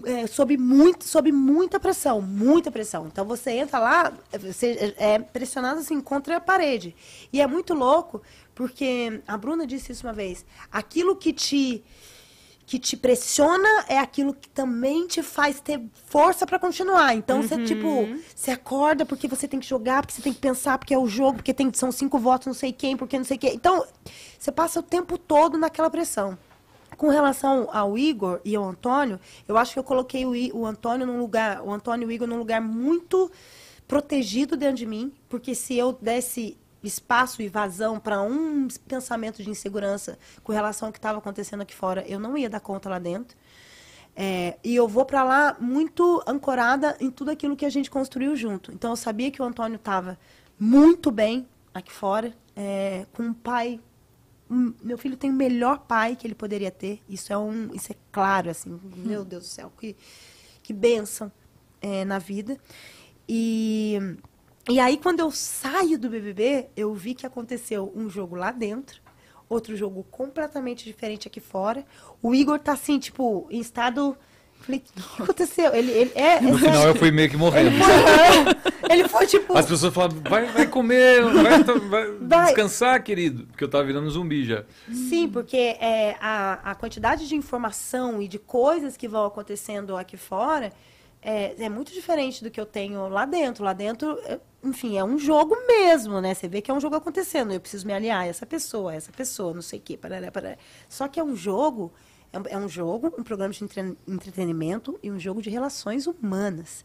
D: é, sob, muito, sob muita pressão, muita pressão. Então você entra lá, você é pressionado assim contra a parede. E é muito louco, porque a Bruna disse isso uma vez. Aquilo que te que te pressiona é aquilo que também te faz ter força para continuar. Então você tipo, você acorda porque você tem que jogar, porque você tem que pensar, porque é o jogo, porque tem são cinco votos, não sei quem, porque não sei quem. Então, você passa o tempo todo naquela pressão. Com relação ao Igor e ao Antônio, eu acho que eu coloquei o, I, o Antônio num lugar, o Antônio e o Igor num lugar muito protegido dentro de mim, porque se eu desse espaço e vazão para um pensamento de insegurança com relação ao que estava acontecendo aqui fora, eu não ia dar conta lá dentro. É, e eu vou para lá muito ancorada em tudo aquilo que a gente construiu junto. Então eu sabia que o Antônio estava muito bem aqui fora, é, com um pai Hum, meu filho tem o melhor pai que ele poderia ter. Isso é um, isso é claro assim. Meu Deus do céu, que que bênção é, na vida. E e aí quando eu saio do BBB, eu vi que aconteceu um jogo lá dentro, outro jogo completamente diferente aqui fora. O Igor tá assim, tipo, em estado Falei, o que aconteceu? Ele, ele é,
C: No final eu fui meio que morrendo.
D: ele foi, ele foi tipo.
C: As pessoas falavam, vai, vai comer, vai, vai
D: Vai.
C: descansar, querido. Porque eu tava virando zumbi já.
D: Sim, porque é, a, a quantidade de informação e de coisas que vão acontecendo aqui fora é, é muito diferente do que eu tenho lá dentro. Lá dentro, é, enfim, é um jogo mesmo, né? Você vê que é um jogo acontecendo. Eu preciso me aliar a essa pessoa, a essa pessoa, não sei o quê. Parará, parará. Só que é um jogo, é um- é um jogo, um programa de entre- entretenimento e um jogo de relações humanas.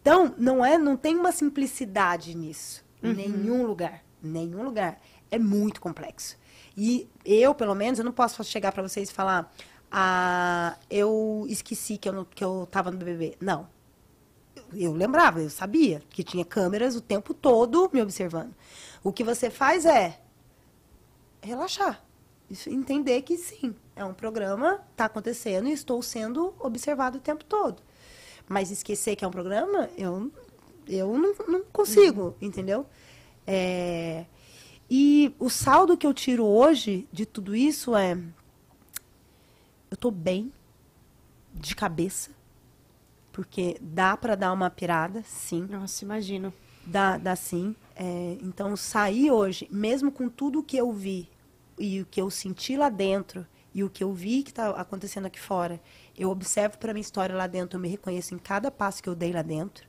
D: Então, não é, não tem uma simplicidade nisso. Em nenhum lugar. Em nenhum lugar. É muito complexo. E eu, pelo menos, eu não posso chegar para vocês e falar, ah, eu esqueci que eu, não, que eu tava no BBB. Não. Eu, eu lembrava, eu sabia que tinha câmeras o tempo todo me observando. O que você faz é relaxar. Isso, entender que sim, é um programa, está acontecendo e estou sendo observado o tempo todo. Mas esquecer que é um programa, eu, eu não, não consigo, entendeu? É, e o saldo que eu tiro hoje de tudo isso é. Eu estou bem, de cabeça, porque dá para dar uma pirada, sim.
B: Nossa, imagino.
D: Dá, dá sim. É, então, sair hoje, mesmo com tudo que eu vi e o que eu senti lá dentro e o que eu vi que está acontecendo aqui fora, eu observo para minha história lá dentro, eu me reconheço em cada passo que eu dei lá dentro,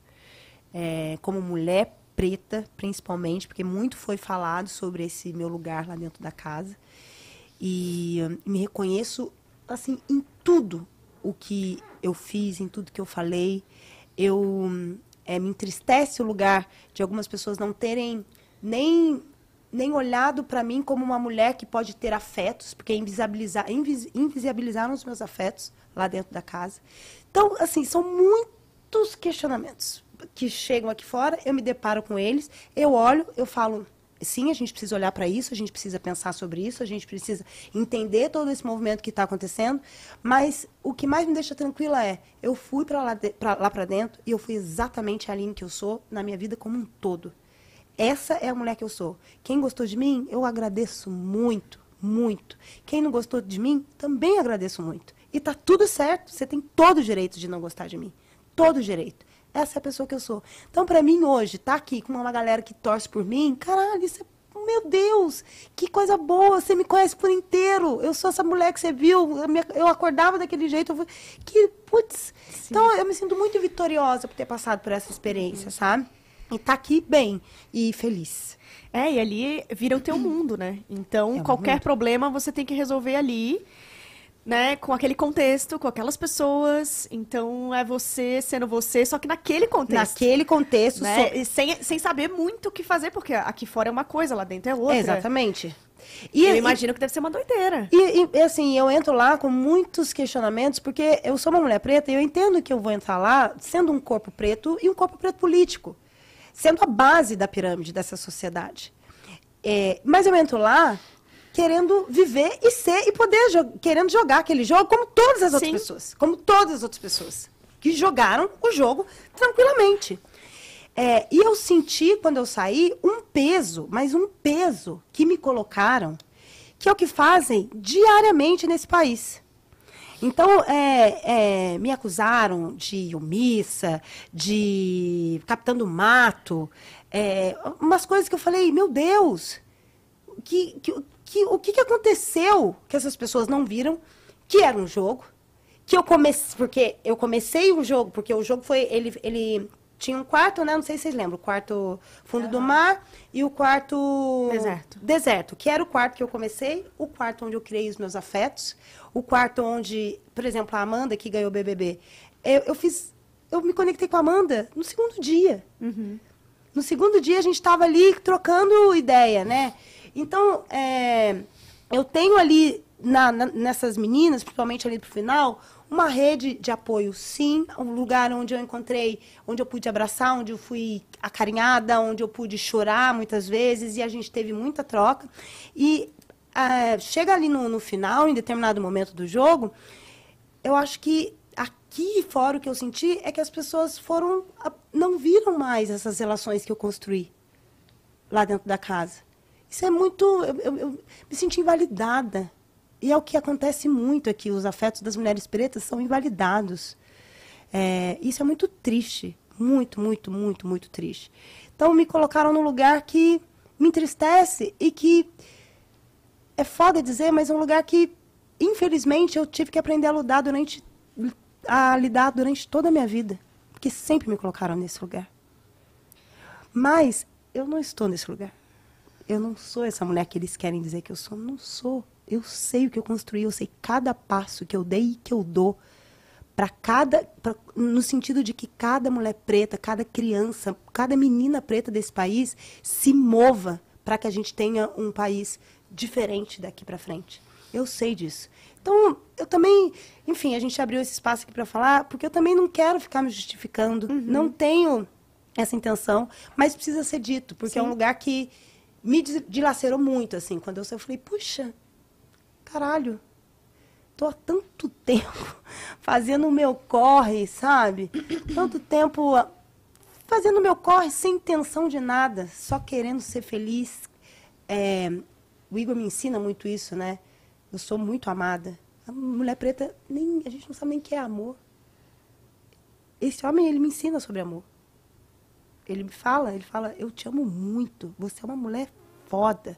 D: é, como mulher preta, principalmente, porque muito foi falado sobre esse meu lugar lá dentro da casa. E hum, me reconheço, assim, em tudo o que eu fiz, em tudo que eu falei. Eu é, me entristece o lugar de algumas pessoas não terem nem nem olhado para mim como uma mulher que pode ter afetos, porque invisibilizar, invis, invisibilizaram os meus afetos lá dentro da casa. Então, assim, são muitos questionamentos que chegam aqui fora, eu me deparo com eles, eu olho, eu falo, sim, a gente precisa olhar para isso, a gente precisa pensar sobre isso, a gente precisa entender todo esse movimento que está acontecendo, mas o que mais me deixa tranquila é, eu fui para lá para dentro e eu fui exatamente a Aline que eu sou na minha vida como um todo. Essa é a mulher que eu sou. Quem gostou de mim, eu agradeço muito, muito. Quem não gostou de mim, também agradeço muito. E tá tudo certo, você tem todo o direito de não gostar de mim. Todo o direito. Essa é a pessoa que eu sou. Então, para mim, hoje, tá aqui com uma galera que torce por mim, caralho, isso é meu Deus, que coisa boa, você me conhece por inteiro. Eu sou essa mulher que você viu, eu, me, eu acordava daquele jeito. Eu, que, putz. Então, eu me sinto muito vitoriosa por ter passado por essa experiência, sabe? E tá aqui bem e feliz.
B: É, e ali vira o teu mundo, né? Então, é qualquer mundo. problema você tem que resolver ali né, com aquele contexto, com aquelas pessoas. Então é você sendo você, só que naquele contexto.
D: Naquele contexto.
B: Né? So... sem, sem saber muito o que fazer, porque aqui fora é uma coisa, lá dentro é outra.
D: exatamente.
B: E, eu imagino que deve ser uma doideira.
D: E, e, assim, eu entro lá com muitos questionamentos, porque eu sou uma mulher preta e eu entendo que eu vou entrar lá sendo um corpo preto e um corpo preto político. Sendo a base da pirâmide dessa sociedade. É, mas eu entro lá querendo viver e ser e poder jo querendo jogar aquele jogo como todas as outras Sim. pessoas, como todas as outras pessoas que jogaram o jogo tranquilamente. É, e eu senti quando eu saí um peso, mas um peso que me colocaram, que é o que fazem diariamente nesse país. Então, é, é, me acusaram de omissa, de captando mato, é, umas coisas que eu falei, meu Deus, que, que, que o que, que aconteceu que essas pessoas não viram que era um jogo que eu comecei porque eu comecei o jogo porque o jogo foi ele ele tinha um quarto né não sei se vocês lembram o quarto fundo do mar e o quarto
B: deserto.
D: deserto que era o quarto que eu comecei o quarto onde eu criei os meus afetos o quarto onde por exemplo a Amanda que ganhou o BBB eu, eu fiz eu me conectei com a Amanda no segundo dia uhum. no segundo dia a gente estava ali trocando ideia né então, é, eu tenho ali na, na, nessas meninas, principalmente ali pro final, uma rede de apoio, sim, um lugar onde eu encontrei, onde eu pude abraçar, onde eu fui acarinhada, onde eu pude chorar muitas vezes e a gente teve muita troca. E é, chega ali no, no final, em determinado momento do jogo, eu acho que aqui fora o que eu senti é que as pessoas foram não viram mais essas relações que eu construí lá dentro da casa. Isso é muito. Eu, eu, eu, me senti invalidada. E é o que acontece muito aqui. Os afetos das mulheres pretas são invalidados. É, isso é muito triste. Muito, muito, muito, muito triste. Então, me colocaram num lugar que me entristece e que. É foda dizer, mas é um lugar que, infelizmente, eu tive que aprender a lidar durante. a lidar durante toda a minha vida. Porque sempre me colocaram nesse lugar. Mas eu não estou nesse lugar. Eu não sou essa mulher que eles querem dizer que eu sou. Não sou. Eu sei o que eu construí, eu sei cada passo que eu dei e que eu dou para cada pra, no sentido de que cada mulher preta, cada criança, cada menina preta desse país se mova para que a gente tenha um país diferente daqui para frente. Eu sei disso. Então, eu também, enfim, a gente abriu esse espaço aqui para falar, porque eu também não quero ficar me justificando, uhum. não tenho essa intenção, mas precisa ser dito, porque Sim. é um lugar que me dilacerou muito, assim, quando eu, eu falei, puxa, caralho, tô há tanto tempo fazendo o meu corre, sabe? Tanto tempo fazendo o meu corre sem intenção de nada, só querendo ser feliz. É, o Igor me ensina muito isso, né? Eu sou muito amada. A mulher preta, nem, a gente não sabe nem o que é amor. Esse homem, ele me ensina sobre amor ele me fala, ele fala, eu te amo muito, você é uma mulher foda.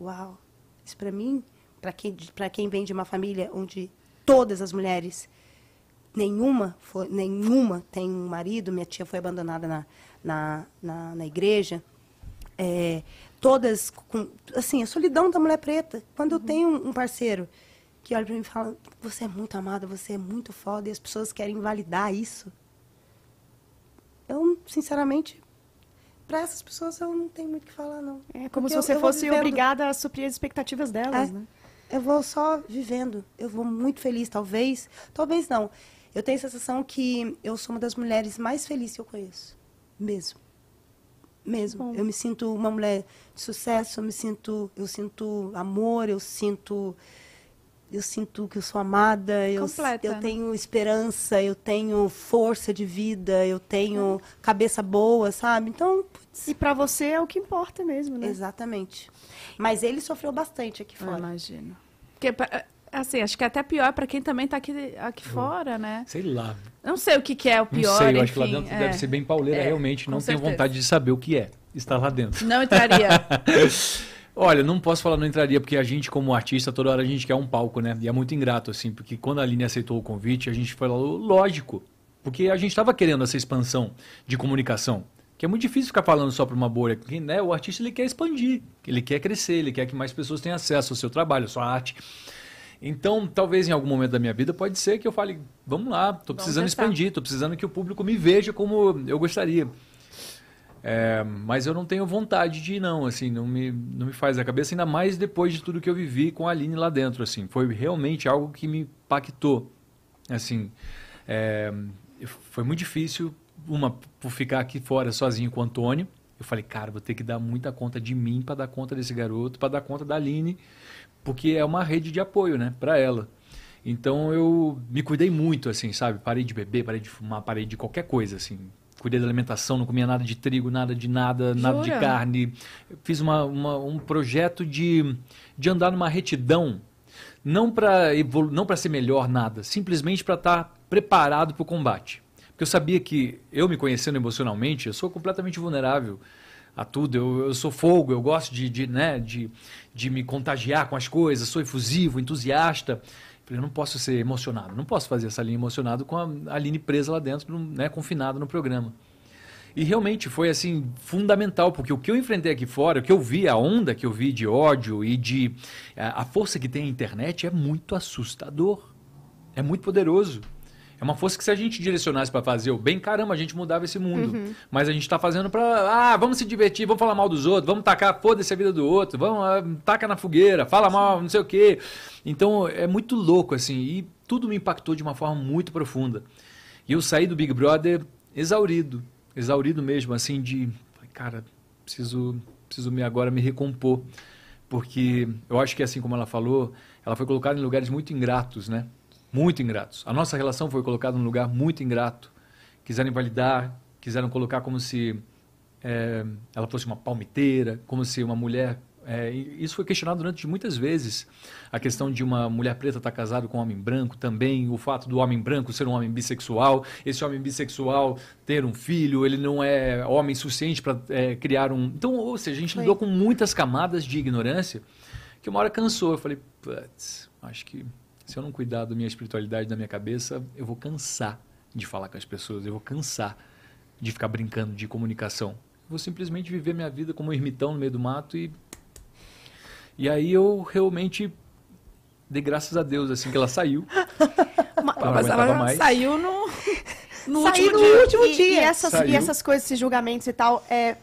D: Uau, Isso para mim, para quem, pra quem vem de uma família onde todas as mulheres, nenhuma, foi, nenhuma tem um marido, minha tia foi abandonada na, na, na, na igreja, é, todas, com, assim, a solidão da mulher preta. Quando eu tenho um parceiro que olha para mim e fala, você é muito amada, você é muito foda, e as pessoas querem invalidar isso, eu, sinceramente, para essas pessoas eu não tenho muito o que falar, não.
B: É como
D: Porque
B: se
D: eu-
B: você
D: eu vou
B: fosse
D: vivendo-
B: obrigada a suprir as expectativas delas,
D: É.
B: né?
D: Eu vou só vivendo. Eu vou muito feliz, talvez. Talvez não. Eu tenho a sensação que eu sou uma das mulheres mais felizes que eu conheço. Mesmo. Mesmo.
B: Bom.
D: Eu me sinto uma mulher de sucesso, eu me sinto, eu sinto amor, eu sinto eu sinto que eu sou amada, eu,
A: Completa,
D: eu
A: né?
D: tenho esperança, eu tenho força de vida, eu tenho cabeça boa, sabe? Então, putz,
B: E pra você é o que importa mesmo, né?
D: exatamente. Mas ele sofreu bastante aqui
A: Eu
D: fora.
A: imagino. Porque, assim, acho que é até pior pra quem também tá aqui, aqui fora, né?
C: Sei lá.
A: Não sei o que, que é o pior,
C: não sei, eu
A: enfim.
C: acho que lá dentro
A: é.
C: deve ser bem pauleira,
A: É,
C: realmente. Não tenho
A: certeza.
C: vontade de saber o que é estar lá dentro.
A: Não entraria.
C: Olha, não posso falar não entraria, porque a gente, como artista, toda hora a gente quer um palco, né? E é muito ingrato, assim, porque quando a Aline aceitou o convite, a gente falou, lógico, porque a gente estava querendo essa expansão de comunicação. Que é muito difícil ficar falando só para uma bolha. Porque, né, o artista ele quer expandir, ele quer crescer, ele quer que mais pessoas tenham acesso ao seu trabalho, à sua arte. Então, talvez em algum momento da minha vida pode ser que eu fale, vamos lá, estou precisando
A: testar.
C: expandir, estou precisando que o público me veja como eu gostaria. É, mas eu não tenho vontade de ir, não, assim, não me, não me faz a cabeça, ainda mais depois de tudo que eu vivi com a Aline lá dentro, assim, foi realmente algo que me impactou, assim, é, foi muito difícil, uma, por ficar aqui fora sozinho com o Antônio, eu falei, cara, vou ter que dar muita conta de mim para dar conta desse garoto, para dar conta da Aline, porque é uma rede de apoio, né, para ela. Então eu me cuidei muito, assim, sabe? Parei de beber, parei de fumar, parei de qualquer coisa, assim. Cuidei da alimentação, não comia nada de trigo, nada de nada, nada de
A: Jura?
C: carne. Fiz uma, uma- um projeto de, de andar numa retidão, não para não para ser melhor nada, simplesmente para estar preparado para o combate. Porque eu sabia que eu me conhecendo emocionalmente, eu sou completamente vulnerável a tudo. Eu, eu sou fogo, eu gosto de, de, né, de, de me contagiar com as coisas, sou efusivo, entusiasta. Eu não posso ser emocionado, não posso fazer essa linha emocionado com a Aline presa lá dentro, né, confinada no programa. E realmente foi assim fundamental, porque o que eu enfrentei aqui fora, o que eu vi, a onda que eu vi de ódio e de a, a força que tem a internet é muito assustador. É muito poderoso. É uma força que se a gente direcionasse para fazer o bem, caramba, a gente mudava esse mundo. Mas a gente está fazendo para, ah, vamos se divertir, vamos falar mal dos outros, vamos tacar, foda-se a vida do outro, vamos, ah, taca na fogueira, fala mal, não sei o quê. Então é muito louco, assim, e tudo me impactou de uma forma muito profunda. E eu saí do Big Brother exaurido, exaurido mesmo, assim, de, cara, preciso, preciso me agora me recompor. Porque eu acho que, assim como ela falou, ela foi colocada em lugares muito ingratos, né? Muito ingratos. A nossa relação foi colocada num lugar muito ingrato. Quiseram invalidar, quiseram colocar como se é, ela fosse uma palmiteira, como se uma mulher. é, isso foi questionado durante muitas vezes. A questão de uma mulher preta estar casada com um homem branco também, o fato do homem branco ser um homem bissexual, esse homem bissexual ter um filho, ele não é homem suficiente para criar um. Então, ou seja, a gente
D: Foi.
C: lidou com muitas camadas de ignorância que uma hora cansou. Eu falei, putz, acho que se eu não cuidar da minha espiritualidade, da minha cabeça, eu vou cansar de falar com as pessoas, eu vou cansar de ficar brincando de comunicação. Eu vou simplesmente viver minha vida como um ermitão no meio do mato e e aí eu realmente dei graças a Deus assim que ela saiu.
B: Uma-
C: Ela não
A: Mas ela
C: mais.
A: saiu no, no
D: Saiu
A: último
D: no
A: dia.
D: último
B: e,
D: dia.
B: E essas, e
C: Saiu.
B: essas coisas, esses julgamentos e tal, é,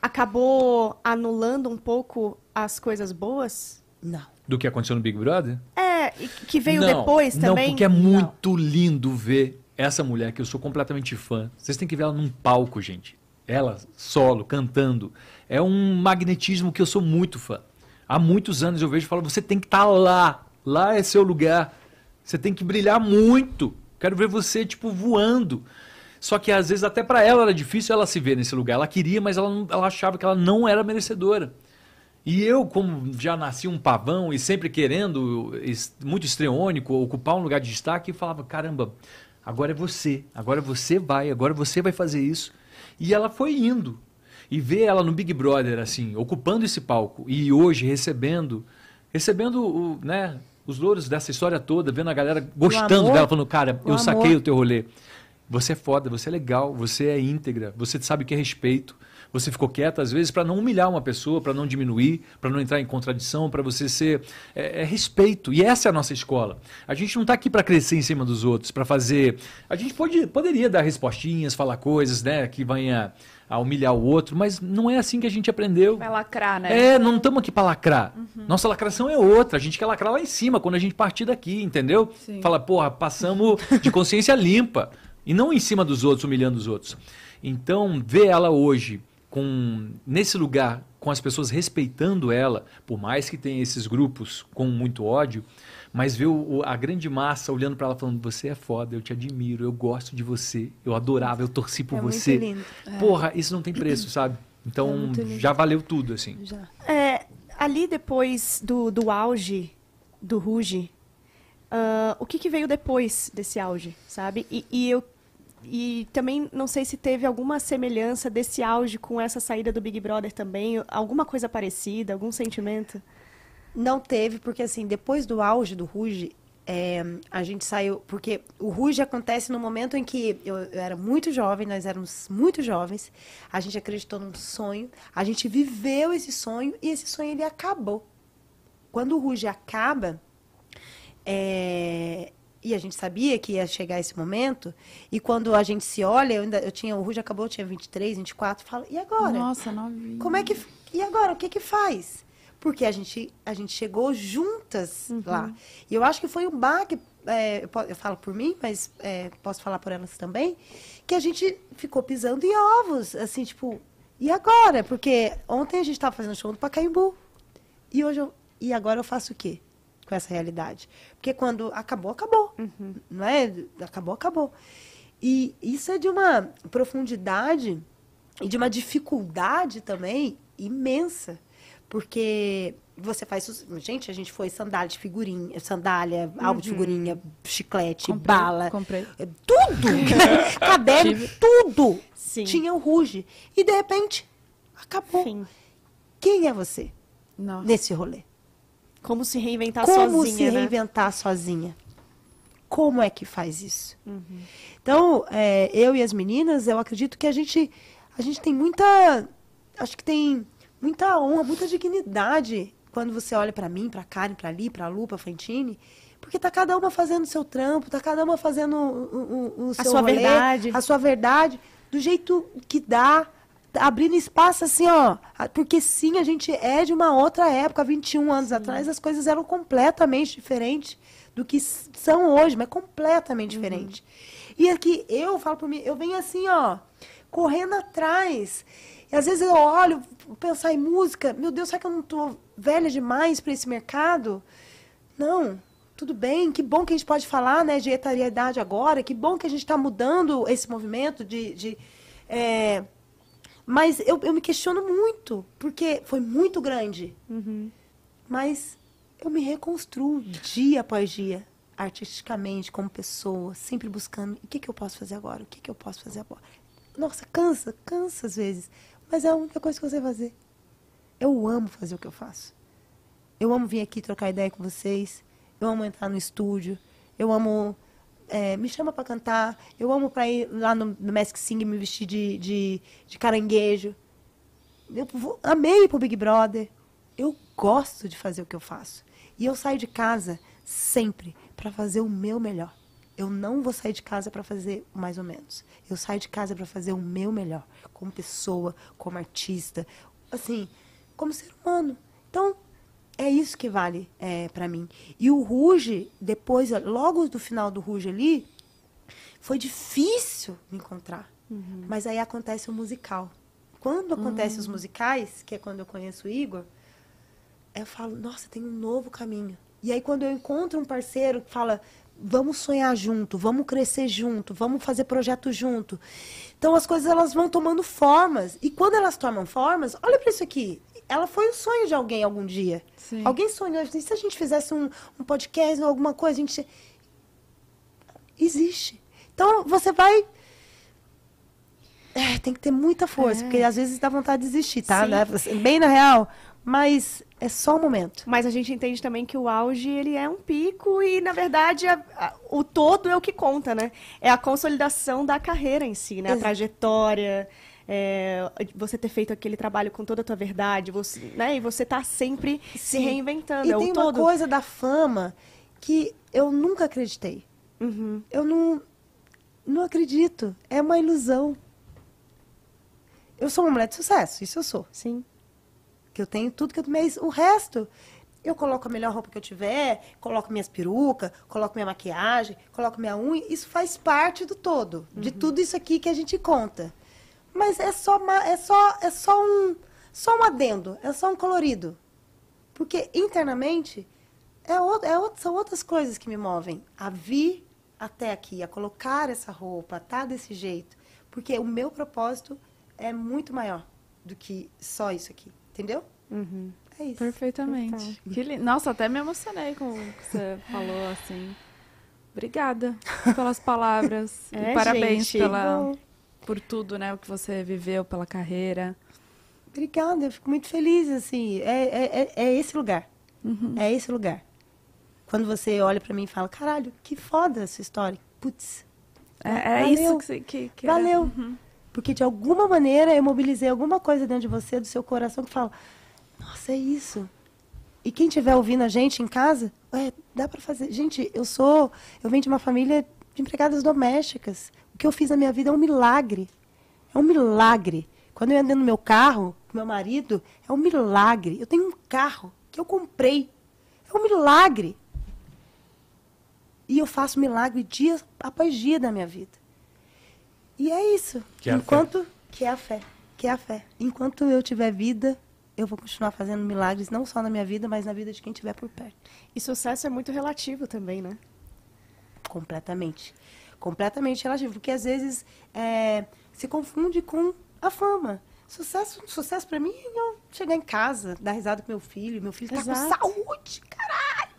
B: acabou anulando um pouco as coisas boas?
D: Não.
C: Do que aconteceu no Big Brother?
B: É, e que veio
C: não,
B: depois também?
C: Não, porque é muito lindo ver essa mulher que eu sou completamente fã. Vocês têm que ver ela num palco, gente. Ela, solo, cantando. É um magnetismo que eu sou muito fã. Há muitos anos eu vejo e falo, você tem que estar lá. Lá é seu lugar. Você tem que brilhar muito. Quero ver você, tipo, voando. Só que às vezes até para ela era difícil ela se ver nesse lugar. Ela queria, mas ela, não- ela achava que ela não era merecedora. E eu, como já nasci um pavão e sempre querendo, muito estreônico, ocupar um lugar de destaque, falava: caramba, agora é você, agora você vai, agora você vai fazer isso. E ela foi indo. E ver ela no Big Brother, assim, ocupando esse palco e hoje recebendo recebendo o, né, os louros dessa história toda, vendo a galera gostando dela, falando, cara, eu saquei
D: amor.
C: o teu rolê. Você é foda, você é legal, você é íntegra, você sabe o que é respeito. Você ficou quieta às vezes para não humilhar uma pessoa, para não diminuir, para não entrar em contradição, para você ser é, é respeito. E essa é a nossa escola. A gente não está aqui para crescer em cima dos outros, para fazer. A gente pode, poderia dar respostinhas, falar coisas, né, que venha a humilhar o outro, mas não é assim que a gente aprendeu.
A: Vai lacrar, né?
C: É, não estamos aqui para lacrar. Nossa lacração é outra. A gente quer lacrar lá em cima, quando a gente partir daqui, entendeu?
A: Sim.
C: Fala, porra, passamos de consciência limpa. E não em cima dos outros, humilhando os outros. Então, ver ela hoje com nesse lugar, com as pessoas respeitando ela, por mais que tenha esses grupos com muito ódio, mas ver o- a grande massa olhando para ela falando: Você é foda, eu te admiro, eu gosto de você, eu adorava, eu torci por
D: É muito
C: você.
D: lindo.
C: Porra, isso não tem preço, sabe? Então,
D: É muito
C: já valeu tudo, assim.
D: Já.
B: É, ali depois do, do auge do Ruge, ah, o que, que veio depois desse auge, sabe? E, e eu e também não sei se teve alguma semelhança desse auge com essa saída do Big Brother também, alguma coisa parecida, algum sentimento?
D: Não teve, porque assim, depois do auge do Ruge, é, a gente saiu. Porque o Ruge acontece no momento em que eu, eu era muito jovem, nós éramos muito jovens, a gente acreditou num sonho, a gente viveu esse sonho e esse sonho ele acabou. Quando o Ruge acaba, é, e a gente sabia que ia chegar esse momento, e quando a gente se olha, eu, ainda, eu tinha, o Ruge acabou, eu tinha 23, 24, fala, e agora?
A: Nossa, novinha.
D: Como é que. E agora, o que que faz? Porque a gente, a gente chegou juntas lá. E eu acho que foi um baque, é, eu, eu falo por mim, mas é, posso falar por elas também, que a gente ficou pisando em ovos, assim, tipo, e agora? Porque ontem a gente estava fazendo show no Pacaembu. E hoje eu, e agora eu faço o quê com essa realidade? Porque quando acabou, acabou. Não é? Acabou, acabou. E isso é de uma profundidade e de uma dificuldade também imensa. Porque você faz. Gente, a gente foi sandália de figurinha, sandália, álbum de figurinha, chiclete,
A: Comprei,
D: bala.
A: comprei.
D: é, Tudo! Caderno,
A: Tive.
D: tudo!
B: Sim.
D: Tinha o ruge. E de repente, acabou.
B: Fim.
D: Quem é você
A: Nossa.
D: nesse rolê?
B: Como se reinventar
D: Como
B: sozinha,
D: se
B: né?
D: reinventar sozinha? Como é que faz isso? Então, é, eu e as meninas, eu acredito que a gente, a gente tem muita, acho que tem muita honra, muita dignidade quando você olha pra mim, pra Karen, pra Li, pra Lu, pra Fantine, porque tá cada uma fazendo o seu trampo, tá cada uma fazendo o, o- o
B: A
D: seu
B: sua
D: rolê,
B: verdade.
D: a sua verdade, do jeito que dá, abrindo espaço assim, ó, porque sim, a gente é de uma outra época, 21 anos atrás, as coisas eram completamente diferentes do que são hoje, mas completamente diferente. E aqui, eu falo por mim, eu venho assim, ó, correndo atrás. E às vezes eu olho, pensar em música, meu Deus, será que eu não tô velha demais para esse mercado? Não, tudo bem, que bom que a gente pode falar né, de etariedade agora, que bom que a gente está mudando esse movimento de. de é, Mas eu, eu me questiono muito, porque foi muito grande. Mas eu me reconstruo dia após dia, artisticamente, como pessoa, sempre buscando o que, que eu posso fazer agora, o que, que eu posso fazer agora. Nossa, cansa, cansa às vezes, mas é a única coisa que eu sei fazer. Eu amo fazer o que eu faço. Eu amo vir aqui trocar ideia com vocês. Eu amo entrar no estúdio. Eu amo. É, me chama pra cantar. Eu amo pra ir lá no, no Mask Sing me vestir de, de, de caranguejo. Eu vou- amei pro Big Brother. Eu gosto de fazer o que eu faço. E eu saio de casa sempre para fazer o meu melhor. Eu não vou sair de casa para fazer mais ou menos. Eu saio de casa para fazer o meu melhor, como pessoa, como artista, assim, como ser humano. Então, é isso que vale é, para mim. E o Ruge, depois, logo do final do Ruge ali, foi difícil me encontrar. Mas aí acontece o musical. Quando acontece os musicais, que é quando eu conheço o Igor, eu falo, nossa, tem um novo caminho. E aí quando eu encontro um parceiro que fala, vamos sonhar junto, vamos crescer junto, vamos fazer projeto junto. Então as coisas elas vão tomando formas. E quando elas tomam formas, olha para isso aqui. Ela foi o sonho de alguém algum dia.
A: Sim.
D: Alguém sonhou, e se a gente fizesse um, um podcast ou alguma coisa, a gente existe. Então você vai é, tem que ter muita força, porque às vezes dá vontade de desistir, tá? Né? Bem na real. Mas É só um momento.
B: Mas a gente entende também que o auge, ele é um pico e, na verdade, a- a- o todo é o que conta, né? É a consolidação da carreira em si, né? A
D: Ex-
B: trajetória, é, você ter feito aquele trabalho com toda a tua verdade, você, né? E você tá sempre se
D: Sim.
B: reinventando,
D: E
B: é
D: tem uma
B: todo.
D: coisa da fama que eu nunca acreditei.
B: Uhum.
D: Eu não, não acredito. É uma ilusão. Eu sou uma mulher de sucesso, isso eu sou.
B: Sim.
D: Que eu tenho tudo que eu. Mas o resto, eu coloco a melhor roupa que eu tiver, coloco minhas perucas, coloco minha maquiagem, coloco minha unha. Isso faz parte do todo. De tudo isso aqui que a gente conta. Mas é só, é só, é só um. Só um adendo, é só um colorido. Porque internamente é outro, é outro- são outras coisas que me movem a vir até aqui, a colocar essa roupa, a tá desse jeito. Porque o meu propósito é muito maior do que só isso aqui. Entendeu?
B: Uhum.
D: É isso.
A: Perfeitamente. Que li- Nossa, até me emocionei com o que você falou, assim. Obrigada pelas palavras.
B: É,
A: e parabéns
B: gente.
A: pela,
D: Bom,
A: por tudo, né? O que você viveu, pela carreira.
D: obrigada, eu fico muito feliz, assim. É, é, é, é esse lugar. É esse lugar. Quando você olha pra mim e fala, caralho, que foda essa história. Putz,
A: É, é
D: Valeu.
A: isso que, que, que
D: valeu.
A: Uhum.
D: Porque de alguma maneira eu mobilizei alguma coisa dentro de você, do seu coração, que fala, nossa, é isso. E quem estiver ouvindo a gente em casa, ué, dá pra fazer. Gente, eu sou. Eu venho de uma família de empregadas domésticas. O que eu fiz na minha vida é um milagre. É um milagre. Quando eu ando no meu carro, com meu marido, é um milagre. Eu tenho um carro que eu comprei. É um milagre. E eu faço milagre dia após dia da minha vida. E é isso.
C: Que é
D: Enquanto que é a fé, que é a fé. Enquanto eu tiver vida, eu vou continuar fazendo milagres não só na minha vida, mas na vida de quem estiver por perto.
B: E sucesso é muito relativo também, né?
D: Completamente. Completamente relativo. Porque às vezes é, se confunde com a fama. Sucesso, sucesso para mim é eu chegar em casa, dar risada com meu filho. Meu filho tá
B: Exato.
D: com saúde, caralho.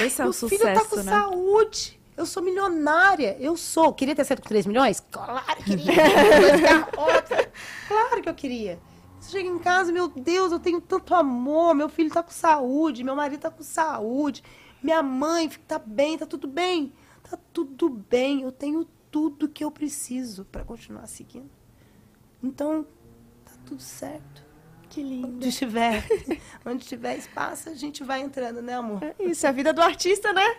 A: Esse é
D: meu
A: o
D: filho tá com
A: né?
D: saúde. Eu sou milionária. Eu sou. Queria ter sido com 3 milhões? Claro que queria. Claro que eu queria. Você chega em casa, meu Deus, eu tenho tanto amor. Meu filho tá com saúde. Meu marido tá com saúde. Minha mãe tá bem, tá tudo bem. Tá tudo bem. Eu tenho tudo que eu preciso para continuar seguindo. Então, tá tudo certo.
B: Que lindo.
D: Onde tiver, onde tiver espaço, a gente vai entrando, né, amor?
B: É isso, é a vida do artista, né?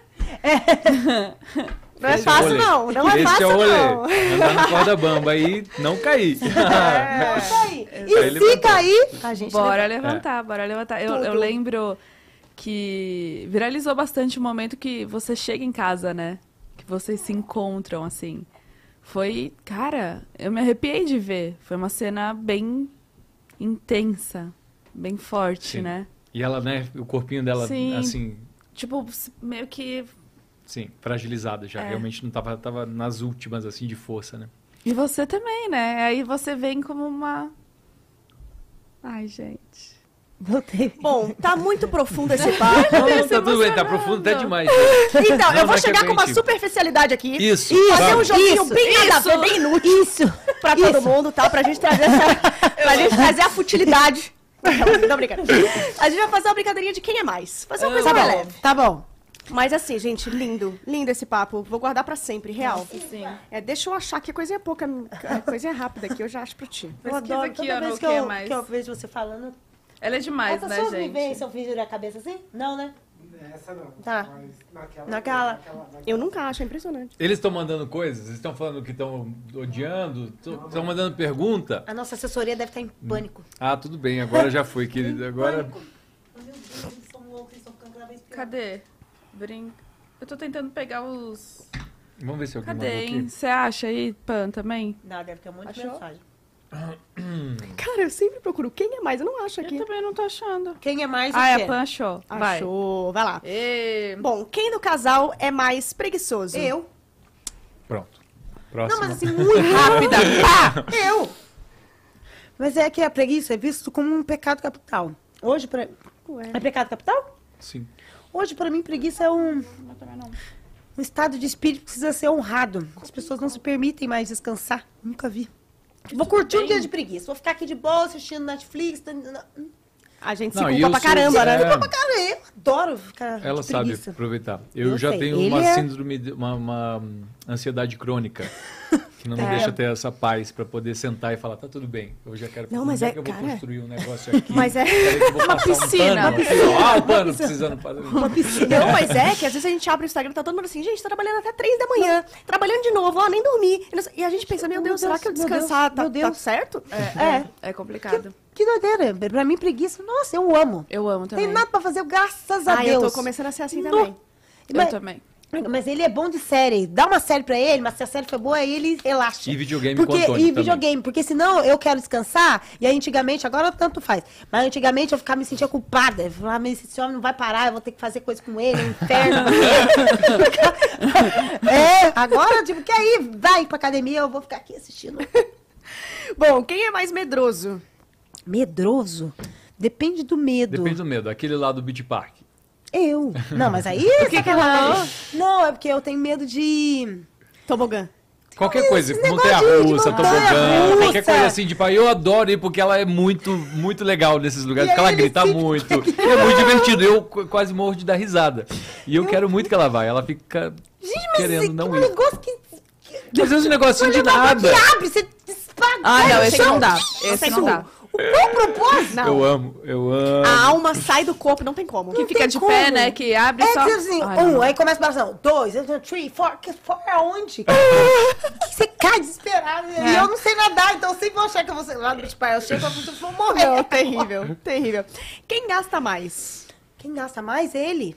B: Não é
C: Esse
B: fácil,
C: rolê.
B: não. Não é fácil,
C: é rolê.
B: não.
C: Andar na corda bamba e não cair.
D: Não cair.
C: Aí
D: E se
C: levantou.
D: cair, a gente
A: Bora
D: levanta.
A: levantar, bora levantar. Eu, eu lembro que viralizou bastante o momento que você chega em casa, né? Vocês se encontram, assim. Foi, cara, eu me arrepiei de ver. Foi uma cena bem intensa, bem forte,
C: Sim.
A: né?
C: E ela, né, o corpinho dela,
A: Sim.
C: assim,
A: Tipo, meio que.
C: sim, fragilizada já.
A: É.
C: Realmente não tava, tava nas últimas, assim, de força, né?
A: E você também, né? Aí você vem como uma. Ai, gente.
D: Voltei.
B: Bom, tá muito profundo esse papo.
C: Não, tá tudo bem, tá profundo até demais. né?
B: Então,
C: Não,
B: eu vou chegar com uma superficialidade aqui.
C: Isso,
B: Fazer um joguinho
D: Isso,
B: bem nada a ver,
A: isso.
B: bem inútil.
D: Isso.
B: pra todo
D: Isso.
B: mundo, tá? Pra gente trazer essa. pra gente trazer a futilidade. Não, não brincadeira. A gente vai fazer uma brincadeirinha de quem é mais. Fazer uma coisa
D: Tá
B: mais
D: bom,
B: leve.
D: tá bom.
B: Mas assim, gente, lindo. Lindo esse papo. Vou guardar pra sempre, real.
A: Sim.
B: É, deixa eu achar que a coisinha é pouca, a coisinha é rápida aqui, eu já acho pra ti.
D: Eu
A: Pesquisa
D: adoro.
A: aqui,
D: Toda
A: no
D: vez que
A: é
D: eu,
A: mais.
D: que eu vejo você falando...
A: Ela é demais,
D: As
A: né,
D: pessoas me veem
A: gente?
D: se eu fiz a cabeça assim? Não, né?
E: Essa não.
D: Tá.
E: Mas naquela.
D: Naquela.
E: naquela-
B: Eu nunca acho, é impressionante.
C: Eles estão mandando coisas? Eles estão falando que estão odiando? Estão mandando pergunta?
D: A nossa assessoria deve estar em pânico.
C: Ah, tudo bem, agora já foi, querido. Agora.
D: Pânico. Meu Deus, eles são loucos, eles estão ficando cada vez pior.
A: Cadê? Brin... Eu tô tentando pegar os.
C: Vamos ver se alguém
A: Cadê,
C: mandou
A: hein?
C: aqui.
A: Você acha aí, Pan, também?
D: Não, deve ter um monte de
A: Achou?
D: mensagem.
B: Cara, eu sempre procuro quem é mais, eu não acho aqui.
A: Eu também não tô achando.
D: Quem é mais
A: Ah,
D: o
A: é
D: quê?
A: a Pan achou. Vai.
B: Achou, vai lá.
A: Ê,
B: Bom, quem do casal é mais preguiçoso?
D: Eu.
C: Pronto.
D: Não,
C: Próximo.
D: mas assim, muito rápida. Pá! Eu. Mas é que a preguiça é visto como um pecado capital. Hoje, pra...
B: Ué.
D: É pecado capital?
C: Sim.
D: Hoje, pra mim, preguiça é um,
A: eu também não.
D: um estado de espírito que precisa ser honrado. As pessoas não se permitem mais descansar. Nunca vi. Vou curtir um dia de preguiça. Vou ficar aqui de boa, assistindo Netflix.
B: A gente
C: Não,
B: se
C: e
B: culpa pra
C: sou-
B: caramba, né?
C: é.
D: Cara, eu adoro ficar
C: Ela
D: de
C: sabe
D: preguiça.
C: aproveitar. Eu,
D: Eu
C: já
D: sei.
C: tenho
D: Ele
C: uma
D: é-
C: síndrome, de, uma, uma, ansiedade crônica. Que não me
A: É.
C: deixa ter essa paz pra poder sentar e falar, tá tudo bem, eu já quero
B: Não,
C: como
B: mas
C: é
B: é-
C: que eu vou
B: cara,
C: construir um negócio aqui.
B: mas é-
C: vou passar
A: piscina,
C: um
A: uma
C: ó. Ah, o pano precisando fazer.
B: Não, mas é que às vezes a gente abre o Instagram e tá todo mundo assim, gente, tô trabalhando até três da manhã, trabalhando de novo, ó, nem dormi. E não a gente pensa, meu
D: Meu
B: Deus, será
D: Deus,
B: que eu
D: meu
B: descansar
D: Deus,
B: tá,
D: meu Deus.
B: tá certo?
D: É,
A: É complicado.
D: que doideira. Pra mim, preguiça, nossa, eu amo.
A: Eu amo também.
D: Tem nada pra fazer, graças a
B: Ah,
D: Deus.
B: eu tô começando a ser assim
D: No-
B: também.
A: Eu
D: Mas-
A: também.
D: Mas ele é bom de série. Dá uma série pra ele, mas se a série for boa, aí ele relaxa.
C: E videogame
D: porque,
C: com o
D: E
C: também.
D: videogame, porque senão eu quero descansar, e aí antigamente, agora tanto faz. Mas antigamente eu ficava me sentia culpada. Eu falava, mas esse homem não vai parar, eu vou ter que fazer coisa com ele, é um inferno. é, agora, tipo, que aí, vai pra academia, eu vou ficar aqui assistindo.
B: Bom, quem é mais medroso?
D: Medroso? Depende do medo.
C: Depende do medo. Aquele lá do Beach Park.
D: Eu. Não, mas aí.
B: O que que ela?
D: Não, é porque eu tenho medo de.
B: Tobogã.
C: Qualquer coisa,
D: esse
C: montanha russa, tobogã,
D: russa.
C: qualquer coisa assim de pai. Eu adoro ir porque ela é muito, muito legal nesses lugares,
D: E
C: porque ela grita muito. E é muito divertido. Eu qu- quase morro de dar risada. E eu quero muito que ela vá. Ela fica
D: Gente, mas
C: querendo não
D: um
C: ir.
D: negócio que.
C: Às vezes um negocinho de nada.
D: que abre, você dispara.
A: Ah, não, esse não dá. Esse não dá.
D: O qual propósito?
B: Não.
C: Eu amo, eu amo.
B: A alma sai do corpo, não tem como.
A: Que fica de
D: como.
A: pé, né? Que abre
D: É
A: só.
D: que assim,
A: Ai,
D: um,
A: não.
D: aí começa a balação, dois, three, four, que four aonde? que você cai desesperado. E
A: É.
D: eu não sei nadar, então eu sempre vou achar que eu vou ser lá no beach bar. Eu chego, eu vou morrer.
B: Não, terrível, terrível. Quem gasta mais?
D: Quem gasta mais? Ele.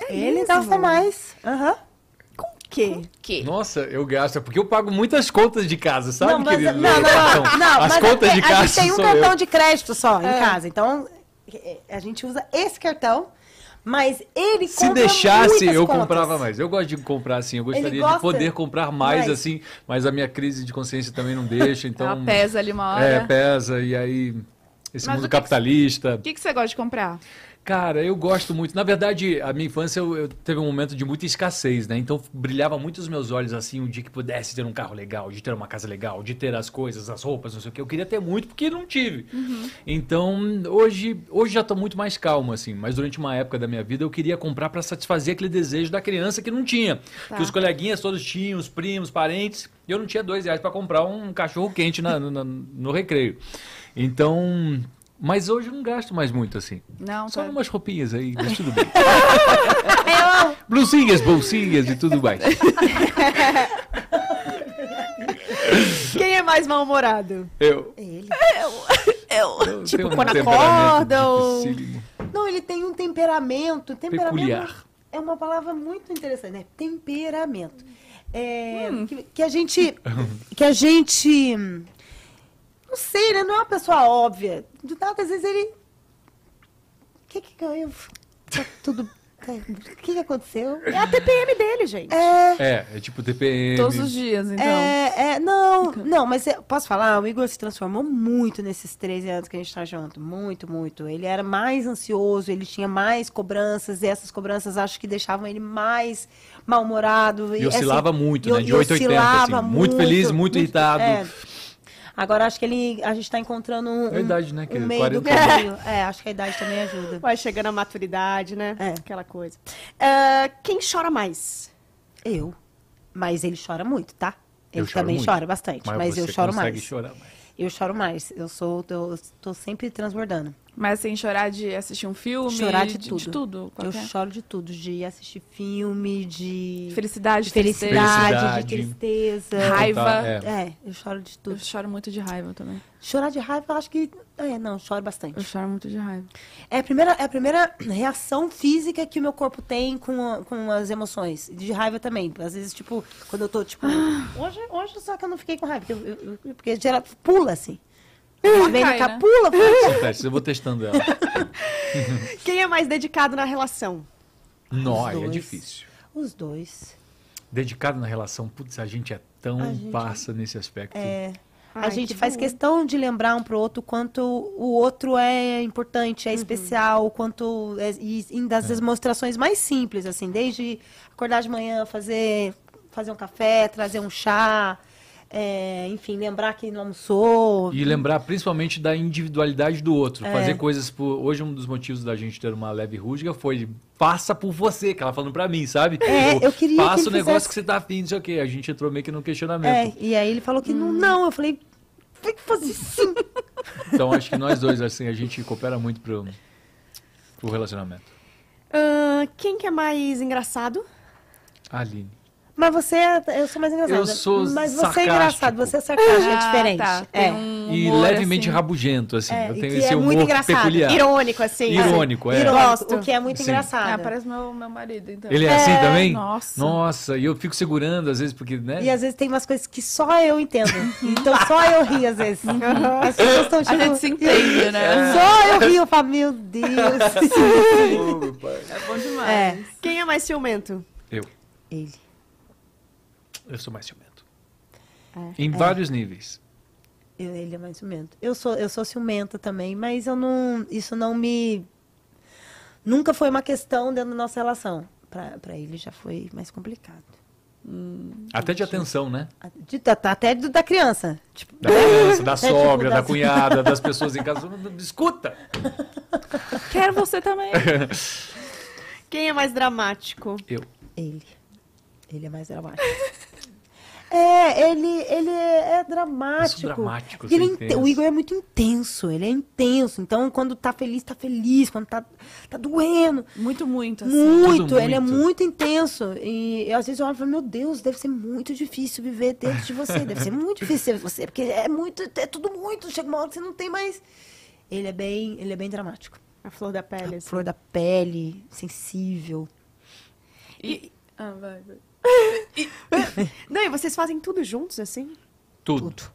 B: É
D: Ele
B: mesmo?
D: gasta mais. Aham.
B: O quê?
A: Que?
C: Nossa, eu gasto, é porque eu pago muitas contas de casa, sabe,
D: Não, mas,
C: querido?
D: não, não, não,
C: Então,
D: não,
C: As
D: mas
C: contas
D: é
C: de casa
D: A gente tem um cartão
C: eu.
D: de crédito só em
B: É.
D: casa, então é, a gente usa esse cartão, mas ele
C: Se deixasse, eu
D: contas.
C: comprava mais. Eu gosto de comprar assim, eu gostaria de poder comprar mais,
D: mais.
C: assim, mas a minha crise de consciência também não deixa, então...
A: Ela pesa ali uma hora.
C: É, pesa, e aí... Esse
A: Mas
C: mundo
A: que-
C: capitalista.
A: O que, que você gosta de comprar?
C: Cara, eu gosto muito. Na verdade, a minha infância eu, eu teve um momento de muita escassez, né? Então brilhava muito os meus olhos assim, um dia que pudesse ter um carro legal, de ter uma casa legal, de ter as coisas, as roupas, não sei o que. Eu queria ter muito porque não tive. Então, hoje, hoje já tô muito mais calmo assim, mas durante uma época da minha vida eu queria comprar para satisfazer aquele desejo da criança que não tinha.
A: Tá.
C: Que os coleguinhas todos tinham, os primos, parentes, e eu não tinha dois reais para comprar um cachorro quente na- no- no recreio. Então, mas hoje eu não gasto mais muito assim.
A: Não,
C: Só
A: tá.
C: umas roupinhas aí, mas tudo bem. Blusinhas, bolsinhas e tudo mais.
B: Quem é mais mal-humorado?
C: Eu,
D: Ele.
A: Eu.
C: eu
B: Tipo,
C: um
B: quando acorda ou-.
D: Não, ele tem um temperamento. Temperamento
C: Peculiar.
D: é uma palavra muito interessante, né? Temperamento. É,
A: Hum.
D: que, que a gente. Que a gente. Não sei, né? Não é uma pessoa óbvia. Do nada, às vezes ele. O que que eu. Tá tudo. O que que aconteceu?
B: É a TPM dele, gente.
D: É.
C: É, é tipo TPM.
A: Todos os dias, então.
D: É, é, não, não, mas é- posso falar, o Igor se transformou muito nesses 13 anos que a gente tá junto. Muito, muito. Ele era mais ansioso, ele tinha mais cobranças, e essas cobranças acho que deixavam ele mais mal-humorado.
C: E oscilava muito,
D: e-
C: né? De
D: e
C: 8 a 80,
D: oscilava
C: assim. Muito feliz, muito irritado.
D: é. Agora acho que ele, a gente tá encontrando um,
C: É a idade, né,
D: um
C: querido?
D: meio do
C: 40.
D: caminho. É, acho que a idade também ajuda.
B: Vai chegando a maturidade, né?
D: É.
B: Aquela coisa. Ah, quem chora mais?
D: Eu. Mas ele chora muito, tá? Ele
C: Eu
D: também
C: muito.
D: chora bastante, mas, eu
C: você
D: choro
C: consegue
D: mais.
C: chorar mais.
D: Eu choro mais. Eu sou, eu tô sempre transbordando.
A: Mas sem chorar de assistir um filme.
D: Chorar de
A: De
D: tudo.
A: tudo.
D: Eu choro de tudo, de assistir filme, de
A: Felicidade,
D: de felicidade, de
C: Felicidade.
D: tristeza.
A: Raiva.
C: É.
D: É, eu choro de
A: Eu
D: tudo.
A: choro muito de raiva também.
D: Chorar de raiva, eu acho que. É, não, choro
A: Eu
D: bastante.
A: choro muito de raiva.
D: É a primeira, é a primeira reação física que o meu corpo tem com, a- com as emoções. De raiva também. Às vezes, tipo, quando eu tô, tipo. Hoje, hoje só que eu não fiquei com raiva. Porque, eu- eu- porque gera, pula assim. Vem
A: né?
D: pula, pula.
C: Acontece, eu vou testando ela.
B: Quem é mais dedicado na relação?
C: Nó,
D: Os
C: é difícil.
D: Os dois.
C: Dedicado na relação, putz, a gente é tão
D: A gente-
C: passa nesse aspecto.
D: É.
B: Ai,
D: a gente
B: que
D: faz
B: bom.
D: questão de lembrar um pro outro quanto o outro é importante,
B: Uhum.
D: é especial, o quanto é, e, e das demonstrações mais simples, assim, desde acordar de manhã, fazer fazer um café, trazer um chá, é, enfim, lembrar que não almoçou.
C: E lembrar principalmente da individualidade do outro.
D: É.
C: Fazer coisas por. Hoje, um dos motivos da gente ter uma leve rústica foi faça por você, que ela falando pra mim, sabe?
D: É,
C: Tipo,
D: eu queria que
C: Faça
D: ele
C: o negócio
D: fizesse-
C: que você tá afim, não sei o quê. A gente entrou meio que no questionamento.
D: É, e aí ele falou que não, não. Eu falei, tem que fazer sim.
C: Então acho que nós dois, assim, a gente coopera muito pro, pro relacionamento.
B: Ah, quem que é mais engraçado?
C: Aline.
D: Mas você, é- eu sou mais engraçada.
C: Eu sou
D: Mas você
C: sarcástico.
D: é engraçado, você é sarcástico, é
A: Ah,
D: diferente.
A: tá.
D: É.
A: Um
C: E levemente
A: assim.
C: rabugento, assim.
D: É,
C: eu tenho
D: que
C: esse
D: é muito
C: humor
D: engraçado.
C: peculiar.
B: Irônico, assim.
C: Irônico, é.
D: Irônico,
B: Gosto.
D: o que é muito
C: Sim.
D: engraçado.
A: Ah, parece meu, meu marido, então.
C: Ele é assim também?
A: Nossa.
C: Nossa, e eu fico segurando, às vezes, porque, né?
D: E às vezes tem umas coisas que só eu entendo. Então só eu rio às vezes. As pessoas estão
A: A
D: tipo.
A: gente se entende, né?
D: Só eu rio, eu falo, meu Deus.
A: É bom demais.
D: É.
B: Quem é mais ciumento?
C: Eu.
D: Ele.
C: Eu sou mais ciumento.
B: É.
C: Em vários níveis.
D: Eu- ele é mais ciumento. Eu sou, eu sou ciumenta também, mas eu não. Isso não me. Nunca foi uma questão dentro da nossa relação. Pra, pra ele já foi mais complicado.
C: Até de atenção, né?
D: De- tá- tá até do- da criança. Tipo,
C: Da criança, da
D: É, tipo,
C: sogra, da
D: das-
C: cunhada, das pessoas em casa. Escuta!
A: Quero você também.
B: Quem é mais dramático?
C: Eu.
D: Ele. Ele é mais dramático. É, ele, ele é dramático.
C: Sou dramático,
D: ele é o Igor é muito intenso, ele é intenso. Então, quando tá feliz, tá feliz. Quando tá, tá doendo.
A: Muito, muito, assim.
D: Muito,
C: Tudo
D: ele é
C: muito.
D: intenso. E eu, às vezes eu olho e falo, meu Deus, deve ser muito difícil viver dentro de você. Deve ser muito difícil ser você, porque é muito, é tudo muito. Chega uma hora que você não tem mais. Ele é bem, ele é bem dramático.
B: A flor da pele, assim.
D: Flor da pele, sensível.
A: E... Ah, vai, vai.
B: Não, e vocês fazem tudo juntos, assim?
C: Tudo.
D: Tudo.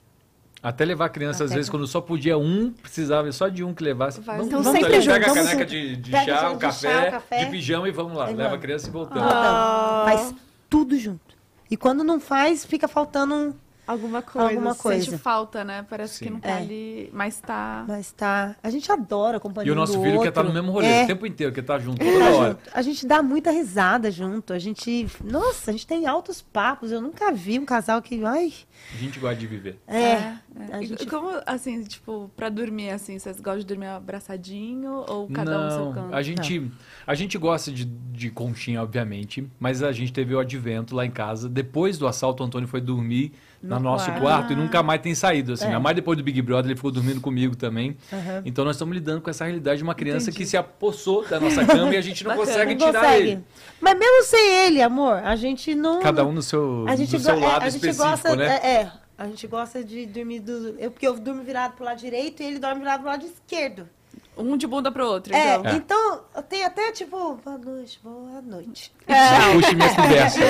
C: Até levar a criança, às
D: Até
C: vezes,
D: que-
C: quando só podia um, precisava só de um que levasse.
A: Vai,
C: vamos,
A: então
C: vamos
B: sempre
C: ali,
B: junto,
C: Pega a caneca de, de
D: Pega
C: chá,
D: de
C: o
D: chá,
C: café,
D: café.
C: de pijama e vamos lá. Leva a criança e voltamos.
B: Ah.
D: Faz tudo junto. E quando não faz, fica faltando um.
B: Alguma coisa.
D: Alguma coisa.
A: Sente falta, né? Parece
C: Sim.
A: que não tá
D: É.
A: ali, mas tá...
D: Mas tá. A gente adora a companhia
C: E o nosso filho quer
D: outro.
C: estar no mesmo rolê
D: É,
C: o tempo inteiro, quer estar junto
D: tá
C: toda hora.
D: junto. A gente dá muita risada junto. A gente. Nossa, a gente tem altos papos. Eu nunca vi um casal que. Ai.
C: A gente gosta de viver.
D: É. A
A: E
D: gente-
A: Como, assim, tipo, pra dormir, assim, vocês gostam de dormir abraçadinho ou cada um no seu
C: Não,
A: canto?
C: a gente, a gente gosta de, de conchinha, obviamente, mas a gente teve o advento lá em casa. Depois do assalto, o Antônio foi dormir no
A: No
C: nosso
A: quarto.
C: quarto e nunca mais tem saído. Assim,
D: É.
C: Mais depois do Big Brother, ele ficou dormindo comigo também.
D: Aham.
C: Então nós estamos lidando com essa realidade de uma criança
A: Entendi.
C: que se apossou da nossa cama e a gente não
A: Bacana.
C: consegue
D: Não
C: tirar
D: consegue.
C: ele.
D: Mas mesmo sem ele, amor, a gente não.
C: Cada um no seu,
D: A gente,
C: seu
D: é,
C: lado
D: a gente
C: específico,
D: gosta,
C: né?
D: é, é, a gente gosta de dormir do. Eu, porque eu durmo virado pro lado direito e ele dorme virado pro lado esquerdo.
A: Um de bunda pro outro,
D: É,
A: então.
D: então eu tenho até tipo, boa noite, boa noite.
C: Puxe minhas conversas.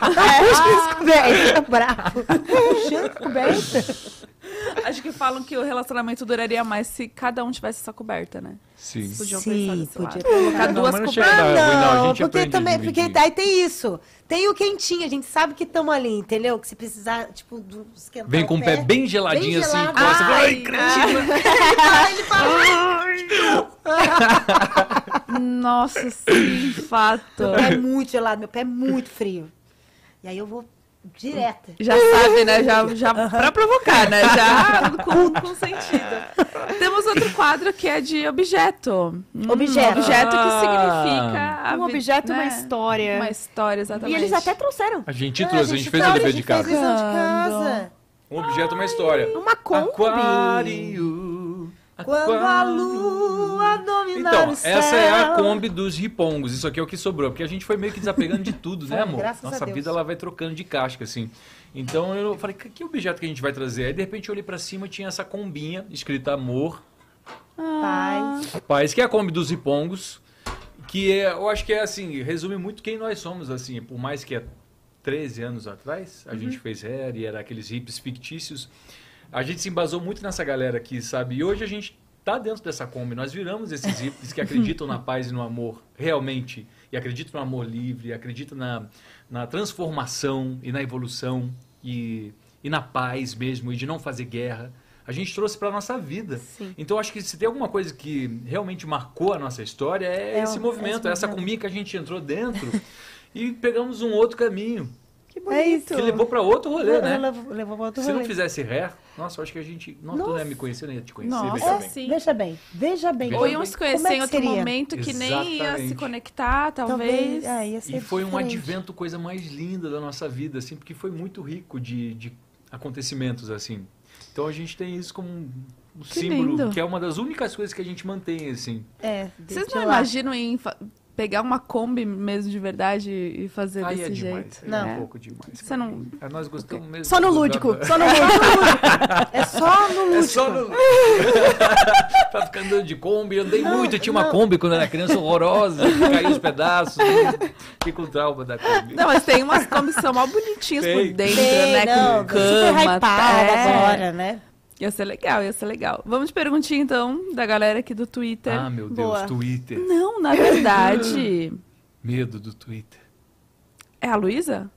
D: Não puxa minhas cobertas, bravo. Puxando cobertas.
A: Acho que falam que o relacionamento duraria mais se cada um tivesse essa coberta, né?
C: Sim.
A: Podiam
D: Sim, podia.
A: Colocar
C: Não,
A: duas cobertas.
D: Ah,
C: não,
D: não, porque também, porque daí tem isso. Tem o quentinho, a gente sabe que estamos ali, entendeu? Que se precisar, tipo, do, esquentar
C: Vem com o pé bem geladinho
D: Bem
C: assim,
D: gelado.
C: encosta.
A: Ai,
C: Ai, cretina.
D: ele fala,
A: Nossa, sim, fato.
D: meu pé é muito gelado, meu pé é muito frio. E aí eu vou direto.
A: Já sabe, né? Já, já pra provocar, né? Já com, com sentido. Temos outro quadro que é de objeto. Hum,
D: Objeto.
A: Objeto que
C: Ah.
A: significa...
B: Um objeto, uma
A: né?
B: história.
A: Uma história,
B: E
A: exatamente.
B: eles até trouxeram
C: A gente
D: É,
C: trouxe, a gente fez o dever
D: a
C: de
D: gente fez
C: casa.
D: lição de casa.
C: Um objeto, uma história.
B: uma Kombi.
C: Aquário.
D: Quando a lua dominar
C: Então,
D: o céu.
C: essa é a Kombi dos ripongos. Isso aqui é o que sobrou. Porque a gente foi meio que desapegando de tudo, né, amor?
D: graças a
C: Nossa
D: Deus.
C: vida ela vai trocando de casca, assim. Então eu falei, que, objeto que a gente vai trazer? Aí de repente eu olhei pra cima e tinha essa combinha escrita amor,
D: Paz.
C: paz, que é a Kombi dos ripongos. Que é, eu acho que é assim, resume muito quem nós somos, assim. Por mais que é 13 anos atrás, a gente fez hair e era aqueles hips fictícios. A gente se embasou muito nessa galera aqui, sabe? E hoje a gente tá dentro dessa Kombi. Nós viramos esses hippies que acreditam na paz e no amor realmente. E acreditam no amor livre, acreditam na, na transformação e na evolução e, e na paz mesmo, e de não fazer guerra. A gente trouxe para nossa vida.
A: Sim.
C: Então acho que se tem alguma coisa que realmente marcou a nossa história é,
D: É
C: esse movimento,
D: esse
C: essa
D: movimento.
C: combinha que a gente entrou dentro e pegamos um outro caminho.
B: Que
D: É
B: bonito.
D: isso.
C: Que levou pra outro rolê, né?
D: Levou, levou pra outro
C: Se não
D: rolê.
C: fizesse ré, nossa, eu acho que a gente. Nossa, tu não ia me conhecer, nem ia te conhecer.
A: Nossa,
C: veja bem.
A: sim.
D: Veja bem, veja bem.
A: Ou iam se
D: é
A: conhecer
D: que
A: em outro
D: seria?
A: momento que nem ia se
C: Exatamente.
A: conectar, talvez.
D: é, ia ser
C: E foi um
D: diferente.
C: advento, coisa mais linda da nossa vida, assim, porque foi muito rico de, de acontecimentos, assim. Então a gente tem isso como um um
A: Que
C: símbolo,
A: lindo.
C: que é uma das únicas coisas que a gente mantém, assim.
D: É,
A: Vocês não imaginam em pegar uma Kombi mesmo de verdade e fazer
C: Aí
A: desse
C: é demais,
A: jeito?
C: aí
D: Não.
C: é um pouco demais.
A: Você não-
C: É, Nós gostamos mesmo.
B: Só no lúdico. Só no lúdico.
D: É só no lúdico.
C: É só no... pra ficar andando de Kombi. Eu andei muito. Eu tinha uma
D: não.
C: Kombi quando era criança horrorosa. Caiu os pedaços. Fiquei com trauma da Kombi.
A: Não, mas tem umas Kombis que são mal bonitinhas por
C: Tem.
A: dentro,
D: Tem,
A: né?
D: não,
A: com
D: super
A: cama.
D: hypada
A: é.
D: agora, né?
A: Ia ser legal, ia ser legal. Vamos de perguntinha, então, da galera aqui do Twitter.
C: Ah, meu Deus.
B: Boa.
C: Twitter.
A: Não, na verdade...
C: Medo do Twitter.
A: É a Luísa?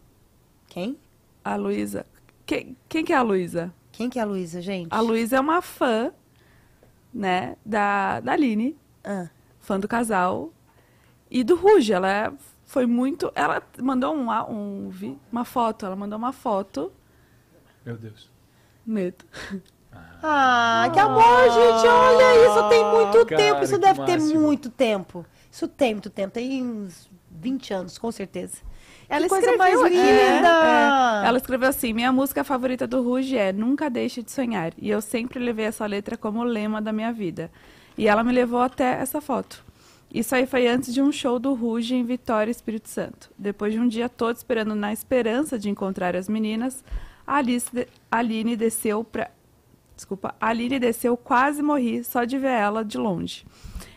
D: Quem?
A: A Luísa. Quem, quem que é a Luísa?
D: Quem que é a Luísa, gente?
A: A Luísa é uma fã, né, da, da Aline,
D: Ah,
A: fã do casal, e do Ruge. Ela é- foi muito... Ela mandou um, um, vi- uma foto, ela mandou uma foto...
C: Meu Deus.
A: Medo.
D: Ah, que amor, gente, olha, isso tem muito
C: cara,
D: tempo, isso deve ter
C: máximo.
D: muito tempo. Isso tem muito tempo, tem uns 20 anos, com certeza.
B: Ela
D: que coisa
B: escreveu
D: mais
B: aqui,
A: É,
D: linda!
A: é. Ela escreveu assim: Minha música favorita do Ruge é Nunca Deixe de Sonhar. E eu sempre levei essa letra como lema da minha vida. E ela me levou até essa foto. Isso aí foi antes de um show do Ruge em Vitória, Espírito Santo. Depois de um dia todo esperando na esperança de encontrar as meninas, a Alice de- a Aline desceu pra. Desculpa, a Aline desceu, quase morri só de ver ela de longe.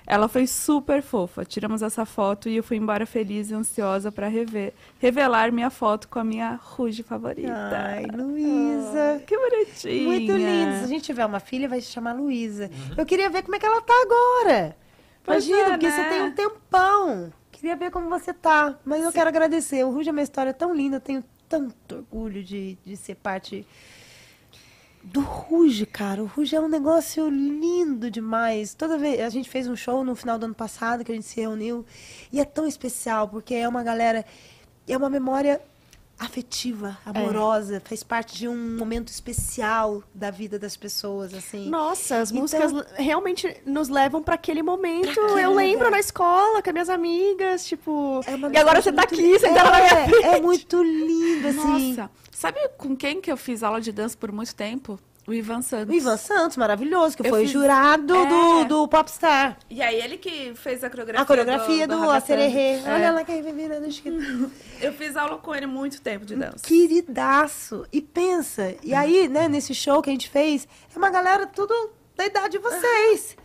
A: Ela foi super fofa. Tiramos essa foto e eu fui embora feliz e ansiosa para rever, revelar minha foto com a minha Ruge favorita.
D: Ai, Luísa.
A: Que bonitinha.
D: Muito lindo. Se a gente tiver uma filha, vai se chamar Luísa. Eu queria ver como é que ela tá agora.
A: Pois
D: Imagina,
A: é,
D: porque
A: né?
D: você tem um tempão. Queria ver como você tá. Mas eu quero agradecer. O Ruge é uma história tão linda. Eu tenho tanto orgulho de, de ser parte do Ruge, cara. O Ruge é um negócio lindo demais. Toda vez a gente fez um show no final do ano passado que a gente se reuniu e é tão especial porque é uma galera, é uma memória afetiva, amorosa, faz parte de um momento especial da vida das pessoas, assim.
B: Nossa, as
D: Então-
B: músicas realmente nos levam pra aquele momento.
D: Pra
B: eu lembro na escola com as minhas amigas, tipo.
D: É
B: e agora você tá aqui, sentada na minha
D: é,
B: frente.
D: é muito lindo, assim.
A: Nossa, sabe com quem que eu fiz aula de dança por muito tempo? O Ivan Santos.
D: O Ivan Santos, maravilhoso, que
A: Eu
D: foi
A: fiz-
D: jurado
A: É.
D: do, do Popstar.
A: E aí ele que fez a coreografia.
D: A coreografia do,
A: do,
D: Acererê.
A: Ragatanga.
D: Olha
A: É.
D: lá quem vem virando esquina.
A: Eu fiz aula com ele muito tempo de dança.
D: Queridaço. E pensa, e aí, né, nesse show que a gente fez, é uma galera tudo da idade de vocês.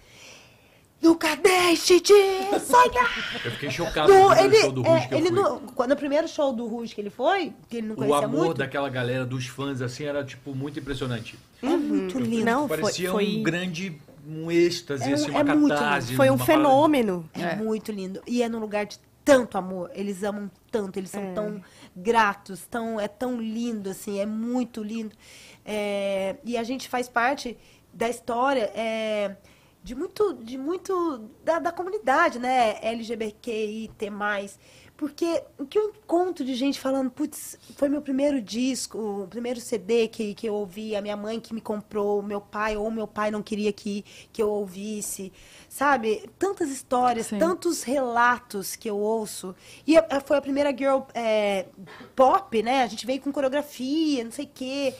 D: Nunca deixe de sonhar.
C: Eu fiquei chocado
D: No, ele,
C: show do
D: é,
C: Ruge que eu
D: ele
C: fui.
D: no, quando, no primeiro show do Ruge que ele foi, que ele não
C: O
D: conhecia
C: amor
D: muito,
C: daquela galera, dos fãs, assim, era, tipo, muito impressionante.
D: é muito lindo.
B: Não, foi,
C: Parecia
B: foi,
C: um grande, um êxtase,
D: É,
C: assim,
D: é
C: uma
D: muito
C: catarse.
B: foi um
C: parada-
B: fenômeno.
D: É,
A: É.
D: muito lindo. E é num lugar de tanto amor. Eles amam tanto, eles são tão gratos, tão, é tão lindo, assim, é muito lindo. É, e a gente faz parte da história é, de muito, de muito da, da comunidade, né? LGBTIT+. Porque o que eu encontro de gente falando, putz, foi meu primeiro disco, o primeiro CD que, que eu ouvi, a minha mãe que me comprou, meu pai, ou meu pai não queria que, que eu ouvisse, sabe? Tantas histórias,
A: Sim.
D: tantos relatos que eu ouço. E a- foi a primeira girl é, pop, né? A gente veio com coreografia, não sei o quê.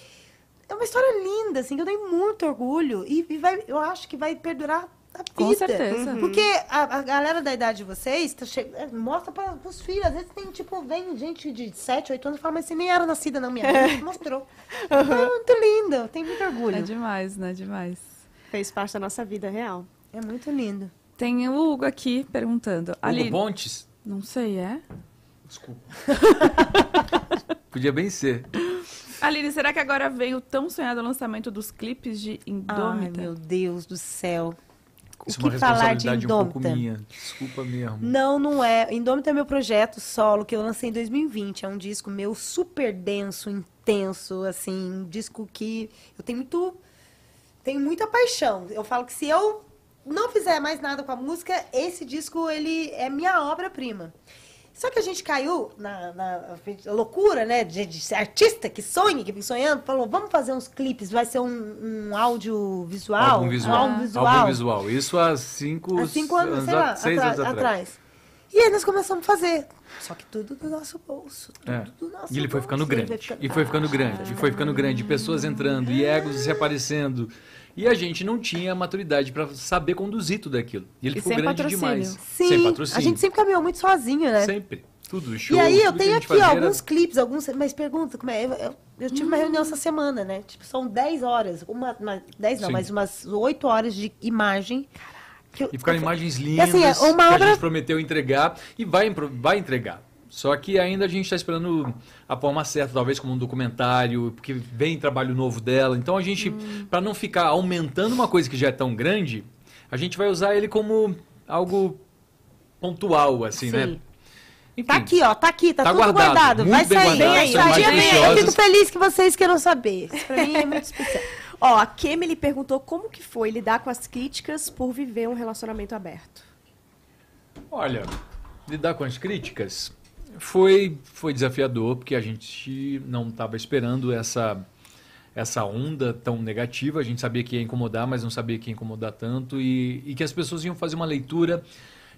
D: É uma história linda, assim, que eu tenho muito orgulho. E, e vai, eu acho que vai perdurar a vida.
A: Com certeza.
D: Porque a, a galera da idade de vocês tá che... é, mostra para os filhos. Às vezes tem, tipo, vem gente de 7, 8 anos e fala, mas você nem era nascida, não, minha mãe mostrou. É muito lindo, eu tenho muito orgulho.
A: É demais, né? Demais.
B: Fez parte da nossa vida real.
D: É muito lindo.
A: Tem o Hugo aqui perguntando.
C: Hugo
A: Ali,
C: Pontes?
A: não sei, é?
C: Desculpa. Podia bem ser.
A: Aline, será que agora vem o tão sonhado lançamento dos clipes de
D: Ai,
A: Indômita?
D: meu Deus do céu. O
C: Isso é uma
D: que falar de
C: responsabilidade um pouco
D: Indômita?
C: minha. Desculpa mesmo.
D: Não, não é. Indômita é meu projeto solo que eu lancei em 2020. É um disco meu super denso, intenso, assim, um disco que eu tenho muito tenho muita paixão. Eu falo que se eu não fizer mais nada com a música, esse disco ele é minha obra-prima. Só que a gente caiu na, na loucura, né? De, de ser artista que sonha, que fica sonhando. Falou, vamos fazer uns clipes, vai ser um, um audiovisual.
C: Visual.
D: Um álbum visual.
C: Visual. Isso há cinco,
D: Há cinco anos, sei lá,
C: seis
D: atrás,
C: anos atrás.
D: E aí nós começamos a fazer. Só que tudo do nosso bolso. Tudo
C: É.
D: do nosso
C: E ele foi
D: bolso,
C: ficando
D: ele
C: grande.
D: ficando-
C: E foi ficando grande. E foi ficando grande. Pessoas entrando. E egos se aparecendo. E a gente não tinha maturidade para saber conduzir tudo aquilo. E ele
A: E
C: ficou
A: sem
C: grande
A: patrocínio.
C: demais.
D: Sim,
C: sem patrocínio.
D: a gente sempre caminhou muito sozinho, né?
C: Sempre. Tudo. Show,
D: e aí eu tenho aqui ó,
C: fazia era-
D: alguns clipes, alguns. Mas pergunta, como é? Eu, eu- eu tive uma reunião essa semana, né? Tipo, são 10 horas. Uma, uma, 10 não,
C: Sim.
D: mas umas 8 horas de imagem. que eu-
C: E ficaram imagens
D: E
C: lindas
D: assim, é uma
C: que a
D: obra-
C: gente prometeu entregar e vai, vai entregar. Só que ainda a gente está esperando a forma certa, talvez como um documentário, porque vem trabalho novo dela. Então a gente,
D: Hum.
C: para não ficar aumentando uma coisa que já é tão grande, a gente vai usar ele como algo pontual, assim,
D: Sim.
C: né? Enfim,
D: Tá aqui, ó, tá aqui, tá,
C: Tá
D: tudo
C: guardado,
D: guardado. Vai sair,
C: guardado,
D: vai sair.
B: imagens
D: Eu fico feliz que vocês queiram saber. Isso pra mim é muito especial.
B: Ó, a Kemily perguntou como que foi lidar com as críticas por viver um relacionamento aberto.
C: Olha, lidar com as críticas foi, foi desafiador, porque a gente não estava esperando essa, essa onda tão negativa. A gente sabia que ia incomodar, mas não sabia que ia incomodar tanto. E, e que as pessoas iam fazer uma leitura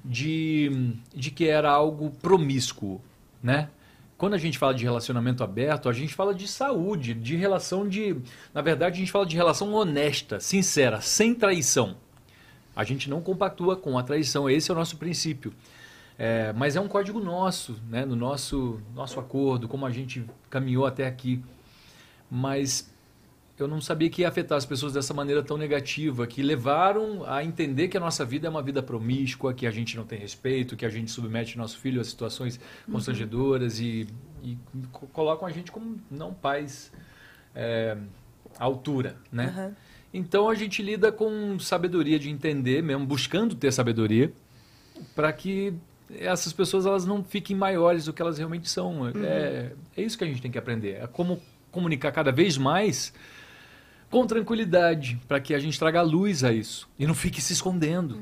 C: de, de que era algo promíscuo, né? Quando a gente fala de relacionamento aberto, a gente fala de saúde, de relação de... Na verdade, a gente fala de relação honesta, sincera, sem traição. A gente não compactua com a traição, esse é o nosso princípio. É, mas é um código nosso, né? no nosso, nosso acordo, como a gente caminhou até aqui. Mas eu não sabia que ia afetar as pessoas dessa maneira tão negativa, que levaram a entender que a nossa vida é uma vida promíscua, que a gente não tem respeito, que a gente submete nosso filho a situações constrangedoras e, e co- colocam a gente como não pais é, à altura, né?
D: Aham.
C: Então a gente lida com sabedoria de entender mesmo, buscando ter sabedoria, para que essas pessoas elas não fiquem maiores do que elas realmente são. É, é isso que a gente tem que aprender. É como comunicar cada vez mais com tranquilidade, para que a gente traga luz a isso e não fique se escondendo.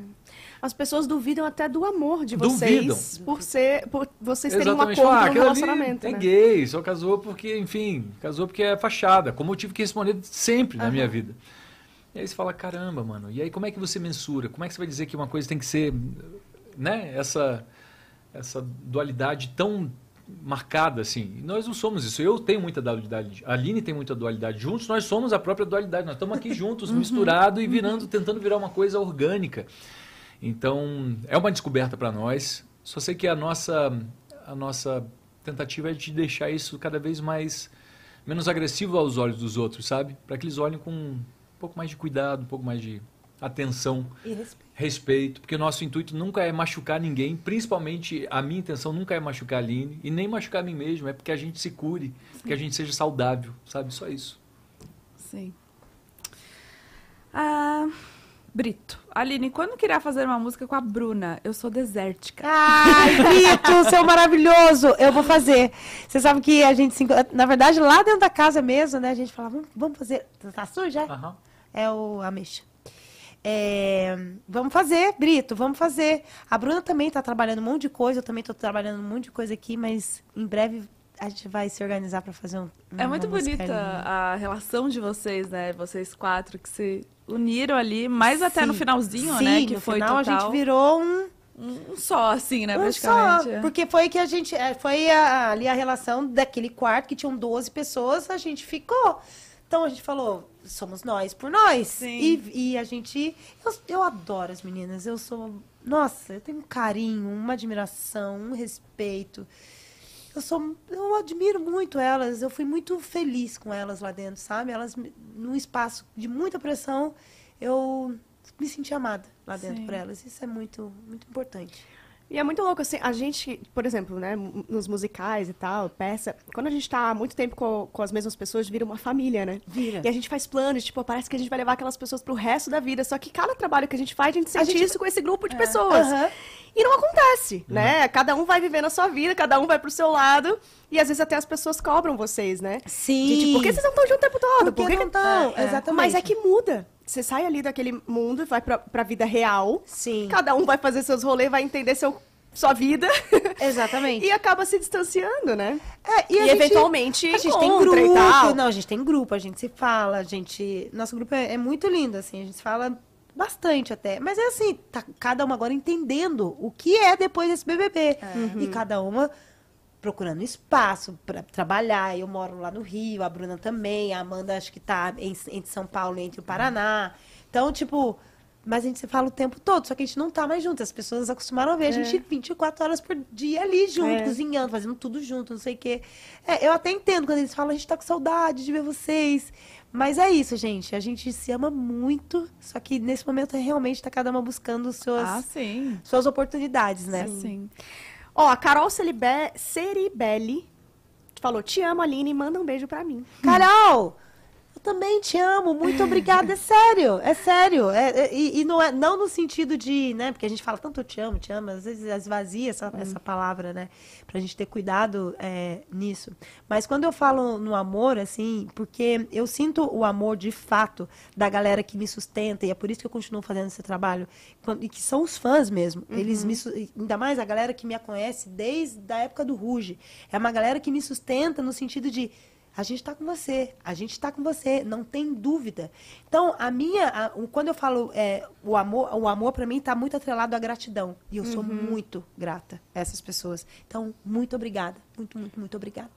B: As pessoas duvidam até do amor de
C: Duvidam.
B: vocês por ser por vocês terem um
C: Exatamente.
B: acordo
C: Ah,
B: no relacionamento,
C: é
B: né?
C: gay, só casou porque, enfim, casou porque é fachada. Como eu tive que responder sempre na minha vida. E aí você fala, caramba, mano, e aí como é que você mensura? Como é que você vai dizer que uma coisa tem que ser, né, essa, essa dualidade tão marcada assim? Nós não somos isso. Eu tenho muita dualidade, a Aline tem muita dualidade. Juntos nós somos a própria dualidade. Nós estamos aqui juntos, misturados e virando, tentando virar uma coisa orgânica. Então, é uma descoberta para nós. Só sei que a nossa, a nossa tentativa é de deixar isso cada vez mais menos agressivo aos olhos dos outros, sabe? Para que eles olhem com um pouco mais de cuidado, um pouco mais de atenção,
D: E respeito.
C: respeito, porque o nosso intuito nunca é machucar ninguém, principalmente a minha intenção nunca é machucar a Aline e nem machucar a mim mesmo, é porque a gente se cure, que a gente seja saudável, sabe? Só isso.
A: Sim. Ah, Brito. Aline, quando queria fazer uma música com a Bruna? Eu sou desértica.
D: Ai, Vitor, seu maravilhoso! Eu vou fazer. Você sabe que a gente se Na verdade, lá dentro da casa mesmo, né? A gente falava, vamos, fazer. Tá suja?
C: Aham.
D: É o Ameixa. É, vamos fazer, Brito, vamos fazer. A Bruna também tá trabalhando um monte de coisa, eu também tô trabalhando um monte de coisa aqui, mas em breve a gente vai se organizar para fazer um.
A: É muito bonita
D: linda.
A: a relação de vocês, né? Vocês quatro que se uniram ali, mais até no finalzinho,
D: Sim,
A: né? Que
D: no
A: foi
D: final a
A: total
D: gente virou um.
A: um só, assim, né?
D: Um
A: praticamente.
D: só, porque foi que a gente. é, Foi a- ali a relação daquele quarto que tinham 12 pessoas, a gente ficou. Então a gente falou, somos nós por nós.
A: Sim.
D: E, e a gente. Eu, eu adoro as meninas. Eu sou. Nossa, eu tenho um carinho, uma admiração, um respeito. Eu sou. Eu admiro muito elas. Eu fui muito feliz com elas lá dentro, sabe? Elas, num espaço de muita pressão, eu me senti amada lá dentro
A: Sim.
D: por elas. Isso é muito, muito importante.
B: E é muito louco, assim, a gente, por exemplo, né, nos musicais e tal, peça, quando a gente tá há muito tempo com, com as mesmas pessoas, vira uma família, né?
D: Vira.
B: E a gente faz planos, tipo, parece que a gente vai levar aquelas pessoas pro resto da vida, só que cada trabalho que a gente faz, a gente sente
D: gente-
B: isso com esse grupo de pessoas.
D: Aham.
B: E não acontece, né? Cada um vai vivendo a sua vida, cada um vai pro seu lado, e às vezes até as pessoas cobram vocês, né?
D: Sim.
B: De, tipo, por que vocês não estão juntos o tempo todo?
D: Por que não tão?
B: É, é.
D: Exatamente.
B: Mas é que muda. Você sai ali daquele mundo e vai pra, pra vida real.
D: Sim.
B: Cada um vai fazer seus rolês, vai entender seu, sua vida.
D: Exatamente.
B: E acaba se distanciando, né?
D: É,
B: E,
D: a gente-
B: eventualmente
D: A gente tem grupo,
B: e
D: não, a gente tem grupo, a gente se fala, a gente... Nosso grupo é, é muito lindo, assim, a gente se fala bastante até. Mas é assim, tá cada uma agora entendendo o que é depois desse BBB. E cada uma procurando espaço para trabalhar. Eu moro lá no Rio, a Bruna também, a Amanda acho que tá em- entre São Paulo e entre o Paraná. Então, tipo... Mas a gente se fala o tempo todo, só que a gente não tá mais junto. As pessoas acostumaram a ver a gente 24 horas por dia ali junto,
B: É.
D: cozinhando, fazendo tudo junto, não sei o quê. É, eu até entendo quando eles falam, a gente tá com saudade de ver vocês. Mas é isso, gente. A gente se ama muito, só que nesse momento é realmente tá cada uma buscando suas,
A: Ah, sim.
D: suas oportunidades, né?
A: Sim.
B: Ó, a Carol Celibe- Ceribelli falou: Te amo, Aline, manda um beijo pra mim.
D: Carol, também te amo, muito obrigada, é sério, é sério. É, é- e e não, é, não no sentido de, né, porque a gente fala tanto eu te amo, te amo, às vezes esvazia essa, essa palavra, né, pra gente ter cuidado é, nisso. Mas quando eu falo no amor, assim, porque eu sinto o amor de fato da galera que me sustenta, e é por isso que eu continuo fazendo esse trabalho, e que são os fãs mesmo. Eles me, ainda mais a galera que me conhece desde a época do Ruge. É uma galera que me sustenta no sentido de a gente está com você, a gente está com você, não tem dúvida. Então, a minha, a- o- quando eu falo é, o amor, o amor para mim está muito atrelado à gratidão. E eu sou muito grata a essas pessoas. Então, muito obrigada. Muito, muito, muito obrigada.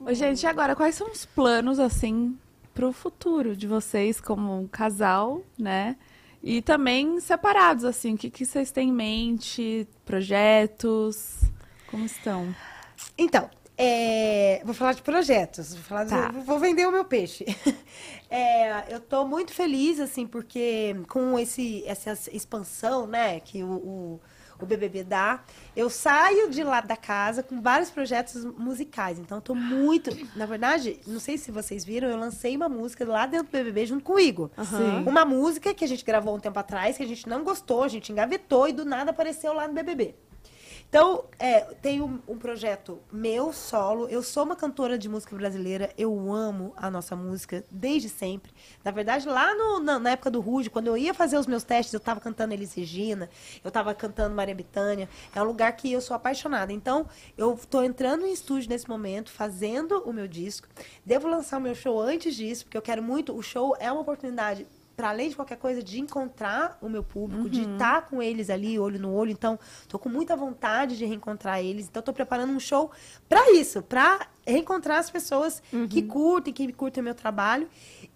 A: Ô, gente, agora, quais são os planos, assim, pro futuro de vocês como um casal, né? E também separados, assim, o que, que vocês têm em mente? Projetos? Como estão?
D: Então, é, vou falar de projetos, vou, falar de-
A: Tá.
D: vou vender o meu peixe. É, eu estou muito feliz, assim, porque com esse, essa expansão, né, que o, o, o BBB dá, eu saio de lá da casa com vários projetos musicais. Então, estou muito... Na verdade, não sei se vocês viram, eu lancei uma música lá dentro do BBB junto com o Igor.
A: Sim.
D: Uma música que a gente gravou um tempo atrás, que a gente não gostou, a gente engavetou e do nada apareceu lá no BBB. Então, é, tem um, um projeto meu, solo. Eu sou uma cantora de música brasileira. Eu amo a nossa música desde sempre. Na verdade, lá no- na, na época do Ruge, quando eu ia fazer os meus testes, eu estava cantando Elis Regina, eu estava cantando Maria Bethânia. É um lugar que eu sou apaixonada. Então, eu estou entrando em estúdio nesse momento, fazendo o meu disco. Devo lançar o meu show antes disso, porque eu quero muito. O show é uma oportunidade para além de qualquer coisa, de encontrar o meu público, de estar com eles ali, olho no olho. Então, tô com muita vontade de reencontrar eles. Então, tô preparando um show para isso, para reencontrar as pessoas que curtem, que curtem o meu trabalho.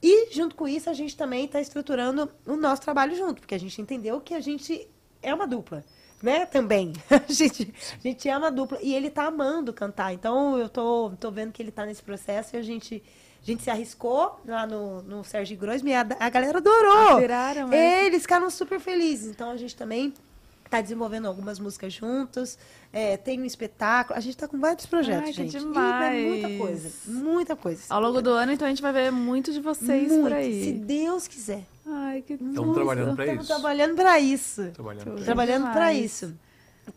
D: E, junto com isso, a gente também está estruturando o nosso trabalho junto, porque a gente entendeu que a gente é uma dupla. Né, também. A gente, a gente é uma dupla. E ele tá amando cantar. Então, eu tô, tô vendo que ele tá nesse processo e a gente, a gente se arriscou lá no, no Sérgio Grosme e a, a galera adorou.
A: Admiraram, é?
D: Eles ficaram super felizes. Então, a gente também tá desenvolvendo algumas músicas juntos. É, tem um espetáculo. A gente tá com vários projetos,
A: Ai, que
D: gente. E
A: demais.
D: é muita coisa. Muita coisa.
A: Ao longo do ano, então, a gente vai ver muito de vocês
D: Muito,
A: por
D: Se
A: aí.
D: Deus quiser.
A: Ai, que
C: Estamos trabalhando para
D: Estamos
C: isso.
D: trabalhando para isso.
C: Trabalhando pra isso.
D: Trabalhando para isso.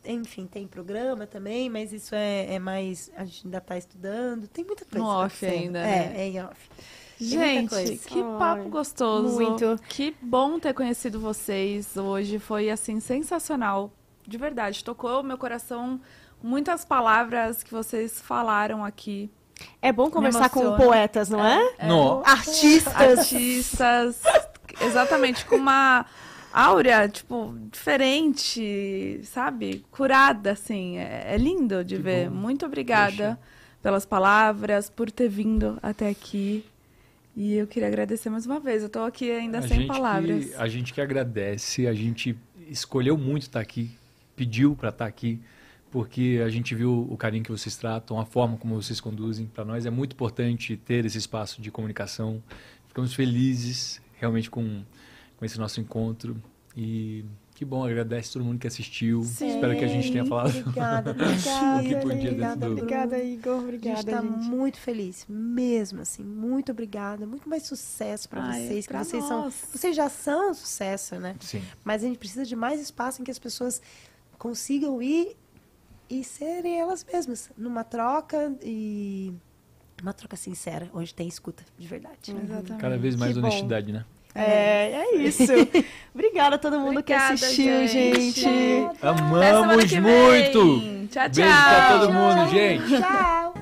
D: Enfim, tem programa também, mas isso é, é mais. A gente ainda está estudando. Tem muita coisa.
A: No off ainda,
D: É,
A: né?
D: é em off.
A: Gente, que
B: Ai,
A: papo gostoso.
B: muito.
A: Que bom ter conhecido vocês hoje. Foi, assim, sensacional. De verdade, tocou meu coração muitas palavras que vocês falaram aqui.
B: É bom conversar com poetas, não é?
C: Nó.
B: Artistas.
A: Artistas, exatamente, com uma áurea, tipo, diferente, sabe? Curada, assim. É, é lindo de
C: Que
A: ver.
C: bom.
A: Muito obrigada
C: Poxa.
A: pelas palavras, por ter vindo até aqui. E eu queria agradecer mais uma vez. Eu tô aqui ainda
C: A
A: sem palavras.
C: Que, a gente que agradece, a gente escolheu muito estar aqui, pediu para estar aqui, porque a gente viu o carinho que vocês tratam, a forma como vocês conduzem. Para nós é muito importante ter esse espaço de comunicação. Ficamos felizes realmente com, com esse nosso encontro. E que bom, agradece todo mundo que assistiu.
A: Sim.
C: Espero que a gente tenha falado.
D: Obrigada,
C: O que
D: obrigada.
C: podia
D: obrigada,
B: Obrigada, Igor.
D: A gente
B: Obrigada,
D: está muito feliz, mesmo assim, muito obrigada, muito mais sucesso para
A: Ai,
D: vocês, que
A: pra
D: vocês são, vocês já são um sucesso, né?
C: Sim.
D: Mas a gente precisa de mais espaço em que as pessoas consigam ir e serem elas mesmas, numa troca e uma troca sincera, onde tem escuta de verdade.
A: Exatamente.
C: Cada vez mais
B: Que bom.
C: honestidade, né?
B: É, é isso. Obrigada a todo mundo
A: Obrigada,
B: que assistiu,
A: gente.
B: gente.
C: Amamos muito!
A: Tchau, tchau.
C: Beijo pra todo mundo, gente.
D: Tchau.